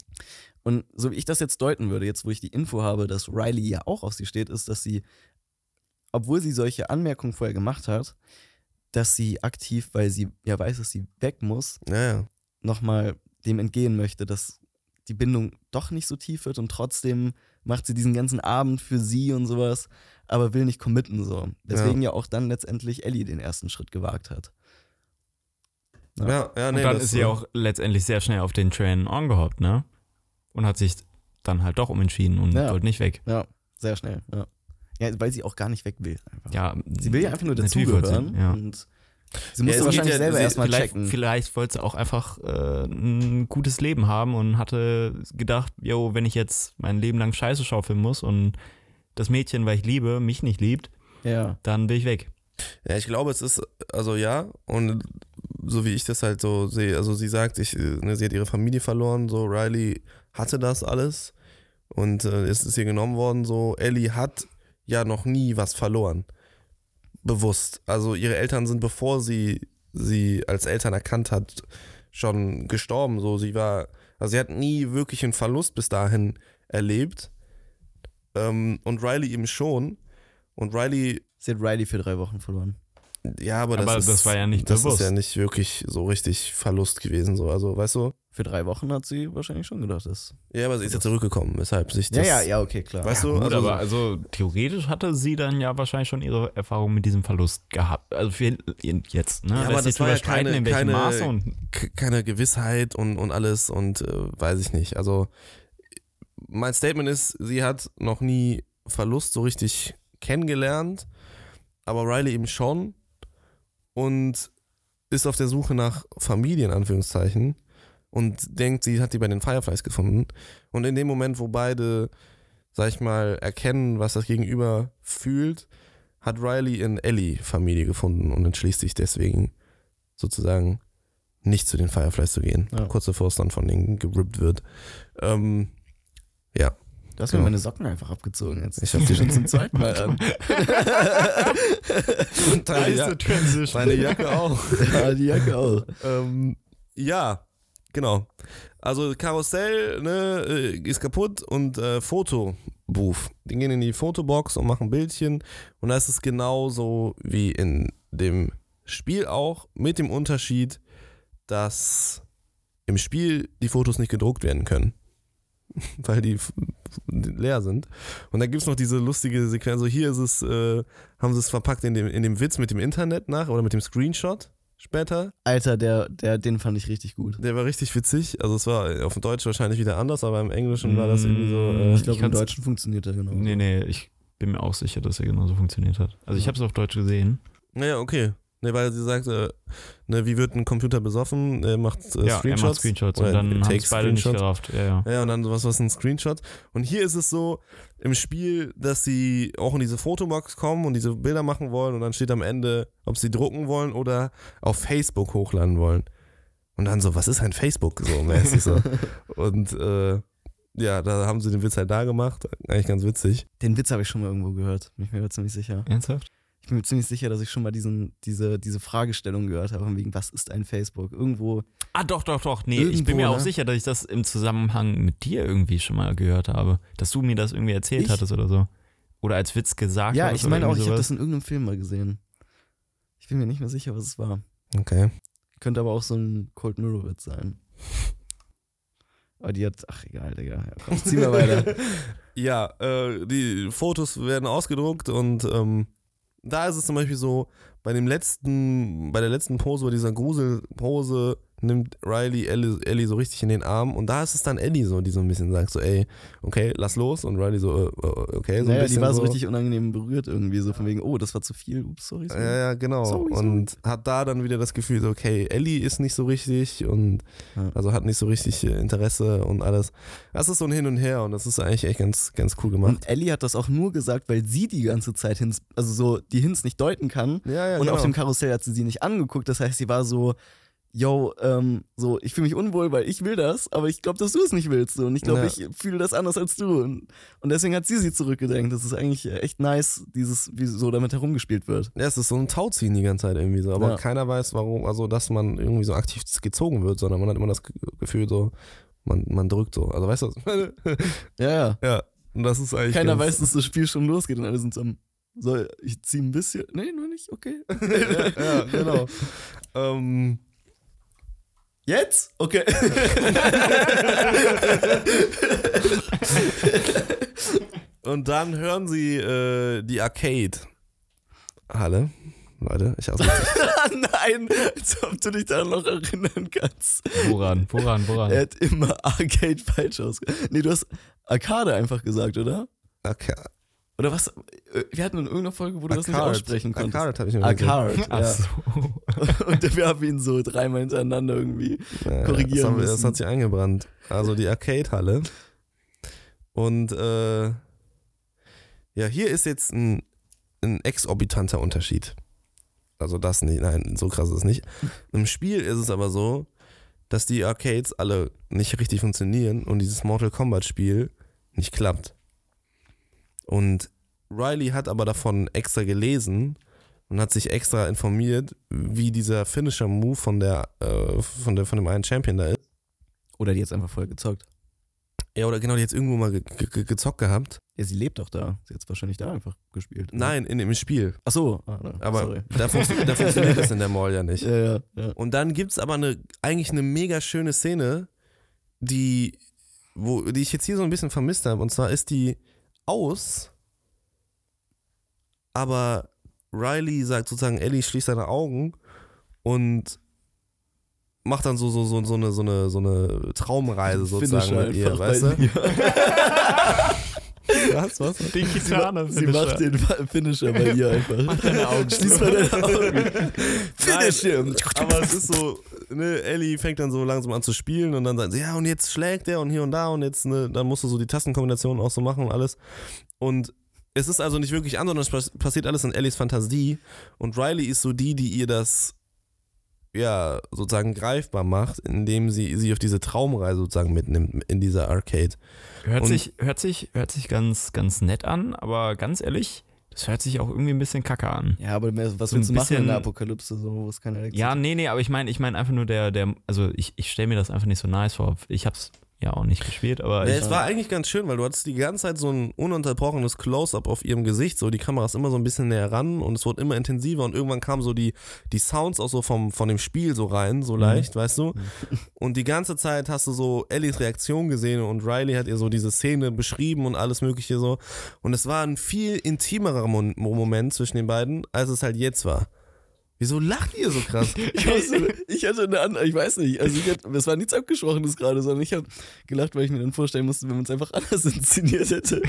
[SPEAKER 3] Und so wie ich das jetzt deuten würde, jetzt wo ich die Info habe, dass Riley ja auch auf sie steht, ist, dass sie, obwohl sie solche Anmerkungen vorher gemacht hat, dass sie aktiv, weil sie ja weiß, dass sie weg muss,
[SPEAKER 2] Ja, ja.
[SPEAKER 3] nochmal dem entgehen möchte, dass die Bindung doch nicht so tief wird und trotzdem macht sie diesen ganzen Abend für sie und sowas, aber will nicht committen so. Deswegen ja, auch dann letztendlich Ellie den ersten Schritt gewagt hat. Ja.
[SPEAKER 2] Ja, ja, nee,
[SPEAKER 4] und dann ist sie
[SPEAKER 2] äh,
[SPEAKER 4] auch letztendlich sehr schnell auf den Train angehoppt, ne? Und hat sich dann halt doch umentschieden und
[SPEAKER 3] Ja.
[SPEAKER 4] wollte nicht weg.
[SPEAKER 3] Ja, sehr schnell, ja. Ja, weil sie auch gar nicht weg will. Einfach.
[SPEAKER 4] Ja,
[SPEAKER 3] Sie will ja einfach nur dazugehören.
[SPEAKER 4] sie, Ja.
[SPEAKER 3] Und sie
[SPEAKER 2] Ja,
[SPEAKER 3] musste
[SPEAKER 2] es geht
[SPEAKER 3] wahrscheinlich
[SPEAKER 2] ja-
[SPEAKER 3] selber erstmal
[SPEAKER 4] vielleicht,
[SPEAKER 3] checken.
[SPEAKER 4] vielleicht wollte sie auch einfach äh, ein gutes Leben haben und hatte gedacht, yo, wenn ich jetzt mein Leben lang Scheiße schaufeln muss und das Mädchen, weil ich liebe, mich nicht liebt,
[SPEAKER 3] Ja.
[SPEAKER 4] dann bin ich weg.
[SPEAKER 2] Ja, ich glaube, es ist, also ja, und so wie ich das halt so sehe, also sie sagt, ich, ne, sie hat ihre Familie verloren, so Riley hatte das alles und äh, es ist ihr genommen worden, so Ellie hat ja noch nie was verloren. Bewusst. Also ihre Eltern sind, bevor sie sie als Eltern erkannt hat, schon gestorben. So, sie war, also sie hat nie wirklich einen Verlust bis dahin erlebt. Ähm, und Riley eben schon. Und Riley
[SPEAKER 3] Sie hat Riley für drei Wochen verloren.
[SPEAKER 2] Ja, aber das,
[SPEAKER 4] Aber
[SPEAKER 2] ist,
[SPEAKER 4] das war ja nicht
[SPEAKER 2] das
[SPEAKER 4] bewusst.
[SPEAKER 2] ist ja nicht wirklich so richtig Verlust gewesen. So. Also, weißt du?
[SPEAKER 3] Für drei Wochen hat sie wahrscheinlich schon gedacht, dass.
[SPEAKER 2] Ja, aber sie ist ja zurückgekommen, weshalb sich
[SPEAKER 3] Ja,
[SPEAKER 2] das.
[SPEAKER 3] ja, ja, okay, klar.
[SPEAKER 2] Weißt
[SPEAKER 4] Ja,
[SPEAKER 2] du,
[SPEAKER 4] gut,
[SPEAKER 2] also,
[SPEAKER 4] aber also theoretisch hatte sie dann ja wahrscheinlich schon ihre Erfahrung mit diesem Verlust gehabt. Also für jetzt, ne?
[SPEAKER 2] Ja, aber das war ja keine-
[SPEAKER 4] in welchem
[SPEAKER 2] keine-
[SPEAKER 4] Maße und
[SPEAKER 2] keine Gewissheit und, und alles und äh, weiß ich nicht. Also, mein Statement ist, sie hat noch nie Verlust so richtig kennengelernt, aber Riley eben schon und ist auf der Suche nach Familie, in Anführungszeichen, und denkt, sie hat die bei den Fireflies gefunden. Und in dem Moment, wo beide, sag ich mal, erkennen, was das Gegenüber fühlt, hat Riley in Ellie Familie gefunden und entschließt sich deswegen sozusagen nicht zu den Fireflies zu gehen.
[SPEAKER 3] Ja.
[SPEAKER 2] Kurz bevor es dann von denen gerippt wird. Ähm, ja.
[SPEAKER 3] Du hast mir
[SPEAKER 2] Genau.
[SPEAKER 3] meine Socken einfach abgezogen jetzt.
[SPEAKER 2] Ich hab
[SPEAKER 3] die schon zum zweiten Mal an.
[SPEAKER 2] Und deine, ja deine Jacke auch.
[SPEAKER 3] ja, die Jacke auch.
[SPEAKER 2] ähm, ja, genau. Also Karussell ne, äh, ist kaputt und äh, Fotobooth. Die gehen in die Fotobox und machen Bildchen. Und da ist es genauso wie in dem Spiel auch, mit dem Unterschied, dass im Spiel die Fotos nicht gedruckt werden können. weil die leer sind. Und dann gibt es noch diese lustige Sequenz, so hier ist es, äh, haben sie es verpackt in dem, in dem Witz mit dem Internet nach oder mit dem Screenshot später.
[SPEAKER 3] Alter, der, der, den fand ich richtig gut.
[SPEAKER 2] Der war richtig witzig. Also es war auf dem Deutsch wahrscheinlich wieder anders, aber im Englischen war das irgendwie so. Äh,
[SPEAKER 3] Ich glaube, im Deutschen funktioniert der genau.
[SPEAKER 4] Nee, nee, ich bin mir auch sicher, dass er genauso funktioniert hat. Also ich habe es auf Deutsch gesehen.
[SPEAKER 2] naja, okay. Ne, weil sie sagt, äh, ne, wie wird ein Computer besoffen? Er macht äh,
[SPEAKER 4] ja, er
[SPEAKER 2] Screenshots.
[SPEAKER 4] macht Screenshots und dann haben
[SPEAKER 2] takes
[SPEAKER 4] es beide nicht
[SPEAKER 2] Screenshots.
[SPEAKER 4] gerafft. Ja, ja.
[SPEAKER 2] Ja, und dann sowas, was ein Screenshot. Und hier ist es so im Spiel, dass sie auch in diese Fotobox kommen und diese Bilder machen wollen und dann steht am Ende, ob sie drucken wollen oder auf Facebook hochladen wollen. Und dann so, was ist ein Facebook so mäßig so. Und äh, ja, da haben sie den Witz halt da gemacht. Eigentlich ganz witzig.
[SPEAKER 3] Den Witz habe ich schon mal irgendwo gehört. Bin ich mir ziemlich sicher.
[SPEAKER 4] Ernsthaft?
[SPEAKER 3] Ich bin mir ziemlich sicher, dass ich schon mal diesen, diese, diese Fragestellung gehört habe, von wegen, was ist ein Facebook? Irgendwo.
[SPEAKER 4] Ah, doch, doch, doch. Nee, ich
[SPEAKER 3] Irgendwo,
[SPEAKER 4] bin mir auch
[SPEAKER 3] ne?
[SPEAKER 4] sicher, dass ich das im Zusammenhang mit dir irgendwie schon mal gehört habe. Dass du mir das irgendwie erzählt
[SPEAKER 3] Ich?
[SPEAKER 4] hattest oder so. Oder als Witz gesagt
[SPEAKER 3] ja,
[SPEAKER 4] hattest
[SPEAKER 3] ich
[SPEAKER 4] oder
[SPEAKER 3] meine auch,
[SPEAKER 4] irgendwie
[SPEAKER 3] ich habe
[SPEAKER 4] sowas.
[SPEAKER 3] das in irgendeinem Film mal gesehen. Ich bin mir nicht mehr sicher, was es war.
[SPEAKER 2] Okay.
[SPEAKER 3] Könnte aber auch so ein Cold Mirror Witz sein. Aber die hat, ach egal, Digga. Ja, komm, zieh mal weiter.
[SPEAKER 2] Ja, äh, die Fotos werden ausgedruckt und ähm, da ist es zum Beispiel so, bei dem letzten, bei der letzten Pose, bei dieser Gruselpose, nimmt Riley Ellie, Ellie so richtig in den Arm und da ist es dann Ellie so, die so ein bisschen sagt so, ey, okay, lass los und Riley so, äh, äh, okay, so ein
[SPEAKER 3] naja, die
[SPEAKER 2] bisschen
[SPEAKER 3] war so richtig unangenehm berührt irgendwie, so von wegen, oh, das war zu viel, ups, sorry. sorry.
[SPEAKER 2] Ja, ja, genau.
[SPEAKER 3] Sorry, sorry.
[SPEAKER 2] und hat da dann wieder das Gefühl, so, okay, Ellie ist nicht so richtig und
[SPEAKER 3] Ja.
[SPEAKER 2] also hat nicht so richtig äh, Interesse und alles. Das ist so ein Hin und Her und das ist eigentlich echt ganz, ganz cool gemacht.
[SPEAKER 3] Und Ellie hat das auch nur gesagt, weil sie die ganze Zeit Hints, also so die Hints nicht deuten kann.
[SPEAKER 2] Ja, ja,
[SPEAKER 3] und
[SPEAKER 2] genau.
[SPEAKER 3] auf dem Karussell hat sie sie nicht angeguckt. Das heißt, sie war so, yo, ähm, so, ich fühle mich unwohl, weil ich will das, aber ich glaube, dass du es nicht willst. So. Und ich glaube,
[SPEAKER 2] Ja.
[SPEAKER 3] ich fühle das anders als du. Und, und deswegen hat sie sie zurückgedrängt. Das ist eigentlich echt nice, dieses, wie so damit herumgespielt wird.
[SPEAKER 2] Ja, es ist so ein Tauziehen die ganze Zeit irgendwie so, aber
[SPEAKER 3] Ja.
[SPEAKER 2] keiner weiß, warum, also dass man irgendwie so aktiv gezogen wird, sondern man hat immer das Ge- Gefühl so, man, man drückt so. Also weißt du, was?
[SPEAKER 3] Ja, ja.
[SPEAKER 2] ja. Und das ist eigentlich.
[SPEAKER 3] Keiner weiß, dass das Spiel schon losgeht und alle sind so, am, so, ich ziehe ein bisschen. Nee, nur nicht, okay.
[SPEAKER 2] ja, ja, genau. ähm,
[SPEAKER 3] Jetzt? Okay.
[SPEAKER 2] und dann hören sie äh, die Arcade-Halle. Leute, ich also,
[SPEAKER 3] Nein, als ob du dich daran noch erinnern kannst.
[SPEAKER 4] Woran? Woran? Woran?
[SPEAKER 3] Er hat immer Arcade falsch ausgesprochen. Nee, du hast Arcade einfach gesagt, oder?
[SPEAKER 2] okay.
[SPEAKER 3] Oder was? Äh, Wir hatten in irgendeiner Folge, wo du das nicht aussprechen konntest.
[SPEAKER 2] Arcade habe ich mir
[SPEAKER 4] Ach
[SPEAKER 3] ja.
[SPEAKER 4] so.
[SPEAKER 3] Und wir haben ihn so dreimal hintereinander irgendwie.
[SPEAKER 2] Ja,
[SPEAKER 3] korrigieren
[SPEAKER 2] das, haben das hat sich eingebrannt. Also die Arcade-Halle. Und äh, ja, hier ist jetzt ein, ein exorbitanter Unterschied. Also das nicht, nein, so krass ist es nicht. Im Spiel ist es aber so, dass die Arcades alle nicht richtig funktionieren und dieses Mortal Kombat Spiel nicht klappt. Und Riley hat aber davon extra gelesen und hat sich extra informiert, wie dieser Finisher Move von der, äh, von der von dem einen Champion da ist.
[SPEAKER 3] Oder die jetzt einfach voll gezockt.
[SPEAKER 2] Ja, oder genau, die jetzt irgendwo mal ge ge gezockt gehabt.
[SPEAKER 3] Ja, sie lebt doch da. Sie hat es wahrscheinlich da einfach gespielt. oder?
[SPEAKER 2] Nein, in dem Spiel.
[SPEAKER 3] Ach so. Ah, da,
[SPEAKER 2] Aber
[SPEAKER 3] sorry.
[SPEAKER 2] da funktioniert das in der Mall ja nicht.
[SPEAKER 3] Ja, ja, ja.
[SPEAKER 2] Und dann gibt es aber eine, eigentlich eine mega schöne Szene, die, wo, die ich jetzt hier so ein bisschen vermisst habe. Und zwar ist die aus, aber Riley sagt sozusagen, Ellie schließt seine Augen und macht dann so, so, so, so, eine, so, eine, so eine Traumreise sozusagen mit ihr, weißt du? Was, was?
[SPEAKER 4] Den
[SPEAKER 3] Sie,
[SPEAKER 4] Kitana
[SPEAKER 3] sie macht den Finisher bei ihr einfach.
[SPEAKER 4] deine Augen
[SPEAKER 3] Schließ mal deine Augen. Finish him.
[SPEAKER 2] Aber es ist so, ne, Ellie fängt dann so langsam an zu spielen und dann sagt sie, ja, und jetzt schlägt er und hier und da und jetzt, ne, dann musst du so die Tastenkombinationen auch so machen und alles. Und es ist also nicht wirklich an, sondern es pass- passiert alles in Ellies Fantasie. Und Riley ist so die, die ihr das, ja, sozusagen greifbar macht, indem sie sie auf diese Traumreise sozusagen mitnimmt in dieser Arcade.
[SPEAKER 4] Hört
[SPEAKER 2] Und-
[SPEAKER 4] sich, hört sich, hört sich ganz, ganz nett an, aber ganz ehrlich, das hört sich auch irgendwie ein bisschen kacke an.
[SPEAKER 3] Ja, aber was
[SPEAKER 4] So
[SPEAKER 3] willst du machen in der Apokalypse, so, wo es keine Elektrizität
[SPEAKER 4] Ja, nee, nee, aber ich meine, ich meine einfach nur der, der, also ich, ich stelle mir das einfach nicht so nice vor. Ich hab's ja auch nicht gespielt, aber
[SPEAKER 2] Ja, es war eigentlich ganz schön, weil du hattest die ganze Zeit so ein ununterbrochenes Close-up auf ihrem Gesicht. So, die Kamera ist immer so ein bisschen näher ran und es wurde immer intensiver und irgendwann kamen so die, die Sounds auch so vom, von dem Spiel so rein, so leicht, weißt du? Und die ganze Zeit hast du so Ellies Reaktion gesehen und Riley hat ihr so diese Szene beschrieben und alles Mögliche so. Und es war ein viel intimerer Mon Moment zwischen den beiden, als es halt jetzt war. Wieso lacht ihr so krass?
[SPEAKER 3] Ich, weiß, ich hatte eine andere, ich weiß nicht, also ich hatte, es war nichts Abgesprochenes gerade, sondern ich habe gelacht, weil ich mir dann vorstellen musste, wenn man es einfach anders inszeniert hätte,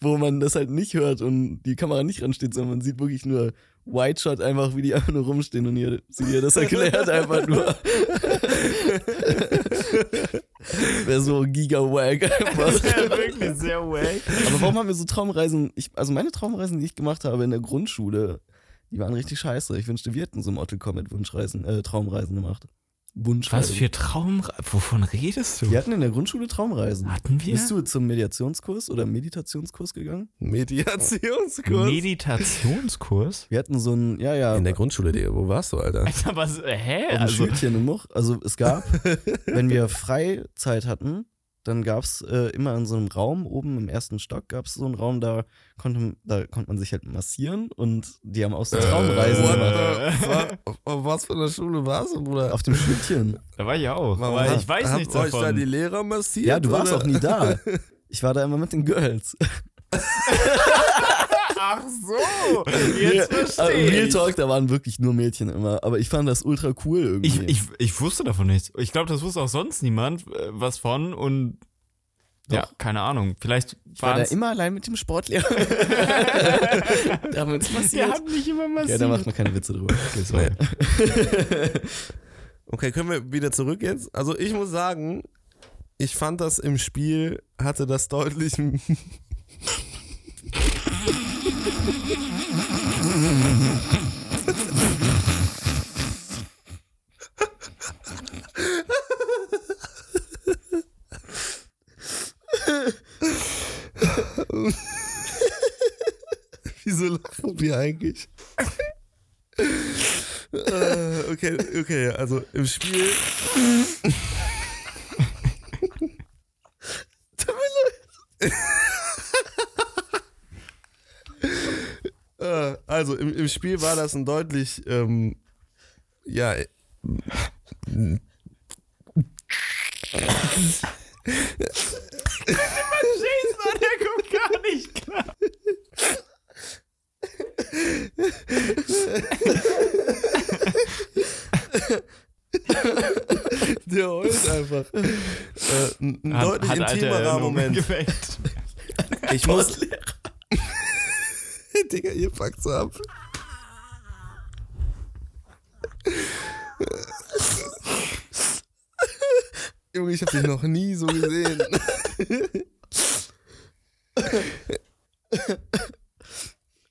[SPEAKER 3] wo man das halt nicht hört und die Kamera nicht ransteht, sondern man sieht wirklich nur White Shot einfach, wie die einfach nur rumstehen und ihr, sie ihr das erklärt einfach nur. Wäre so giga-wag einfach.
[SPEAKER 4] wirklich sehr wack.
[SPEAKER 3] Aber warum haben wir so Traumreisen? Ich, also meine Traumreisen, die ich gemacht habe in der Grundschule, die waren richtig scheiße. Ich wünschte, wir hätten so Mortal Kombat Wunschreisen, äh, Traumreisen gemacht.
[SPEAKER 4] Was
[SPEAKER 3] Wunschreisen.
[SPEAKER 4] für Traum. Wovon redest du?
[SPEAKER 3] Wir hatten in der Grundschule Traumreisen.
[SPEAKER 4] Hatten wir?
[SPEAKER 3] Bist du zum Mediationskurs oder Meditationskurs gegangen?
[SPEAKER 2] Mediationskurs?
[SPEAKER 4] Meditationskurs?
[SPEAKER 3] Wir hatten so ein, ja, ja,
[SPEAKER 2] In der Grundschule. Wo warst du, Alter?
[SPEAKER 4] Alter, was? Hä?
[SPEAKER 3] auf
[SPEAKER 4] Also,
[SPEAKER 3] Schülchen in Much. Also es gab, wenn wir Freizeit hatten, dann gab es äh, immer in so einem Raum, oben im ersten Stock gab es so einen Raum, da konnte, da konnte man sich halt massieren und die haben auch so Traumreisen
[SPEAKER 2] What
[SPEAKER 3] gemacht.
[SPEAKER 2] Auf was für einer Schule warst du, Bruder?
[SPEAKER 3] Auf dem Schülchen.
[SPEAKER 4] da war ich auch.
[SPEAKER 2] Warum
[SPEAKER 4] ich weiß
[SPEAKER 2] habt
[SPEAKER 4] nichts
[SPEAKER 2] euch da
[SPEAKER 4] davon.
[SPEAKER 2] die Lehrer massiert?
[SPEAKER 3] Ja, du warst
[SPEAKER 2] oder?
[SPEAKER 3] auch nie da. Ich war da immer mit den Girls.
[SPEAKER 4] Ach so, jetzt verstehe
[SPEAKER 3] Real
[SPEAKER 4] ich.
[SPEAKER 3] Talk, da waren wirklich nur Mädchen immer. Aber ich fand das ultra cool irgendwie.
[SPEAKER 4] Ich, ich, ich wusste davon nichts. Ich glaube, das wusste auch sonst niemand äh, was von und ja, keine Ahnung. Vielleicht
[SPEAKER 3] Ich war da immer allein mit dem Sportlehrer. da haben wir uns
[SPEAKER 4] Wir
[SPEAKER 3] massiert.
[SPEAKER 4] hatten nicht immer massiv.
[SPEAKER 3] Ja, da macht man keine Witze drüber. Okay.
[SPEAKER 2] Okay, können wir wieder zurück jetzt? Also ich muss sagen, ich fand das im Spiel, hatte das deutlich... Wieso lachen wir eigentlich? Äh, okay, okay, also im Spiel. Äh, also im, im Spiel war das ein deutlich, ähm, ja, äh,
[SPEAKER 4] Jason, der kommt gar nicht klar.
[SPEAKER 2] der heult einfach. Äh, ein
[SPEAKER 4] Hat-
[SPEAKER 2] deutlich
[SPEAKER 4] hat
[SPEAKER 2] intimerer Moment. Ich muss. Digga, ihr packt so ab. Junge, ich hab dich noch nie so gesehen.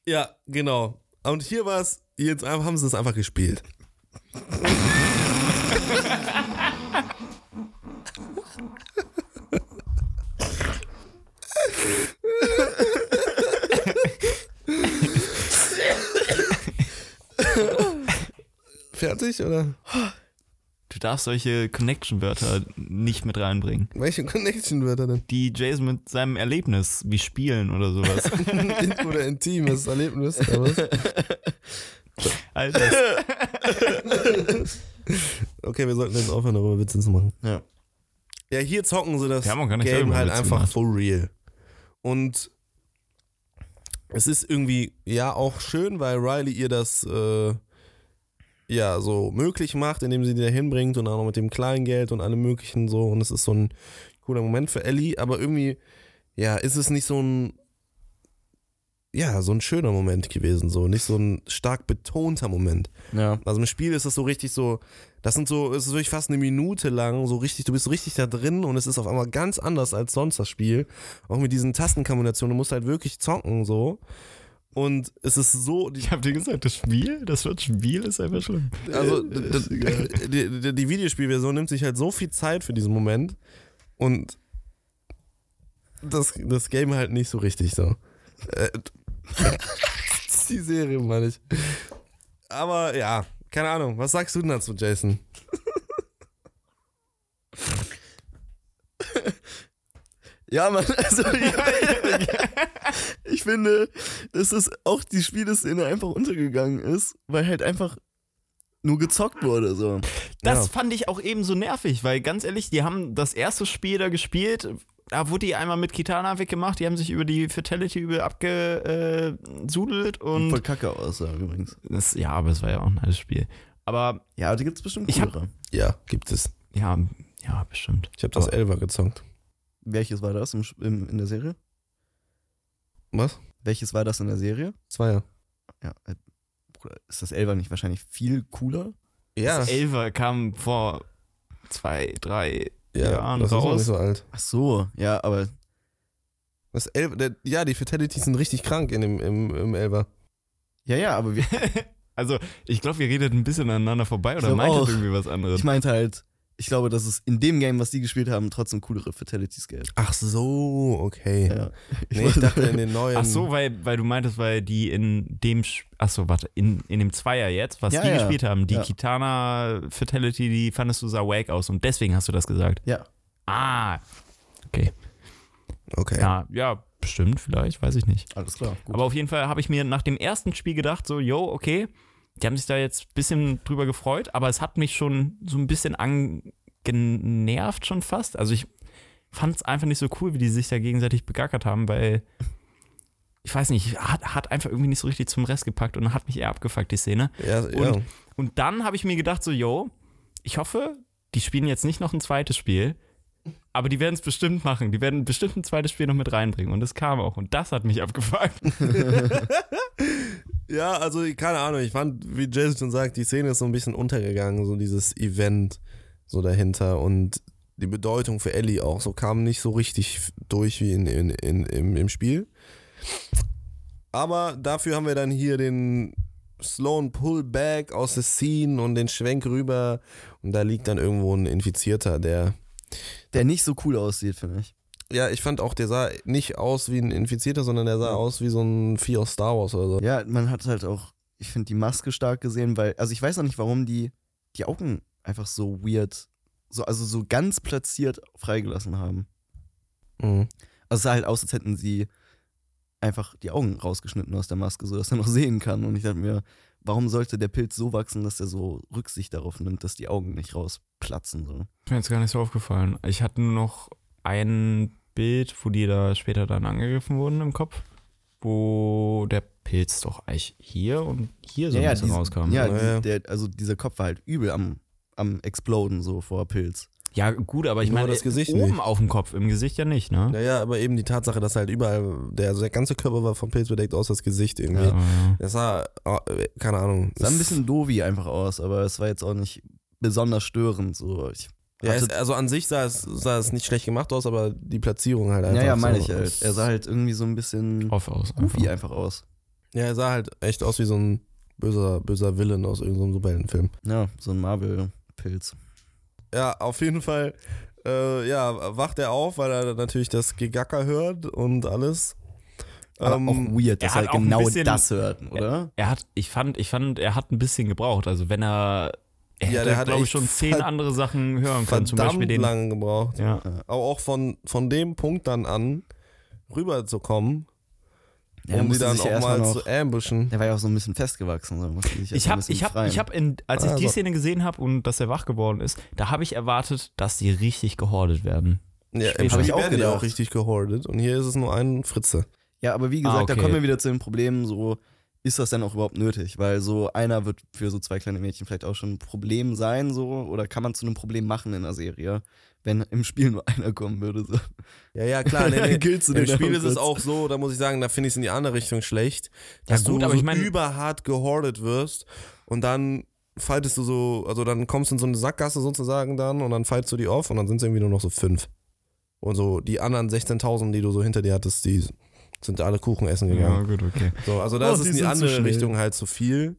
[SPEAKER 2] ja, genau. Und hier war es, jetzt haben sie es einfach gespielt. Fertig oder?
[SPEAKER 4] Du darfst solche Connection-Wörter nicht mit reinbringen.
[SPEAKER 2] Welche Connection-Wörter denn?
[SPEAKER 4] Die Jason mit seinem Erlebnis, wie Spielen oder sowas.
[SPEAKER 2] In- oder intimes Erlebnis. Oder was?
[SPEAKER 4] Alter,
[SPEAKER 2] Okay, wir sollten jetzt aufhören, darüber Witze zu machen.
[SPEAKER 3] Ja.
[SPEAKER 2] Ja, hier zocken sie das Game halt einfach
[SPEAKER 4] gemacht.
[SPEAKER 2] for real. Und es ist irgendwie, ja, auch schön, weil Riley ihr das, äh, ja, so möglich macht, indem sie die da hinbringt und auch noch mit dem Kleingeld und allem möglichen so. Und es ist so ein cooler Moment für Ellie, aber irgendwie, ja, ist es nicht so ein, ja, so ein schöner Moment gewesen, so. Nicht so ein stark betonter Moment.
[SPEAKER 3] Ja.
[SPEAKER 2] Also im Spiel ist das so richtig so, das sind so, es ist wirklich fast eine Minute lang, so richtig, du bist so richtig da drin und es ist auf einmal ganz anders als sonst das Spiel. Auch mit diesen Tastenkombinationen, du musst halt wirklich zocken, so. Und es ist so,
[SPEAKER 4] ich hab dir gesagt, das Spiel, das Wort Spiel ist einfach schlimm.
[SPEAKER 2] also die, die, die Videospielversion nimmt sich halt so viel Zeit für diesen Moment und das, das Game halt nicht so richtig so. Die Serie, meine ich. Aber ja, keine Ahnung. Was sagst du denn dazu, Jason?
[SPEAKER 3] Ja, Mann, also ich finde, dass es auch die Spieleszene einfach untergegangen ist, weil halt einfach nur gezockt wurde. So.
[SPEAKER 4] Das
[SPEAKER 2] Ja.
[SPEAKER 4] fand ich auch eben so nervig, weil ganz ehrlich, die haben das erste Spiel da gespielt. Da wurde die einmal mit Kitana weggemacht, die haben sich über die Fatality übel abgesudelt und.
[SPEAKER 3] Voll kacke aussah übrigens.
[SPEAKER 4] Das, ja, aber es war ja auch ein altes Spiel. Aber
[SPEAKER 3] Ja, aber die gibt es bestimmt
[SPEAKER 4] Ich hab-.
[SPEAKER 2] Ja, gibt es.
[SPEAKER 4] ja, ja, bestimmt.
[SPEAKER 2] Ich habe das
[SPEAKER 4] Aber-
[SPEAKER 2] Elfer gezockt.
[SPEAKER 3] Welches war das im, im, in der Serie?
[SPEAKER 2] Was?
[SPEAKER 3] Welches war das in der Serie?
[SPEAKER 2] Zweier.
[SPEAKER 3] Ja, äh, Bruder, ist das Elfer nicht wahrscheinlich viel cooler?
[SPEAKER 2] Ja,
[SPEAKER 4] Das Elfer kam vor zwei, drei
[SPEAKER 2] ja
[SPEAKER 4] Jahren
[SPEAKER 2] das ist noch
[SPEAKER 4] raus.
[SPEAKER 2] nicht so alt.
[SPEAKER 3] Ach so, ja, aber
[SPEAKER 2] Das Elfer, der, ja, die Fatalities sind richtig krank in dem, im, im Elfer.
[SPEAKER 3] ja, ja, aber wir,
[SPEAKER 4] Also, ich glaube, ihr redet ein bisschen aneinander vorbei oder meintet irgendwie was anderes.
[SPEAKER 3] ich meinte halt, ich glaube, dass es in dem Game, was die gespielt haben, trotzdem coolere Fatalities gab.
[SPEAKER 2] Ach so, okay.
[SPEAKER 3] Ja.
[SPEAKER 2] Nee, ich dachte in den neuen.
[SPEAKER 4] Ach so, weil, weil du meintest, weil die in dem, ach so, warte, in, in dem Zweier jetzt, was
[SPEAKER 3] Ja,
[SPEAKER 4] die
[SPEAKER 3] ja.
[SPEAKER 4] gespielt haben, die
[SPEAKER 3] Ja.
[SPEAKER 4] Kitana Fatality, die fandest du sah wack aus und deswegen hast du das gesagt.
[SPEAKER 3] Ja.
[SPEAKER 4] Ah,
[SPEAKER 2] Okay.
[SPEAKER 4] ja, ja, bestimmt, vielleicht, weiß ich nicht.
[SPEAKER 3] Alles klar. Gut.
[SPEAKER 4] Aber auf jeden Fall habe ich mir nach dem ersten Spiel gedacht, so, yo, okay, die haben sich da jetzt ein bisschen drüber gefreut, aber es hat mich schon so ein bisschen angenervt schon fast. Also ich fand es einfach nicht so cool, wie die sich da gegenseitig begackert haben, weil ich weiß nicht, hat, hat einfach irgendwie nicht so richtig zum Rest gepackt und hat mich eher abgefuckt, die Szene.
[SPEAKER 2] Ja, ja.
[SPEAKER 4] Und- Und dann habe ich mir gedacht, so, yo, ich hoffe, die spielen jetzt nicht noch ein zweites Spiel, aber die werden es bestimmt machen. Die werden bestimmt ein zweites Spiel noch mit reinbringen. Und das kam auch. Und das hat mich abgefuckt.
[SPEAKER 2] Ja, also keine Ahnung, ich fand, wie Jason schon sagt, die Szene ist so ein bisschen untergegangen, so dieses Event so dahinter und die Bedeutung für Ellie auch so kam nicht so richtig durch wie in, in, in, im, im Spiel. Aber dafür haben wir dann hier den slowen Pullback aus der Scene und den Schwenk rüber und da liegt dann irgendwo ein Infizierter, der
[SPEAKER 3] Der nicht so cool aussieht, finde ich.
[SPEAKER 2] Ja, ich fand auch, der sah nicht aus wie ein Infizierter, sondern der sah aus wie so ein Vieh aus Star Wars oder so.
[SPEAKER 3] Ja, man hat halt auch, ich finde, die Maske stark gesehen, weil, also ich weiß noch nicht, warum die die Augen einfach so weird, so, also so ganz platziert freigelassen haben.
[SPEAKER 2] Mhm.
[SPEAKER 3] Also es sah halt aus, als hätten sie einfach die Augen rausgeschnitten aus der Maske, sodass er noch sehen kann. Und ich dachte mir, warum sollte der Pilz so wachsen, dass er so Rücksicht darauf nimmt, dass die Augen nicht rausplatzen? So.
[SPEAKER 4] Ist mir jetzt gar nicht so aufgefallen. Ich hatte nur noch ein Bild, wo die da später dann angegriffen wurden im Kopf, wo der Pilz doch eigentlich hier und hier so ein bisschen
[SPEAKER 3] diese-
[SPEAKER 4] rauskam.
[SPEAKER 3] Ja,
[SPEAKER 2] Ja, ja.
[SPEAKER 3] Der, also dieser Kopf war halt übel am, am Exploden so vor Pilz.
[SPEAKER 4] Ja, gut, aber ich
[SPEAKER 2] Nur
[SPEAKER 4] meine,
[SPEAKER 2] das Gesicht
[SPEAKER 4] oben
[SPEAKER 2] nicht.
[SPEAKER 4] auf dem Kopf, im Gesicht ja nicht, ne?
[SPEAKER 2] Naja, aber eben die Tatsache, dass halt überall, der, also der ganze Körper war vom Pilz bedeckt, außer das Gesicht irgendwie.
[SPEAKER 4] Ja, ja.
[SPEAKER 2] Das sah, äh, keine Ahnung.
[SPEAKER 3] Sah ein bisschen dovi einfach aus, aber es war jetzt auch nicht besonders störend. So. Ich
[SPEAKER 2] Ja, es, also an sich sah es, sah es nicht schlecht gemacht aus, aber die Platzierung halt einfach.
[SPEAKER 3] ja, ja, meine
[SPEAKER 2] so,
[SPEAKER 3] ich halt. Er sah halt irgendwie so ein bisschen
[SPEAKER 4] Off aus.
[SPEAKER 3] goofy
[SPEAKER 4] einfach.
[SPEAKER 3] einfach aus.
[SPEAKER 2] Ja, er sah halt echt aus wie so ein böser, böser Villain aus irgendeinem Superheldenfilm.
[SPEAKER 3] Ja, so ein Marvel-Pilz.
[SPEAKER 2] Ja, auf jeden Fall, äh, ja, wacht er auf, weil er natürlich das Gegacker hört und alles.
[SPEAKER 3] Aber
[SPEAKER 2] Ähm,
[SPEAKER 3] auch weird, dass
[SPEAKER 4] er
[SPEAKER 3] er, genau
[SPEAKER 4] bisschen-
[SPEAKER 3] das hört, oder?
[SPEAKER 4] Er hat, ich fand, ich fand, er hat ein bisschen gebraucht. Also wenn er, er
[SPEAKER 2] Ja,
[SPEAKER 4] hätte,
[SPEAKER 2] der hat
[SPEAKER 4] glaube ich, schon zehn andere Sachen hören können. Zum Beispiel
[SPEAKER 2] verdammt
[SPEAKER 4] den.
[SPEAKER 2] lange gebraucht.
[SPEAKER 4] Ja.
[SPEAKER 2] Aber auch von, von dem Punkt dann an rüberzukommen,
[SPEAKER 3] Ja,
[SPEAKER 2] um die dann auch mal
[SPEAKER 3] erstmal noch,
[SPEAKER 2] zu ambushen.
[SPEAKER 3] der war ja auch so ein bisschen festgewachsen. So.
[SPEAKER 4] Ich habe, ich habe, ich habe, als ich die
[SPEAKER 2] Also.
[SPEAKER 4] Szene gesehen habe und dass er wach geworden ist, da habe ich erwartet, dass die richtig gehordet werden.
[SPEAKER 2] Ja, im
[SPEAKER 4] ich
[SPEAKER 3] auch
[SPEAKER 2] werden die auch richtig gehordet und hier ist es nur ein Fritze.
[SPEAKER 3] Ja, aber wie gesagt,
[SPEAKER 4] Ah, okay.
[SPEAKER 3] da kommen wir wieder zu dem Problem, so ist das denn auch überhaupt nötig? Weil so einer wird für so zwei kleine Mädchen vielleicht auch schon ein Problem sein, so, oder kann man zu einem Problem machen in der Serie, wenn im Spiel nur einer kommen würde. So.
[SPEAKER 2] Ja, ja, klar. Nee, nee.
[SPEAKER 3] Du
[SPEAKER 2] Im Spiel ist es auch so, da muss ich sagen, da finde ich es in die andere Richtung schlecht,
[SPEAKER 4] Ja,
[SPEAKER 2] dass
[SPEAKER 4] gut,
[SPEAKER 2] du
[SPEAKER 4] aber
[SPEAKER 2] so
[SPEAKER 4] ich meine-
[SPEAKER 2] überhart gehordet wirst und dann faltest du so, also dann kommst du in so eine Sackgasse sozusagen dann und dann faltest du die auf und dann sind es irgendwie nur noch so fünf. Und so die anderen 16.000, die du so hinter dir hattest, die sind alle Kuchen essen gegangen.
[SPEAKER 4] gut, okay.
[SPEAKER 2] So, also da
[SPEAKER 3] Oh,
[SPEAKER 2] ist es
[SPEAKER 3] die
[SPEAKER 2] in andere. Richtung halt zu viel.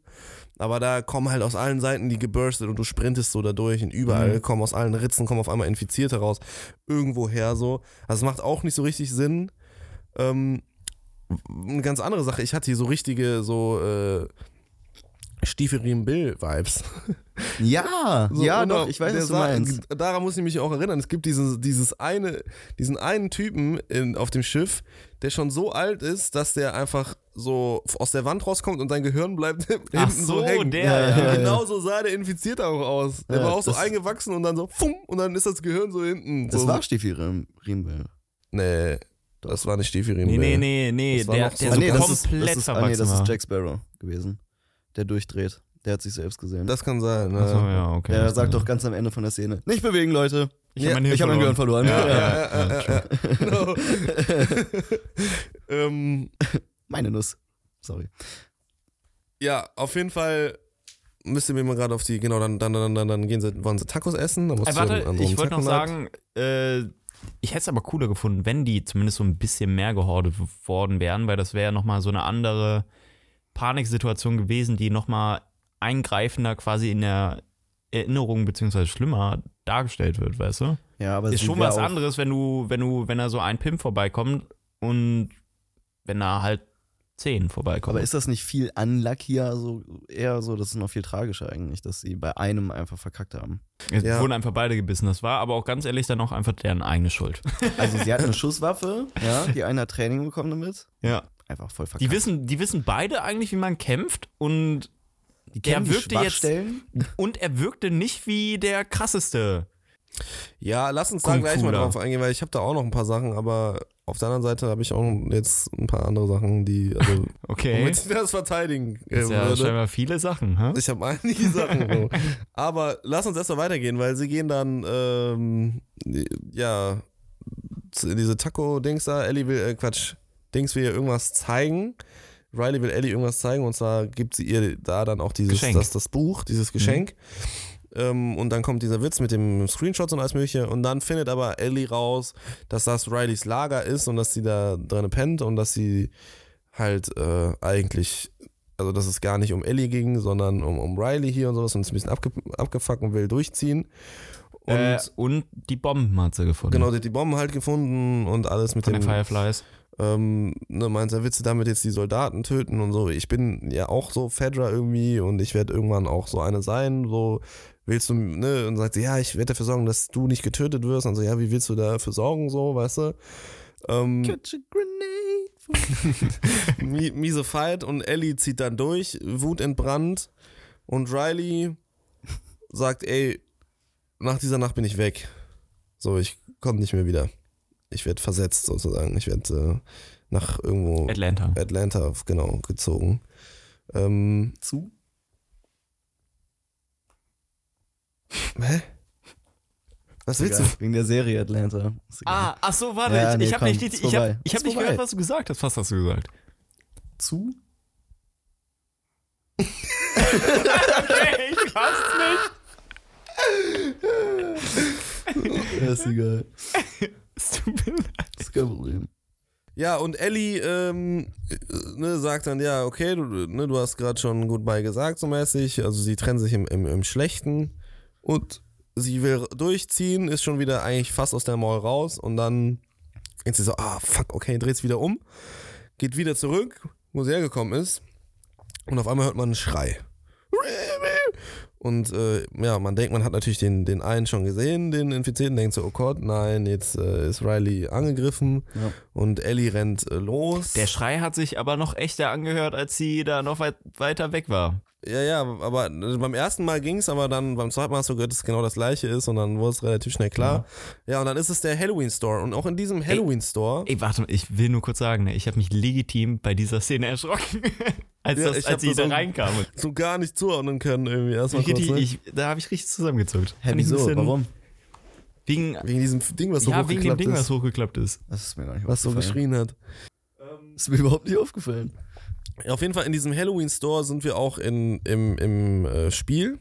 [SPEAKER 2] Aber da kommen halt aus allen Seiten die geburstet und du sprintest so da durch und überall
[SPEAKER 4] Mhm.
[SPEAKER 2] kommen aus allen Ritzen, kommen auf einmal Infizierte raus. Irgendwoher so. Also es macht auch nicht so richtig Sinn. Ähm, eine ganz andere Sache, ich hatte hier so richtige, so, äh, Stiefelriemen Bill-Vibes.
[SPEAKER 3] Ja,
[SPEAKER 2] So,
[SPEAKER 3] ja, doch, ich weiß,
[SPEAKER 2] der
[SPEAKER 3] was du meinst.
[SPEAKER 2] Daran muss ich mich auch erinnern. Es gibt dieses, dieses eine, diesen einen Typen in, auf dem Schiff, der schon so alt ist, dass der einfach so aus der Wand rauskommt und sein Gehirn bleibt hinten
[SPEAKER 4] Ach
[SPEAKER 2] so,
[SPEAKER 4] so,
[SPEAKER 2] hängen.
[SPEAKER 4] der,
[SPEAKER 3] Ja, ja, ja.
[SPEAKER 2] Genau so sah der Infizierte auch aus. Der
[SPEAKER 3] Ja,
[SPEAKER 2] war auch so eingewachsen und dann so, fumm, und dann ist das Gehirn so hinten.
[SPEAKER 3] Das
[SPEAKER 2] so,
[SPEAKER 3] war Stiefel Riemel.
[SPEAKER 2] Nee, das war nicht Stiefelriemen.
[SPEAKER 4] Nee, nee, nee, nee,
[SPEAKER 2] Das war
[SPEAKER 4] der,
[SPEAKER 2] noch
[SPEAKER 4] der
[SPEAKER 2] so-
[SPEAKER 4] so
[SPEAKER 2] Ah, nee,
[SPEAKER 3] das ist,
[SPEAKER 4] komplett
[SPEAKER 3] das ist, ah,
[SPEAKER 4] verwachsen
[SPEAKER 3] nee, das
[SPEAKER 4] war.
[SPEAKER 3] ist Jack Sparrow gewesen. Der durchdreht. Der hat sich selbst gesehen.
[SPEAKER 2] Das kann sein. Ne?
[SPEAKER 4] Achso, ja, okay.
[SPEAKER 3] der
[SPEAKER 4] das
[SPEAKER 3] sagt doch ganz am Ende von der Szene: Nicht bewegen, Leute.
[SPEAKER 4] Ich hab mein
[SPEAKER 3] habe mein Gehirn
[SPEAKER 4] verloren.
[SPEAKER 3] verloren.
[SPEAKER 4] Ja,
[SPEAKER 3] Ja.
[SPEAKER 4] ja, ja,
[SPEAKER 2] ähm,
[SPEAKER 3] Meine Nuss. Sorry.
[SPEAKER 2] ja, auf jeden Fall müsst ihr mir mal gerade auf die, genau, dann, dann, dann, dann, dann gehen sie, wollen sie Tacos essen. Dann musst
[SPEAKER 4] Äh, warte,
[SPEAKER 2] einem
[SPEAKER 4] ich wollte noch sagen, äh, ich hätte es aber cooler gefunden, wenn die zumindest so ein bisschen mehr gehordet worden wären, weil das wäre nochmal so eine andere Paniksituation gewesen, die nochmal eingreifender quasi in der Erinnerung beziehungsweise schlimmer dargestellt wird, weißt du?
[SPEAKER 3] Ja, aber
[SPEAKER 4] Ist schon was anderes, wenn du, wenn du, wenn da so ein Pimp vorbeikommt und wenn da halt zehn vorbeikommen.
[SPEAKER 3] Aber ist das nicht viel unluckier, so eher so, das ist noch viel tragischer eigentlich, dass sie bei einem einfach verkackt haben.
[SPEAKER 4] es
[SPEAKER 2] Ja.
[SPEAKER 4] wurden einfach beide gebissen. Das war aber auch ganz ehrlich dann auch einfach deren eigene Schuld.
[SPEAKER 3] Also sie hat eine Schusswaffe, ja, die eine hat Training bekommen damit.
[SPEAKER 4] Ja.
[SPEAKER 3] Einfach voll verkackt.
[SPEAKER 4] Die wissen, die wissen beide eigentlich, wie man kämpft und
[SPEAKER 3] die kennen die
[SPEAKER 4] wirkte jetzt-. Und er wirkte nicht wie der krasseste.
[SPEAKER 2] Ja, lass uns da gleich mal drauf eingehen, weil ich habe da auch noch ein paar Sachen, aber auf der anderen Seite habe ich auch jetzt ein paar andere Sachen, die, also,
[SPEAKER 4] Okay.
[SPEAKER 2] womit ich das verteidigen
[SPEAKER 4] Das ist ja
[SPEAKER 2] würde.
[SPEAKER 4] scheinbar viele Sachen, hä?
[SPEAKER 2] Ich habe einige Sachen. So. Aber lass uns erstmal weitergehen, weil sie gehen dann, ähm, ja, in diese Taco-Dings da. Ellie will, äh, Quatsch, Dings will ihr irgendwas zeigen. Riley will Ellie irgendwas zeigen und zwar gibt sie ihr da dann auch dieses,
[SPEAKER 4] Geschenk.
[SPEAKER 2] das, das Buch, dieses Geschenk. Ähm, und dann kommt dieser Witz mit dem Screenshots und alles mögliche. Und dann findet aber Ellie raus, dass das Rileys Lager ist und dass sie da drin pennt und dass sie halt äh, eigentlich, also dass es gar nicht um Ellie ging, sondern um, um Riley hier und sowas und ist ein bisschen abge abgefuckt und will durchziehen. Und
[SPEAKER 4] äh, und die Bomben hat sie gefunden.
[SPEAKER 2] genau, die hat die Bomben halt gefunden und alles mit
[SPEAKER 4] Von den Fireflies.
[SPEAKER 2] Ähm, ne, meint er, willst du damit jetzt die Soldaten töten und so. Ich bin ja auch so Fedra irgendwie und ich werde irgendwann auch so eine sein, so willst du, ne, und sagt sie, ja, ich werde dafür sorgen, dass du nicht getötet wirst. Und so, ja, wie willst du dafür sorgen, so, weißt du? Ähm,
[SPEAKER 3] Catch a grenade.
[SPEAKER 2] mi- miese Fight und Ellie zieht dann durch, wutentbrannt und Riley sagt, ey, nach dieser Nacht bin ich weg. So, ich komme nicht mehr wieder. Ich werde versetzt sozusagen. Ich werde äh, nach irgendwo
[SPEAKER 4] Atlanta.
[SPEAKER 2] Atlanta, genau, gezogen. Ähm,
[SPEAKER 3] Zu?
[SPEAKER 2] hä? Was willst du?
[SPEAKER 3] Egal, Wegen der Serie Atlanta.
[SPEAKER 4] Ah, ach so, warte,
[SPEAKER 3] Ja,
[SPEAKER 4] ich,
[SPEAKER 3] nee,
[SPEAKER 4] ich habe nicht, ich hab, ich hab nicht
[SPEAKER 3] vorbei.
[SPEAKER 4] gehört, was du gesagt hast. Was hast du gesagt?
[SPEAKER 3] Zu?
[SPEAKER 4] okay, ich raff's
[SPEAKER 3] Ja, ist egal.
[SPEAKER 4] Es tut mir.
[SPEAKER 3] Ist Problem.
[SPEAKER 2] Ja, und Ellie ähm, äh, ne, sagt dann, ja, okay, du, ne, du hast gerade schon Goodbye gesagt, so mäßig. Also sie trennen sich im, im, im Schlechten und sie will durchziehen, ist schon wieder eigentlich fast aus der Mall raus und dann denkt sie so, ah, fuck, okay, dreht wieder um, geht wieder zurück, wo sie hergekommen ist und auf einmal hört man einen Schrei. Und äh, ja, man denkt, man hat natürlich den, den einen schon gesehen, den Infizierten, denkt so, oh Gott, nein, jetzt äh, ist Riley angegriffen
[SPEAKER 3] Ja.
[SPEAKER 2] und Ellie rennt äh, los.
[SPEAKER 4] Der Schrei hat sich aber noch echter angehört, als sie da noch weit, weiter weg war.
[SPEAKER 2] Ja, ja, aber beim ersten Mal ging es, aber dann beim zweiten Mal hast du gehört, dass es genau das gleiche ist und dann wurde es relativ schnell klar. Ja, und dann ist es der Halloween Store und auch in diesem Halloween Store.
[SPEAKER 4] Ey, warte mal, ich will nur kurz sagen, ne, ich habe mich legitim bei dieser Szene erschrocken, als,
[SPEAKER 2] Ja,
[SPEAKER 4] das,
[SPEAKER 2] ich
[SPEAKER 4] als sie da
[SPEAKER 2] so-
[SPEAKER 4] reinkamen.
[SPEAKER 2] so gar nicht zuordnen können irgendwie erstmal
[SPEAKER 4] Ich,
[SPEAKER 2] kurz,
[SPEAKER 4] richtig,
[SPEAKER 2] ne?
[SPEAKER 4] ich, da habe ich richtig zusammengezuckt.
[SPEAKER 3] Hä, wieso? Warum?
[SPEAKER 4] Wegen,
[SPEAKER 2] Wegen diesem Ding, was so
[SPEAKER 4] ja, wegen dem
[SPEAKER 2] hochgeklappt
[SPEAKER 4] Ding, was
[SPEAKER 2] ist,
[SPEAKER 4] hochgeklappt ist.
[SPEAKER 3] Das ist mir gar nicht
[SPEAKER 2] was so geschrien hat.
[SPEAKER 3] Ist mir überhaupt nicht aufgefallen.
[SPEAKER 2] Auf jeden Fall in diesem Halloween Store sind wir auch in, im, im äh, Spiel.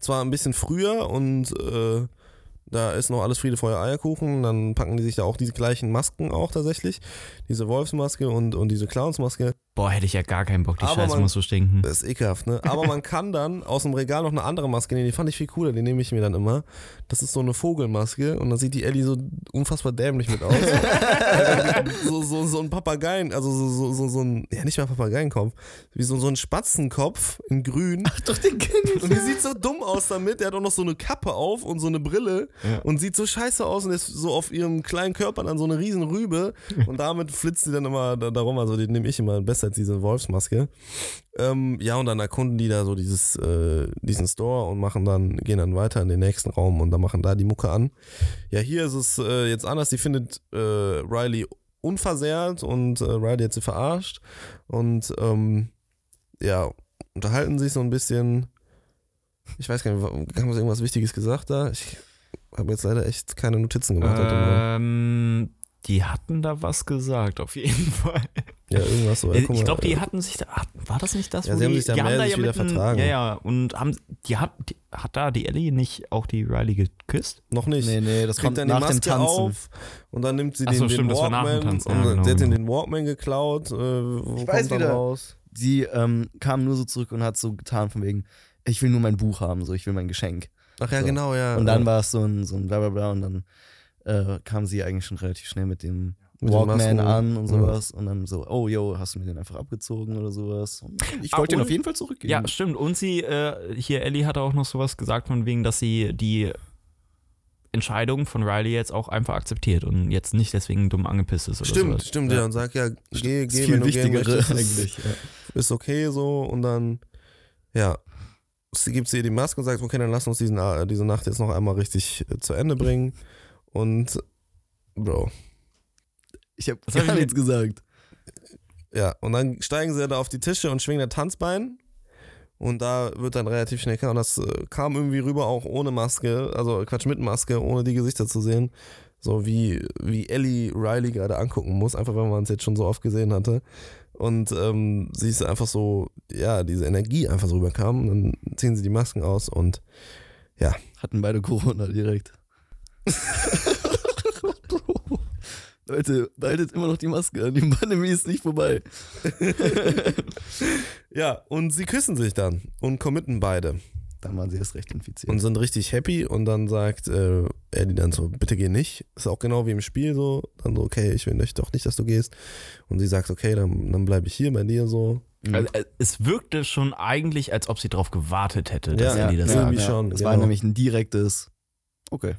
[SPEAKER 2] Zwar ein bisschen früher und äh, Da ist noch alles Friede, Feuer, Eierkuchen. Dann packen die sich da auch diese gleichen Masken auch tatsächlich. Diese Wolfsmaske und, und diese Clownsmaske.
[SPEAKER 4] Boah, hätte ich ja gar keinen Bock, die
[SPEAKER 2] Aber
[SPEAKER 4] Scheiße
[SPEAKER 2] man-
[SPEAKER 4] muss so stinken.
[SPEAKER 2] Das ist ekelhaft, ne? Aber man kann dann aus dem Regal noch eine andere Maske nehmen. Die fand ich viel cooler. Die nehme ich mir dann immer. Das ist so eine Vogelmaske. Und dann sieht die Ellie so unfassbar dämlich mit aus. so, so, so ein Papageien, also so, so, so, so ein, ja nicht mal Papageienkopf, wie so, so ein Spatzenkopf in grün.
[SPEAKER 3] Ach doch, den kenn ich.
[SPEAKER 2] Und die sieht so dumm aus damit. Der hat auch noch so eine Kappe auf und so eine Brille Und sieht so scheiße aus und ist so auf ihrem kleinen Körper dann so eine riesen Rübe. Und damit flitzt sie dann immer da, darum. Also die nehme ich immer besser als diese Wolfsmaske. Ähm, ja, und dann erkunden die da so dieses, äh, diesen Store und machen dann, gehen dann weiter in den nächsten Raum und dann machen da die Mucke an. Ja, hier ist es äh, jetzt anders. Die findet äh, Riley unversehrt und äh, Riley hat sie verarscht. Und ähm, ja, unterhalten sich so ein bisschen. Ich weiß gar nicht, haben sie irgendwas Wichtiges gesagt da? Ich habe jetzt leider echt keine Notizen gemacht.
[SPEAKER 4] Ähm, die hatten da was gesagt, auf jeden Fall.
[SPEAKER 2] ja, irgendwas so. Ja, guck
[SPEAKER 4] ich glaube, die
[SPEAKER 2] äh,
[SPEAKER 4] hatten sich da, war das nicht das,
[SPEAKER 2] Ja,
[SPEAKER 4] wo
[SPEAKER 2] sie haben
[SPEAKER 4] die,
[SPEAKER 2] sich da
[SPEAKER 4] die haben da ja
[SPEAKER 2] wieder
[SPEAKER 4] mitten,
[SPEAKER 2] vertragen.
[SPEAKER 4] Ja, ja, und haben, die hat, die, hat da die Ellie nicht auch die Riley geküsst?
[SPEAKER 2] noch nicht.
[SPEAKER 3] Nee, nee, das
[SPEAKER 2] kriegt
[SPEAKER 3] kommt
[SPEAKER 2] dann
[SPEAKER 3] nach dem Tanzen.
[SPEAKER 2] auf und dann nimmt sie den,
[SPEAKER 4] so,
[SPEAKER 2] den
[SPEAKER 4] stimmt, das war nach dem
[SPEAKER 2] Walkman
[SPEAKER 4] Tanzen,
[SPEAKER 2] und
[SPEAKER 4] ja, genau,
[SPEAKER 2] sie hat den
[SPEAKER 4] genau.
[SPEAKER 2] den Walkman geklaut. Äh, wo
[SPEAKER 3] Ich
[SPEAKER 2] kommt
[SPEAKER 3] weiß
[SPEAKER 2] dann
[SPEAKER 3] wieder.
[SPEAKER 2] raus?
[SPEAKER 3] Sie ähm, kam nur so zurück und hat so getan von wegen, ich will nur mein Buch haben, so ich will mein Geschenk.
[SPEAKER 2] Ach ja,
[SPEAKER 3] So.
[SPEAKER 2] genau, ja.
[SPEAKER 3] Und dann
[SPEAKER 2] ja.
[SPEAKER 3] war es so ein, so ein bla bla bla und dann äh, kam sie eigentlich schon relativ schnell mit dem
[SPEAKER 2] Mit den
[SPEAKER 3] Walkman an und
[SPEAKER 2] Ja.
[SPEAKER 3] sowas und dann so, oh yo, hast du mir den einfach abgezogen oder sowas? Und ich
[SPEAKER 4] Ah,
[SPEAKER 3] wollte den
[SPEAKER 4] und-
[SPEAKER 3] auf jeden Fall zurückgeben.
[SPEAKER 4] Ja, stimmt. Und sie, äh, hier, Ellie hatte auch noch sowas gesagt, von wegen, dass sie die Entscheidung von Riley jetzt auch einfach akzeptiert und jetzt nicht deswegen dumm angepisst ist oder
[SPEAKER 2] Stimmt,
[SPEAKER 4] sowas.
[SPEAKER 2] stimmt, ja. Und sag ja, geh,
[SPEAKER 3] das
[SPEAKER 2] geh,
[SPEAKER 3] ist viel
[SPEAKER 2] wenn du gehen
[SPEAKER 3] wichtigere
[SPEAKER 2] möchtest,
[SPEAKER 3] eigentlich. Ja.
[SPEAKER 2] ist okay so und dann, ja, sie gibt ihr die Maske und sagt, okay, dann lass uns diesen, äh, diese Nacht jetzt noch einmal richtig äh, zu Ende bringen und, Bro,
[SPEAKER 3] Ich habe
[SPEAKER 4] hab
[SPEAKER 3] gar
[SPEAKER 4] ich
[SPEAKER 3] nichts gesagt.
[SPEAKER 2] ja, und dann steigen sie da auf die Tische und schwingen das Tanzbein und da wird dann relativ schnell klar und das äh, kam irgendwie rüber auch ohne Maske, also Quatsch, mit Maske, ohne die Gesichter zu sehen, so wie, wie Ellie Riley gerade angucken muss, einfach weil man es jetzt schon so oft gesehen hatte. Und ähm, sie ist einfach so, ja, diese Energie einfach so rüberkam. Dann ziehen sie die Masken aus und
[SPEAKER 3] Hatten beide Corona direkt. Leute, behaltet immer noch die Maske an. Die Pandemie ist nicht vorbei.
[SPEAKER 2] ja, und sie küssen sich dann und committen beide
[SPEAKER 3] Dann waren sie erst recht infiziert.
[SPEAKER 2] und sind richtig happy und dann sagt äh, Eddie dann so, bitte geh nicht. Ist auch genau wie im Spiel so. Dann so, okay, ich will nicht, doch nicht, dass du gehst. Und sie sagt, okay, dann, dann bleibe ich hier bei dir so.
[SPEAKER 4] Also, äh, es wirkte schon eigentlich, als ob sie darauf gewartet hätte, dass
[SPEAKER 2] Ja,
[SPEAKER 4] Ellie das
[SPEAKER 2] ja.
[SPEAKER 4] sagt.
[SPEAKER 2] irgendwie schon,
[SPEAKER 3] Es
[SPEAKER 2] genau.
[SPEAKER 3] war nämlich ein direktes. Okay.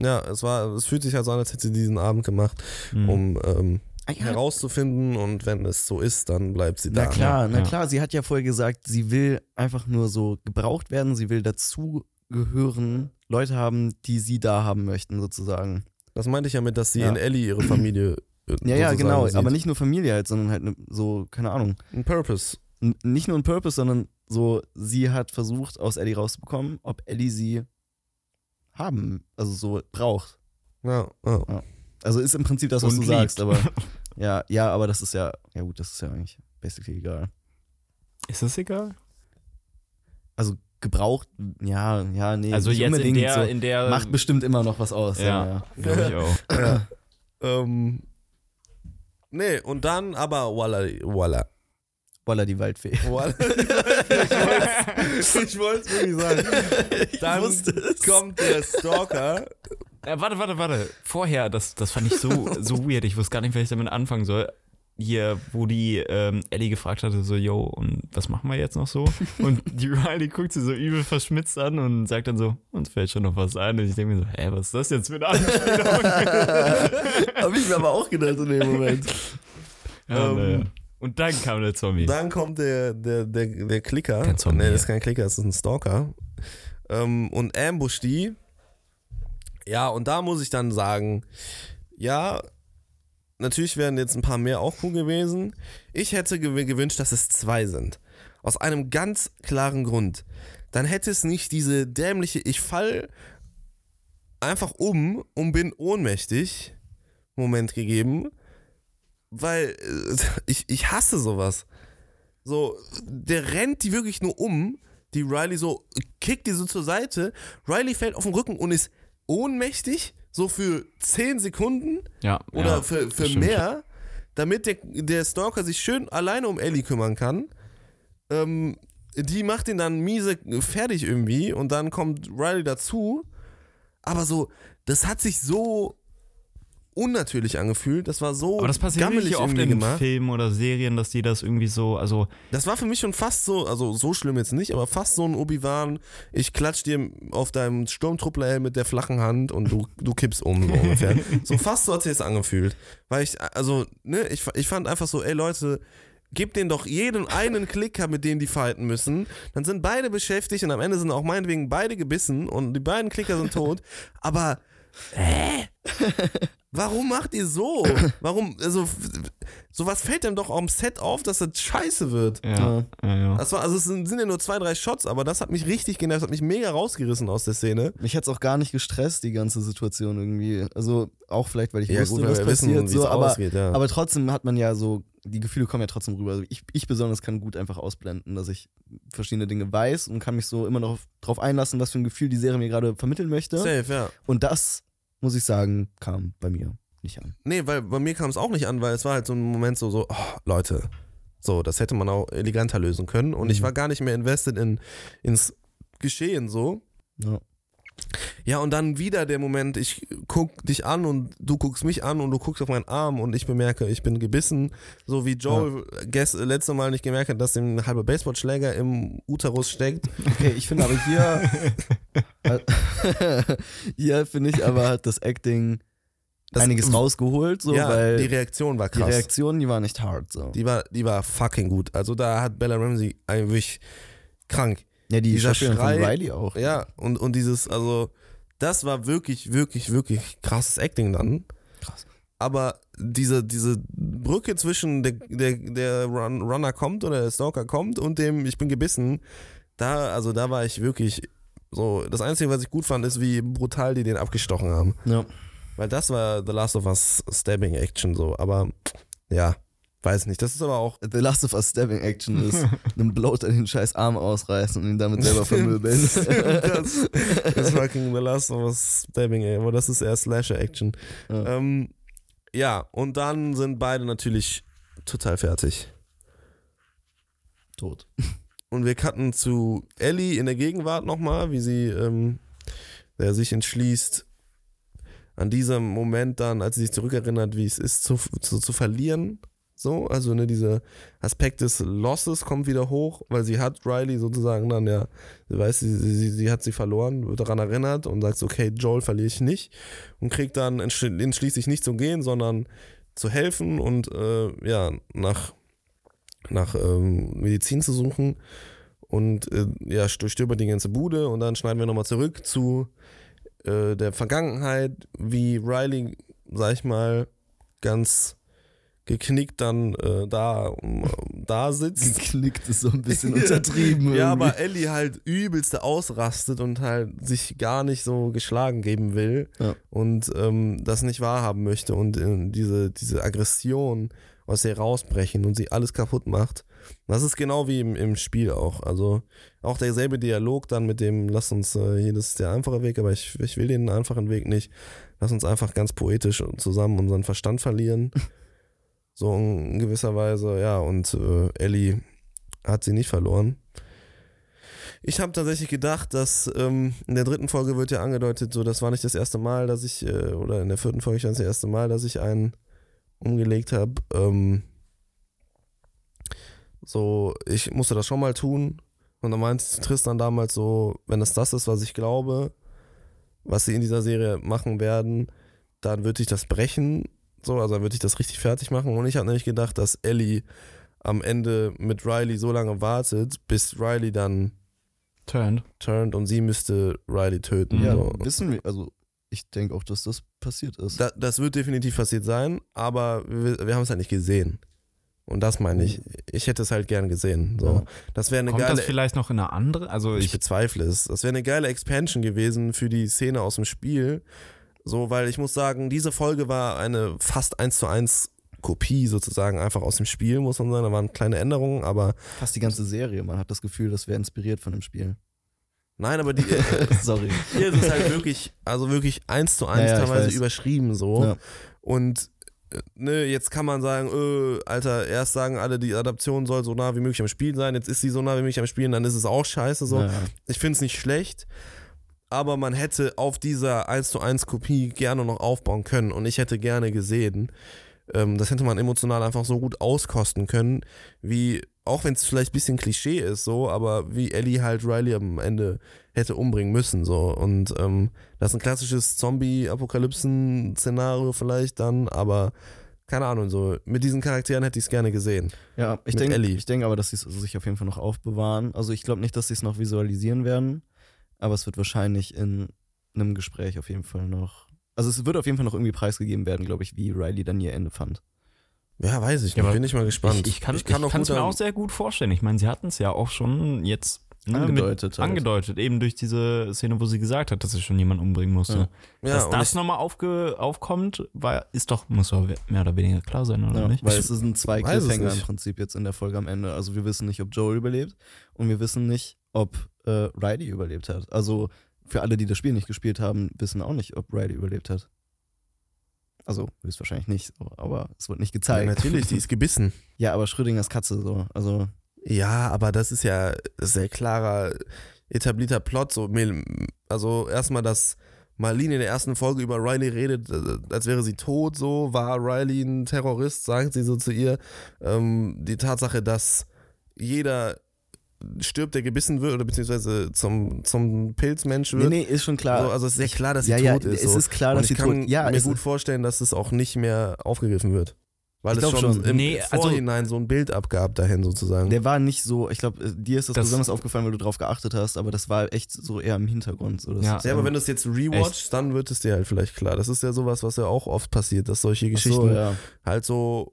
[SPEAKER 2] Ja, es war, es fühlt sich halt so an, als hätte sie diesen Abend gemacht,
[SPEAKER 4] Mhm.
[SPEAKER 2] um ähm,
[SPEAKER 3] ja.
[SPEAKER 2] herauszufinden und wenn es so ist, dann bleibt sie da.
[SPEAKER 3] Na klar, na
[SPEAKER 4] Ja.
[SPEAKER 3] klar, sie hat ja vorher gesagt, sie will einfach nur so gebraucht werden, sie will dazugehören, Leute haben, die sie da haben möchten, sozusagen.
[SPEAKER 2] Das meinte ich ja mit, dass sie
[SPEAKER 3] Ja.
[SPEAKER 2] in Ellie ihre Familie. äh,
[SPEAKER 3] Ja, ja, genau,
[SPEAKER 2] sieht.
[SPEAKER 3] aber nicht nur Familie halt, sondern halt ne, so, keine Ahnung.
[SPEAKER 2] Ein Purpose.
[SPEAKER 3] N nicht nur ein Purpose, sondern so, sie hat versucht, aus Ellie rauszubekommen, ob Ellie sie haben, also so braucht.
[SPEAKER 2] Ja, ja.
[SPEAKER 3] Also ist im Prinzip das, was
[SPEAKER 4] Und
[SPEAKER 3] du
[SPEAKER 4] liebt.
[SPEAKER 3] sagst, aber ja, ja, aber das ist ja, ja gut, das ist ja eigentlich basically egal.
[SPEAKER 4] Ist das egal?
[SPEAKER 3] Also gebraucht, ja, ja, nee,
[SPEAKER 4] Also
[SPEAKER 3] nicht
[SPEAKER 4] jetzt in
[SPEAKER 3] unbedingt
[SPEAKER 4] der,
[SPEAKER 3] so.
[SPEAKER 4] in der
[SPEAKER 3] macht bestimmt immer noch was aus. Ja,
[SPEAKER 4] Ja.
[SPEAKER 3] ja.
[SPEAKER 4] glaube ich auch.
[SPEAKER 2] ähm, nee, und dann aber voila, voila.
[SPEAKER 3] Voila, die Waldfee.
[SPEAKER 2] voila. ich wollte es wirklich sagen. Dann kommt der Stalker.
[SPEAKER 4] Äh, warte, warte, warte. Vorher, das, das fand ich so, so weird. Ich wusste gar nicht, wie ich damit anfangen soll. Hier, wo die ähm, Ellie gefragt hatte, so, yo, und was machen wir jetzt noch so? Und die Riley guckt sie so übel verschmitzt an und sagt dann so, uns fällt schon noch was ein. Und ich denke mir so, hä, was ist das jetzt für eine Anspielung?
[SPEAKER 3] Habe ich mir aber auch gedacht in dem Moment.
[SPEAKER 4] ja,
[SPEAKER 2] Ähm.
[SPEAKER 4] Und dann kam der Zombie.
[SPEAKER 2] Dann kommt der, der, der, der Klicker.
[SPEAKER 4] Kein Zombie.
[SPEAKER 2] Nee, das ist kein Klicker, das ist ein Stalker. Ähm, und ambusht die. Ja, und da muss ich dann sagen, ja, natürlich wären jetzt ein paar mehr auch cool gewesen. Ich hätte gew gewünscht, dass es zwei sind. Aus einem ganz klaren Grund. Dann hätte es nicht diese dämliche, ich fall einfach um und bin ohnmächtig Moment gegeben, weil äh, ich, ich hasse sowas. So, der rennt die wirklich nur um, die Riley so, kickt die so zur Seite, Riley fällt auf den Rücken und ist ohnmächtig, so für 10 Sekunden
[SPEAKER 4] Ja.
[SPEAKER 2] oder
[SPEAKER 4] ja,
[SPEAKER 2] für, für mehr, damit der, der Stalker sich schön alleine um Ellie kümmern kann. Ähm, die macht ihn dann miese fertig irgendwie und dann kommt Riley dazu. Aber so, das hat sich so unnatürlich angefühlt. Das war so
[SPEAKER 4] Aber das passiert
[SPEAKER 2] gammelig
[SPEAKER 4] wirklich oft in
[SPEAKER 2] gemacht.
[SPEAKER 4] Filmen oder Serien, dass die das irgendwie so, also
[SPEAKER 2] Das war für mich schon fast so, also so schlimm jetzt nicht, aber fast so ein Obi-Wan, ich klatsch dir auf deinem Sturmtruppler mit der flachen Hand und du, du kippst um, so ungefähr. so fast so hat sich das angefühlt. Weil ich, also, ne, ich, ich fand einfach so, ey Leute, gebt denen doch jeden einen Klicker, mit dem die fighten müssen. Dann sind beide beschäftigt und am Ende sind auch meinetwegen beide gebissen und die beiden Klicker sind tot. Aber, hä? Warum macht ihr so? Warum, also, sowas fällt dann doch am Set auf, dass das scheiße wird.
[SPEAKER 4] ja, ja, ja.
[SPEAKER 2] Das war, also es sind, sind ja nur zwei, drei Shots, aber das hat mich richtig genervt, das hat mich mega rausgerissen aus der Szene.
[SPEAKER 3] Mich hat's auch gar nicht gestresst, die ganze Situation irgendwie. Also auch vielleicht, weil ich
[SPEAKER 2] Ja,
[SPEAKER 3] wusste,
[SPEAKER 2] gut,
[SPEAKER 3] was
[SPEAKER 2] wissen,
[SPEAKER 3] passiert, so,
[SPEAKER 2] es
[SPEAKER 3] aber,
[SPEAKER 2] ausgeht, ja.
[SPEAKER 3] aber trotzdem hat man ja so, die Gefühle kommen ja trotzdem rüber. Also ich, ich besonders kann gut einfach ausblenden, dass ich verschiedene Dinge weiß und kann mich so immer noch drauf einlassen, was für ein Gefühl die Serie mir gerade vermitteln möchte.
[SPEAKER 2] Safe, ja.
[SPEAKER 3] Und das, muss ich sagen, kam bei mir nicht an.
[SPEAKER 2] Nee, weil bei mir kam es auch nicht an, weil es war halt so ein Moment so, so, oh, Leute, so, das hätte man auch eleganter lösen können. Und ich
[SPEAKER 3] Mhm.
[SPEAKER 2] war gar nicht mehr invested in, ins Geschehen so.
[SPEAKER 3] Ja.
[SPEAKER 2] Ja, und dann wieder der Moment, ich guck dich an und du guckst mich an und du guckst auf meinen Arm und ich bemerke, ich bin gebissen. So wie Joel gest, letzte Mal nicht gemerkt hat, dass ihm ein halber Baseballschläger im Uterus steckt.
[SPEAKER 3] Okay, ich finde aber hier, hier finde ich aber hat das Acting
[SPEAKER 2] Das-
[SPEAKER 3] einiges rausgeholt, so,
[SPEAKER 2] ja,
[SPEAKER 3] weil
[SPEAKER 2] die Reaktion war
[SPEAKER 3] die
[SPEAKER 2] krass.
[SPEAKER 3] Reaktion, die war nicht hart, so.
[SPEAKER 2] Die war, die war fucking gut. Also da hat Bella Ramsey eigentlich krank.
[SPEAKER 3] Ja, die
[SPEAKER 2] dieser
[SPEAKER 3] Schauspielerin von
[SPEAKER 2] Schrei-
[SPEAKER 3] Riley auch.
[SPEAKER 2] Ja, und, und dieses, also, das war wirklich, wirklich, wirklich krasses Acting dann.
[SPEAKER 3] Krass.
[SPEAKER 2] Aber diese, diese Brücke zwischen der, der, der Run, Runner kommt oder der Stalker kommt und dem Ich bin gebissen, da, also da war ich wirklich so. Das Einzige, was ich gut fand, ist, wie brutal die den abgestochen haben.
[SPEAKER 3] Ja.
[SPEAKER 2] Weil das war The Last of Us Stabbing Action so. Aber ja, weiß nicht. Das ist aber auch.
[SPEAKER 3] The Last of Us Stabbing Action ist einem Bloater den scheiß Arm ausreißen und ihn damit selber vermöbeln.
[SPEAKER 2] das, das fucking The Last of Us Stabbing, ey. Aber das ist eher Slasher-Action.
[SPEAKER 3] Ja.
[SPEAKER 2] Ähm, ja, und dann sind beide natürlich total fertig.
[SPEAKER 3] Tot.
[SPEAKER 2] Und wir cutten zu Ellie in der Gegenwart nochmal, wie sie ähm, der sich entschließt, an diesem Moment dann, als sie sich zurückerinnert, wie es ist, zu, zu, zu verlieren. So, also ne, dieser Aspekt des Losses kommt wieder hoch, weil sie hat Riley sozusagen dann ja, sie weiß, sie, sie, sie hat sie verloren, wird daran erinnert und sagt okay, Joel verliere ich nicht und kriegt dann entschli- entschließt sich nicht zu gehen, sondern zu helfen und äh, ja, nach, nach ähm, Medizin zu suchen und äh, ja, durchstöbert die ganze Bude und dann schneiden wir nochmal zurück zu äh, der Vergangenheit, wie Riley, sag ich mal, ganz geknickt dann äh, da, da sitzt.
[SPEAKER 3] Geknickt ist so ein bisschen untertrieben.
[SPEAKER 2] Ja,
[SPEAKER 3] irgendwie.
[SPEAKER 2] aber Ellie halt übelste ausrastet und halt sich gar nicht so geschlagen geben will
[SPEAKER 3] Ja.
[SPEAKER 2] und ähm, das nicht wahrhaben möchte und äh, diese, diese Aggression aus ihr rausbrechen und sie alles kaputt macht. Das ist genau wie im, im Spiel auch. Also auch derselbe Dialog dann mit dem, lass uns, äh, hier, das ist der einfache Weg, aber ich, ich will den einfachen Weg nicht. Lass uns einfach ganz poetisch zusammen unseren Verstand verlieren. So in gewisser Weise, ja, und äh, Ellie hat sie nicht verloren. Ich habe tatsächlich gedacht, dass ähm, in der dritten Folge wird ja angedeutet, so das war nicht das erste Mal, dass ich, äh, oder in der vierten Folge war das erste Mal, dass ich einen umgelegt habe. Ähm, so, ich musste das schon mal tun. Und dann meinte Tristan damals so, wenn es das ist, was ich glaube, was sie in dieser Serie machen werden, dann würde ich das brechen. So, also dann würde ich das richtig fertig machen. Und ich habe nämlich gedacht, dass Ellie am Ende mit Riley so lange wartet, bis Riley dann
[SPEAKER 4] Turned.
[SPEAKER 2] turnt und sie müsste Riley töten.
[SPEAKER 3] ja,
[SPEAKER 2] So.
[SPEAKER 3] wissen wir, also ich denke auch, dass das passiert ist.
[SPEAKER 2] Da, das wird definitiv passiert sein, aber wir, wir haben es halt nicht gesehen. Und das meine ich. Ich hätte es halt gern gesehen. So. Das wäre eine
[SPEAKER 4] Kommt
[SPEAKER 2] geile.
[SPEAKER 4] das vielleicht noch in eine andere? Also
[SPEAKER 2] ich
[SPEAKER 4] ich,
[SPEAKER 2] bezweifle es. Das wäre eine geile Expansion gewesen für die Szene aus dem Spiel. So, weil ich muss sagen, diese Folge war eine fast eins zu eins Kopie sozusagen einfach aus dem Spiel, muss man sagen. Da waren kleine Änderungen, aber
[SPEAKER 3] Fast die ganze Serie, man hat das Gefühl, das wäre inspiriert von dem Spiel.
[SPEAKER 2] Nein, aber die,
[SPEAKER 3] Sorry.
[SPEAKER 2] hier ist es halt wirklich, also wirklich eins zu eins
[SPEAKER 3] Ja, ja, ich
[SPEAKER 2] teilweise überschrieben so.
[SPEAKER 3] Ja.
[SPEAKER 2] Und äh, ne, jetzt kann man sagen, äh, Alter, erst sagen alle, die Adaption soll so nah wie möglich am Spiel sein, jetzt ist sie so nah wie möglich am Spielen, dann ist es auch scheiße so.
[SPEAKER 3] Ja.
[SPEAKER 2] Ich finde es nicht schlecht, aber man hätte auf dieser 1 zu 1 Kopie gerne noch aufbauen können und ich hätte gerne gesehen, ähm, das hätte man emotional einfach so gut auskosten können, wie, auch wenn es vielleicht ein bisschen Klischee ist, so, aber wie Ellie halt Riley am Ende hätte umbringen müssen, so. Und ähm, das ist ein klassisches Zombie-Apokalypsen-Szenario vielleicht dann, aber keine Ahnung, so, mit diesen Charakteren hätte ich es gerne gesehen.
[SPEAKER 3] Ja, ich denke denk aber, dass sie es sich auf jeden Fall noch aufbewahren. Also ich glaube nicht, dass sie es noch visualisieren werden, aber es wird wahrscheinlich in einem Gespräch auf jeden Fall noch. Also es wird auf jeden Fall noch irgendwie preisgegeben werden, glaube ich, wie Riley dann ihr Ende fand.
[SPEAKER 2] Ja, weiß ich
[SPEAKER 4] Ja,
[SPEAKER 2] nicht,
[SPEAKER 4] aber
[SPEAKER 2] bin ich mal gespannt.
[SPEAKER 4] Ich, ich kann es mir auch sehr gut vorstellen. Ich meine, sie hatten es ja auch schon jetzt
[SPEAKER 3] Angedeutet
[SPEAKER 4] Mit,
[SPEAKER 3] halt.
[SPEAKER 4] angedeutet, eben durch diese Szene, wo sie gesagt hat, dass sie schon jemanden umbringen musste.
[SPEAKER 3] Ja.
[SPEAKER 2] Ja,
[SPEAKER 4] Dass das nochmal aufge, aufkommt, war, ist doch, muss doch mehr oder weniger klar sein, oder
[SPEAKER 3] Ja,
[SPEAKER 4] nicht?
[SPEAKER 3] weil es sind zwei
[SPEAKER 2] weiß es
[SPEAKER 3] Cliffhanger im. Prinzip jetzt in der Folge am Ende. Also wir wissen nicht, ob Joel überlebt und wir wissen nicht, ob äh, Riley überlebt hat. Also für alle, die das Spiel nicht gespielt haben, wissen auch nicht, ob Riley überlebt hat. Also höchstwahrscheinlich nicht, aber es wird nicht
[SPEAKER 2] ja,
[SPEAKER 3] gezeigt.
[SPEAKER 2] natürlich, die ist gebissen.
[SPEAKER 3] Ja, aber Schrödingers Katze so. Also
[SPEAKER 2] Ja, aber das ist ja sehr klarer, etablierter Plot. So, also erstmal, dass Marlene in der ersten Folge über Riley redet, äh, als wäre sie tot, so, war Riley ein Terrorist, sagt sie so zu ihr. Ähm, die Tatsache, dass jeder stirbt, der gebissen wird, oder beziehungsweise zum, zum Pilzmensch
[SPEAKER 3] nee,
[SPEAKER 2] wird.
[SPEAKER 3] nee, ist schon klar.
[SPEAKER 2] So, also es ist sehr klar, dass sie
[SPEAKER 3] ja, ja,
[SPEAKER 2] tot ist.
[SPEAKER 3] es
[SPEAKER 2] so.
[SPEAKER 3] ist klar,
[SPEAKER 2] Und
[SPEAKER 3] dass
[SPEAKER 2] ich
[SPEAKER 3] sie
[SPEAKER 2] kann
[SPEAKER 3] tot. Ja,
[SPEAKER 2] mir
[SPEAKER 3] es
[SPEAKER 2] gut
[SPEAKER 3] ist,
[SPEAKER 2] vorstellen, dass es auch nicht mehr aufgegriffen wird. Weil
[SPEAKER 3] Ich
[SPEAKER 2] es schon,
[SPEAKER 3] schon.
[SPEAKER 2] im
[SPEAKER 4] Nee, also-
[SPEAKER 2] Vorhinein so ein Bild abgab dahin sozusagen.
[SPEAKER 3] der war nicht so. Ich glaube, dir ist das,
[SPEAKER 4] Das-
[SPEAKER 3] besonders aufgefallen, weil du drauf geachtet hast, aber das war echt so eher im Hintergrund. So, dass,
[SPEAKER 4] Ja.
[SPEAKER 2] Ja, aber wenn du es jetzt rewatchst, dann wird es dir halt vielleicht klar. Das ist ja sowas, was ja auch oft passiert, dass solche Geschichten
[SPEAKER 3] so, ja.
[SPEAKER 2] halt so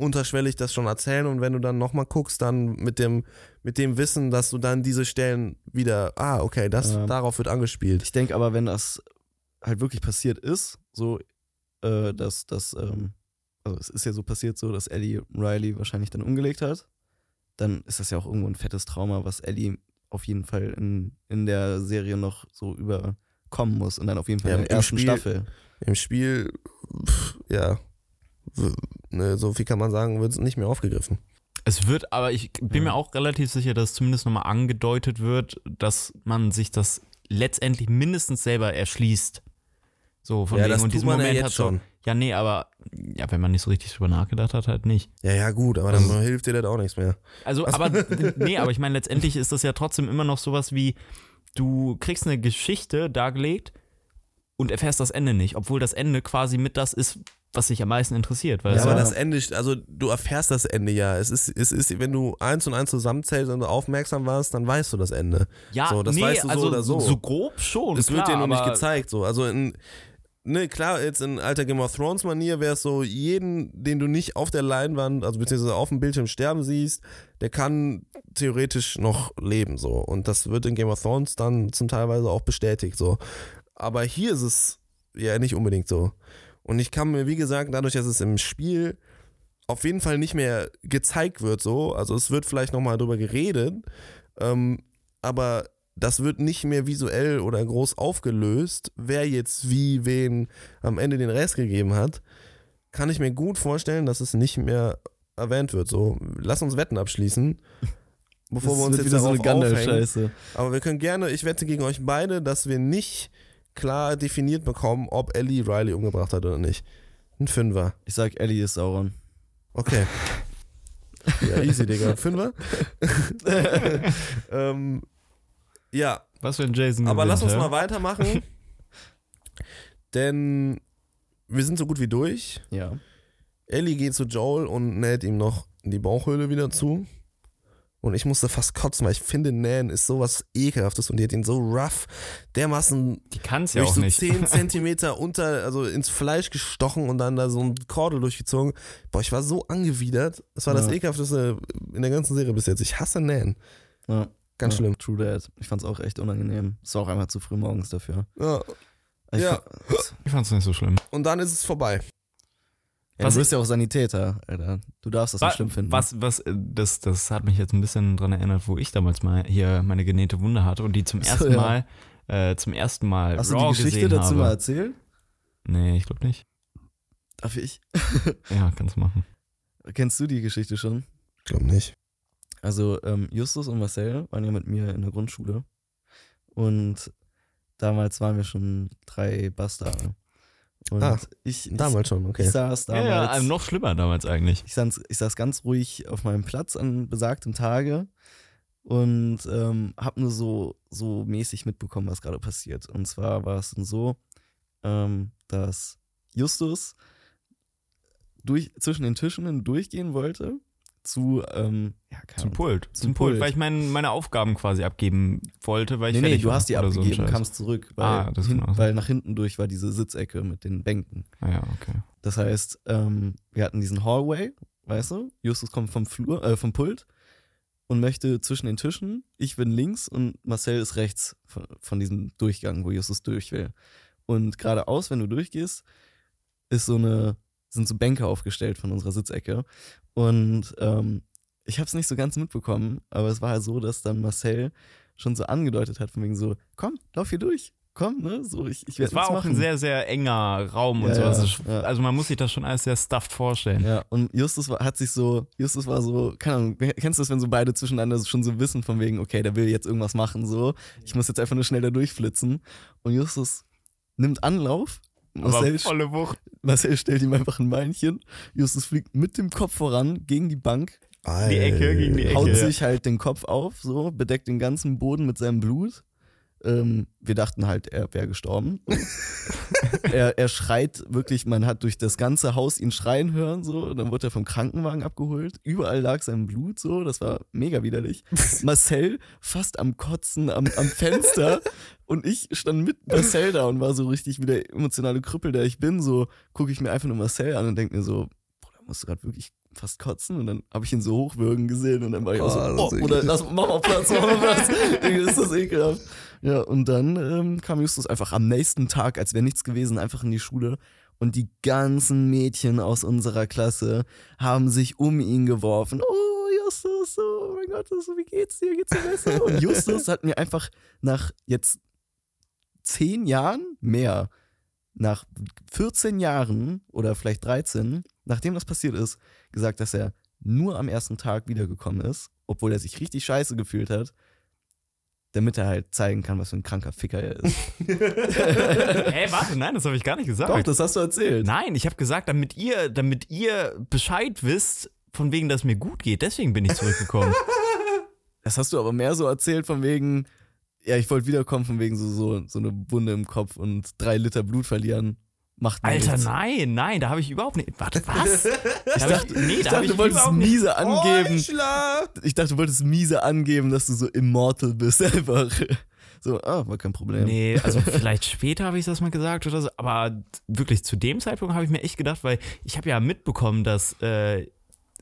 [SPEAKER 2] unterschwellig das schon erzählen und wenn du dann nochmal guckst, dann mit dem, mit dem Wissen, dass du dann diese Stellen wieder, ah, okay, das,
[SPEAKER 3] Ja.
[SPEAKER 2] darauf wird angespielt.
[SPEAKER 3] Ich denke aber, wenn das halt wirklich passiert ist, so, äh, dass das, ähm, also es ist ja so passiert, so, dass Ellie Riley wahrscheinlich dann umgelegt hat, dann ist das ja auch irgendwo ein fettes Trauma, was Ellie auf jeden Fall in, in der Serie noch so überkommen muss und dann auf jeden Fall
[SPEAKER 2] Ja,
[SPEAKER 3] in der
[SPEAKER 2] im
[SPEAKER 3] ersten
[SPEAKER 2] Spiel-
[SPEAKER 3] Staffel.
[SPEAKER 2] Im Spiel, pff, ja, so viel kann man sagen, wird es nicht mehr aufgegriffen.
[SPEAKER 4] Es wird, aber ich bin mir auch relativ sicher, dass zumindest nochmal angedeutet wird, dass man sich das letztendlich mindestens selber erschließt. So, von
[SPEAKER 2] ja,
[SPEAKER 4] wegen,
[SPEAKER 2] das
[SPEAKER 4] und diesen
[SPEAKER 2] man ja
[SPEAKER 4] Moment
[SPEAKER 2] jetzt
[SPEAKER 4] hat so,
[SPEAKER 2] schon.
[SPEAKER 4] Ja, nee, aber ja, wenn man nicht so richtig drüber nachgedacht hat, halt nicht.
[SPEAKER 2] Ja, ja, gut, aber dann
[SPEAKER 4] Also-
[SPEAKER 2] hilft dir das auch nichts mehr.
[SPEAKER 4] Also, aber nee, aber ich meine, letztendlich ist das ja trotzdem immer noch sowas wie, du kriegst eine Geschichte dargelegt und erfährst das Ende nicht, obwohl das Ende quasi mit das ist, was dich am meisten interessiert. Weil
[SPEAKER 2] Ja, aber
[SPEAKER 3] Ja.
[SPEAKER 2] das Ende, also du erfährst das Ende ja. Es ist, es ist, wenn du eins und eins zusammenzählst und du aufmerksam warst, dann weißt du das Ende.
[SPEAKER 4] ja,
[SPEAKER 2] so, das
[SPEAKER 4] nee,
[SPEAKER 2] weißt du so
[SPEAKER 4] also
[SPEAKER 2] oder so.
[SPEAKER 4] so grob schon.
[SPEAKER 2] Es wird dir nur nicht gezeigt, so. Also in, ne, klar, jetzt in alter Game of Thrones Manier wäre es so, jeden, den du nicht auf der Leinwand, also beziehungsweise auf dem Bildschirm sterben siehst, der kann theoretisch noch leben, so. Und das wird in Game of Thrones dann zum Teilweise auch bestätigt, so. Aber hier ist es ja nicht unbedingt so. Und ich kann mir, wie gesagt, dadurch, dass es im Spiel auf jeden Fall nicht mehr gezeigt wird, so, also es wird vielleicht nochmal drüber geredet, ähm, aber das wird nicht mehr visuell oder groß aufgelöst, wer jetzt wie wen am Ende den Rest gegeben hat, kann ich mir gut vorstellen, dass es nicht mehr erwähnt wird. So, lass uns Wetten abschließen, bevor wir uns jetzt
[SPEAKER 3] wieder so
[SPEAKER 2] darauf
[SPEAKER 3] eine
[SPEAKER 2] aufhängen.
[SPEAKER 3] Gandalf-Scheiße.
[SPEAKER 2] Aber wir können gerne, ich wette gegen euch beide, dass wir nicht klar definiert bekommen, ob Ellie Riley umgebracht hat oder nicht. Ein Fünfer.
[SPEAKER 3] Ich sag, Ellie ist Sauron.
[SPEAKER 2] Okay. Ja, easy, Digga. Fünfer? ähm, ja,
[SPEAKER 4] Was für ein Jason
[SPEAKER 2] aber lass uns
[SPEAKER 4] gewinnt,
[SPEAKER 2] mal weitermachen. denn wir sind so gut wie durch.
[SPEAKER 3] Ja.
[SPEAKER 2] Ellie geht zu Joel und näht ihm noch die Bauchhöhle wieder zu. Und ich musste fast kotzen, weil ich finde, Nan ist sowas ekelhaftes und die hat ihn so rough, dermaßen
[SPEAKER 4] Die kann es ja
[SPEAKER 2] durch
[SPEAKER 4] auch
[SPEAKER 2] so
[SPEAKER 4] nicht.
[SPEAKER 2] 10 Zentimeter unter, also ins Fleisch gestochen und dann da so ein Kordel durchgezogen. Boah, ich war so angewidert. Das war das
[SPEAKER 3] Ja.
[SPEAKER 2] ekelhafteste in der ganzen Serie bis jetzt. Ich hasse Nan.
[SPEAKER 3] ja.
[SPEAKER 2] Ganz
[SPEAKER 3] ja,
[SPEAKER 2] schlimm.
[SPEAKER 3] True Dad. Ich fand's auch echt unangenehm. Es war auch einfach zu früh morgens dafür.
[SPEAKER 2] Ja.
[SPEAKER 3] Ich
[SPEAKER 2] Ja.
[SPEAKER 3] fa-
[SPEAKER 4] Ich fand es nicht so schlimm.
[SPEAKER 2] Und dann ist es vorbei.
[SPEAKER 3] Ja,
[SPEAKER 4] Was
[SPEAKER 3] du bist ja auch Sanitäter, Alter. Du darfst das
[SPEAKER 4] Wa-
[SPEAKER 3] nicht schlimm finden.
[SPEAKER 4] Was, was, äh, das, das hat mich jetzt ein bisschen dran erinnert, wo ich damals mal hier meine genähte Wunde hatte und die zum
[SPEAKER 3] Ach so,
[SPEAKER 4] ersten
[SPEAKER 3] ja.
[SPEAKER 4] Mal, äh, zum ersten Mal
[SPEAKER 3] Hast du
[SPEAKER 4] Raw
[SPEAKER 3] die Geschichte dazu
[SPEAKER 4] habe.
[SPEAKER 3] mal erzählt?
[SPEAKER 4] Nee, ich glaube nicht.
[SPEAKER 3] Darf ich?
[SPEAKER 4] Ja, kannst du machen.
[SPEAKER 3] Kennst du die Geschichte schon?
[SPEAKER 2] Ich glaube nicht.
[SPEAKER 3] Also ähm, Justus und Marcel waren ja mit mir in der Grundschule und damals waren wir schon drei Bastarde. Und
[SPEAKER 2] Ah,
[SPEAKER 3] ich, ich,
[SPEAKER 2] Damals schon,
[SPEAKER 3] ich
[SPEAKER 2] okay.
[SPEAKER 3] saß
[SPEAKER 4] Ja,
[SPEAKER 3] damals,
[SPEAKER 4] ja, also noch schlimmer damals eigentlich.
[SPEAKER 3] ich, saß, ich saß ganz ruhig auf meinem Platz an besagtem Tage und ähm, habe nur so, so mäßig mitbekommen, was gerade passiert. Und zwar war es dann so, ähm, dass Justus durch, zwischen den Tischen durchgehen wollte zu, ähm, ja, keine
[SPEAKER 4] Zum Pult.
[SPEAKER 3] Zum
[SPEAKER 4] Zum, Pult,
[SPEAKER 3] Pult.
[SPEAKER 4] weil ich mein, meine Aufgaben quasi abgeben wollte, weil ich
[SPEAKER 3] Nee, nee, du hast die
[SPEAKER 4] so
[SPEAKER 3] abgegeben,
[SPEAKER 4] Scheiß.
[SPEAKER 3] kamst zurück, weil,
[SPEAKER 4] Ah, das
[SPEAKER 3] hin,
[SPEAKER 4] sein.
[SPEAKER 3] weil nach hinten durch war diese Sitzecke mit den Bänken.
[SPEAKER 4] Ah, ja, okay.
[SPEAKER 3] Das heißt, ähm, wir hatten diesen Hallway, weißt du? Justus kommt vom Flur, äh, vom Pult und möchte zwischen den Tischen. Ich bin links und Marcel ist rechts von, von diesem Durchgang, wo Justus durch will. Und geradeaus, wenn du durchgehst, ist so eine, sind so Bänke aufgestellt von unserer Sitzecke. Und ähm, ich habe es nicht so ganz mitbekommen, aber es war halt so, dass dann Marcel schon so angedeutet hat, von wegen so, komm, lauf hier durch, komm, ne? So, ich, ich werde
[SPEAKER 4] Es war auch ein sehr, sehr enger Raum und
[SPEAKER 3] Ja,
[SPEAKER 4] sowas.
[SPEAKER 3] ja,
[SPEAKER 4] Es-
[SPEAKER 3] ja.
[SPEAKER 4] Also man muss sich das schon alles sehr stuffed vorstellen.
[SPEAKER 3] Ja, und Justus war, hat sich so, Justus war so, keine Ahnung, kennst du das, wenn so beide zwischeneinander so schon so wissen, von wegen, okay, der will jetzt irgendwas machen, so, ich muss jetzt einfach nur schnell da durchflitzen. Und Justus nimmt Anlauf, Marcel,
[SPEAKER 4] volle Wucht.
[SPEAKER 3] Marcel stellt ihm einfach ein Beinchen, Justus fliegt mit dem Kopf voran gegen die Bank,
[SPEAKER 4] Die Ecke gegen die Ecke.
[SPEAKER 3] haut sich halt den Kopf auf, so, bedeckt den ganzen Boden mit seinem Blut. Ähm, wir dachten halt, er wäre gestorben. er, er schreit wirklich, man hat durch das ganze Haus ihn schreien hören, so. Dann wurde er vom Krankenwagen abgeholt. Überall lag sein Blut, so. Das war mega widerlich. Marcel fast am Kotzen am, am Fenster. und ich stand mit Marcel da und war so richtig wie der emotionale Krüppel, der ich bin. So gucke ich mir einfach nur Marcel an und denke mir so, Bruder, musst du gerade wirklich fast kotzen? Und dann habe ich ihn so hochwürgen gesehen und dann war ich auch so,
[SPEAKER 2] Oh, das
[SPEAKER 3] oh, oder
[SPEAKER 2] eklig.
[SPEAKER 3] lass, mach mal Platz, mach mal Platz. Ist das ekelhaft. Ja, und dann ähm, kam Justus einfach am nächsten Tag, als wäre nichts gewesen, einfach in die Schule. Und die ganzen Mädchen aus unserer Klasse haben sich um ihn geworfen. Oh, Justus, oh mein Gott, wie geht's dir? Geht's dir besser? Und Justus hat mir einfach nach jetzt zehn Jahren mehr, nach 14 Jahren oder vielleicht 13, nachdem das passiert ist, gesagt, dass er nur am ersten Tag wiedergekommen ist, obwohl er sich richtig scheiße gefühlt hat, damit er halt zeigen kann, was für ein kranker Ficker er ist.
[SPEAKER 4] Hä, warte, nein, das habe ich gar nicht gesagt.
[SPEAKER 3] Doch, das hast du erzählt.
[SPEAKER 4] Nein, ich habe gesagt, damit ihr, damit ihr Bescheid wisst, von wegen, dass mir gut geht. Deswegen bin ich zurückgekommen.
[SPEAKER 3] Das hast du aber mehr so erzählt von wegen, ja, ich wollte wiederkommen von wegen so, so, so eine Wunde im Kopf und drei Liter Blut verlieren. Macht mir
[SPEAKER 4] Alter,
[SPEAKER 3] nichts.
[SPEAKER 4] nein, nein, da habe ich überhaupt nicht. Warte, was?
[SPEAKER 3] Ich dachte,
[SPEAKER 4] nee,
[SPEAKER 3] ich
[SPEAKER 4] da
[SPEAKER 3] dachte du wolltest
[SPEAKER 4] überhaupt nicht.
[SPEAKER 3] miese angeben.
[SPEAKER 2] Heuchler!
[SPEAKER 3] Ich dachte, du wolltest miese angeben, dass du so immortal bist einfach. So, ah, war kein Problem.
[SPEAKER 4] Nee, also vielleicht später habe ich das mal gesagt oder so, aber wirklich zu dem Zeitpunkt habe ich mir echt gedacht, weil ich habe ja mitbekommen, dass äh,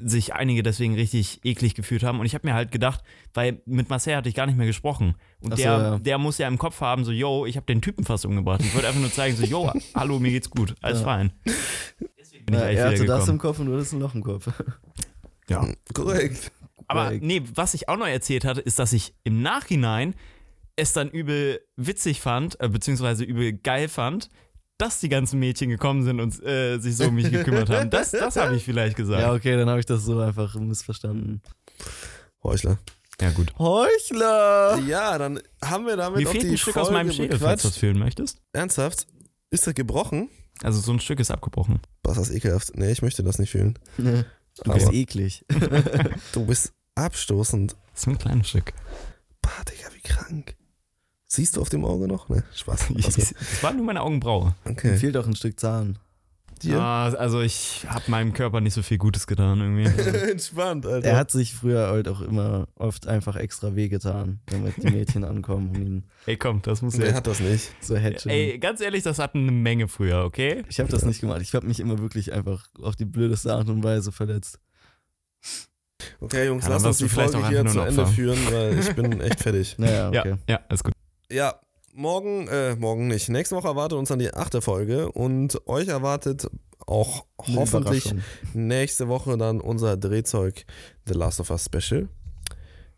[SPEAKER 4] sich einige deswegen richtig eklig gefühlt haben und ich habe mir halt gedacht, weil mit Marcel hatte ich gar nicht mehr gesprochen und
[SPEAKER 3] so,
[SPEAKER 4] der,
[SPEAKER 3] ja.
[SPEAKER 4] der muss ja im Kopf haben, so, yo, ich habe den Typen fast umgebracht. Ich wollte einfach nur zeigen, so, yo, hallo, mir geht's gut, alles
[SPEAKER 3] Ja.
[SPEAKER 4] fein. Deswegen bin ich
[SPEAKER 3] Ja,
[SPEAKER 4] eigentlich
[SPEAKER 3] er hatte das im Kopf und du hattest ein Loch im Kopf.
[SPEAKER 4] Ja.
[SPEAKER 2] Korrekt.
[SPEAKER 4] Aber nee, was ich auch noch erzählt hatte, ist, dass ich im Nachhinein es dann übel witzig fand, äh, beziehungsweise übel geil fand, dass die ganzen Mädchen gekommen sind und äh, sich so um mich gekümmert haben. Das, das habe ich vielleicht gesagt.
[SPEAKER 3] Ja, okay, dann habe ich das so einfach missverstanden.
[SPEAKER 2] Heuchler.
[SPEAKER 4] Ja, gut.
[SPEAKER 3] Heuchler!
[SPEAKER 2] Ja, dann haben wir damit
[SPEAKER 4] Mir fehlt
[SPEAKER 2] die
[SPEAKER 4] ein Stück
[SPEAKER 2] Folge
[SPEAKER 4] aus meinem Schädel, falls du das fühlen möchtest.
[SPEAKER 2] Ernsthaft? Ist das gebrochen?
[SPEAKER 4] Also so ein Stück ist abgebrochen.
[SPEAKER 2] Was ist das ekelhaft? Nee, ich möchte das nicht fühlen.
[SPEAKER 3] Du bist eklig.
[SPEAKER 2] Du bist abstoßend.
[SPEAKER 4] Das ist ein kleines Stück.
[SPEAKER 2] Bah, Digga, wie krank. Siehst du auf dem Auge noch? Ne, Spaß.
[SPEAKER 4] Das war nur meine Augenbraue.
[SPEAKER 3] Mir
[SPEAKER 2] okay.
[SPEAKER 3] fehlt auch ein Stück Zahn.
[SPEAKER 2] Dir?
[SPEAKER 4] Ah, also ich habe meinem Körper nicht so viel Gutes getan irgendwie.
[SPEAKER 2] Entspannt, Alter.
[SPEAKER 3] Er hat sich früher halt auch immer oft einfach extra wehgetan, damit die Mädchen ankommen und ihn
[SPEAKER 4] Ey, komm, das muss
[SPEAKER 2] Wer
[SPEAKER 4] ja.
[SPEAKER 2] hat das nicht?
[SPEAKER 3] so hätscheln.
[SPEAKER 4] Ey, ganz ehrlich, das hat eine Menge früher, okay?
[SPEAKER 3] Ich habe das nicht gemacht. Ich habe mich immer wirklich einfach auf die blödeste Art und Weise verletzt.
[SPEAKER 2] Okay, Jungs,
[SPEAKER 4] Ja,
[SPEAKER 2] lass uns die Folge hier zu Ende führen, weil ich bin echt fertig.
[SPEAKER 3] Naja, okay.
[SPEAKER 4] Ja, ja, alles gut.
[SPEAKER 2] Ja, morgen, äh, morgen nicht. Nächste Woche erwartet uns dann die achte Folge und euch erwartet auch hoffentlich nächste Woche dann unser Drehzeug The Last of Us Special.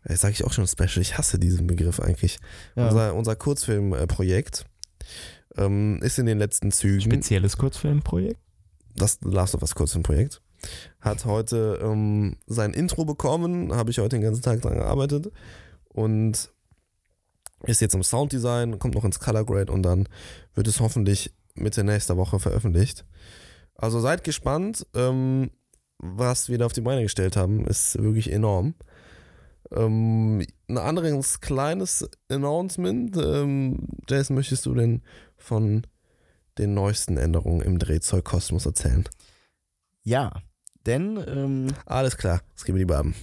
[SPEAKER 2] Jetzt sage ich auch schon Special, ich hasse diesen Begriff eigentlich.
[SPEAKER 3] Ja.
[SPEAKER 2] Unser, unser Kurzfilmprojekt ähm, ist in den letzten Zügen.
[SPEAKER 4] Spezielles Kurzfilmprojekt?
[SPEAKER 2] das The Last of Us Kurzfilmprojekt. Hat heute ähm, sein Intro bekommen, habe ich heute den ganzen Tag dran gearbeitet und ist jetzt im Sounddesign, kommt noch ins Color Grade und dann wird es hoffentlich Mitte nächster Woche veröffentlicht. Also seid gespannt, ähm, was wir da auf die Beine gestellt haben, ist wirklich enorm. Ähm, ein anderes kleines Announcement. Ähm, Jason, möchtest du denn von den neuesten Änderungen im Drehzeugkosmos erzählen?
[SPEAKER 3] Ja, denn ähm,
[SPEAKER 2] Alles klar, das geben wir die Baben.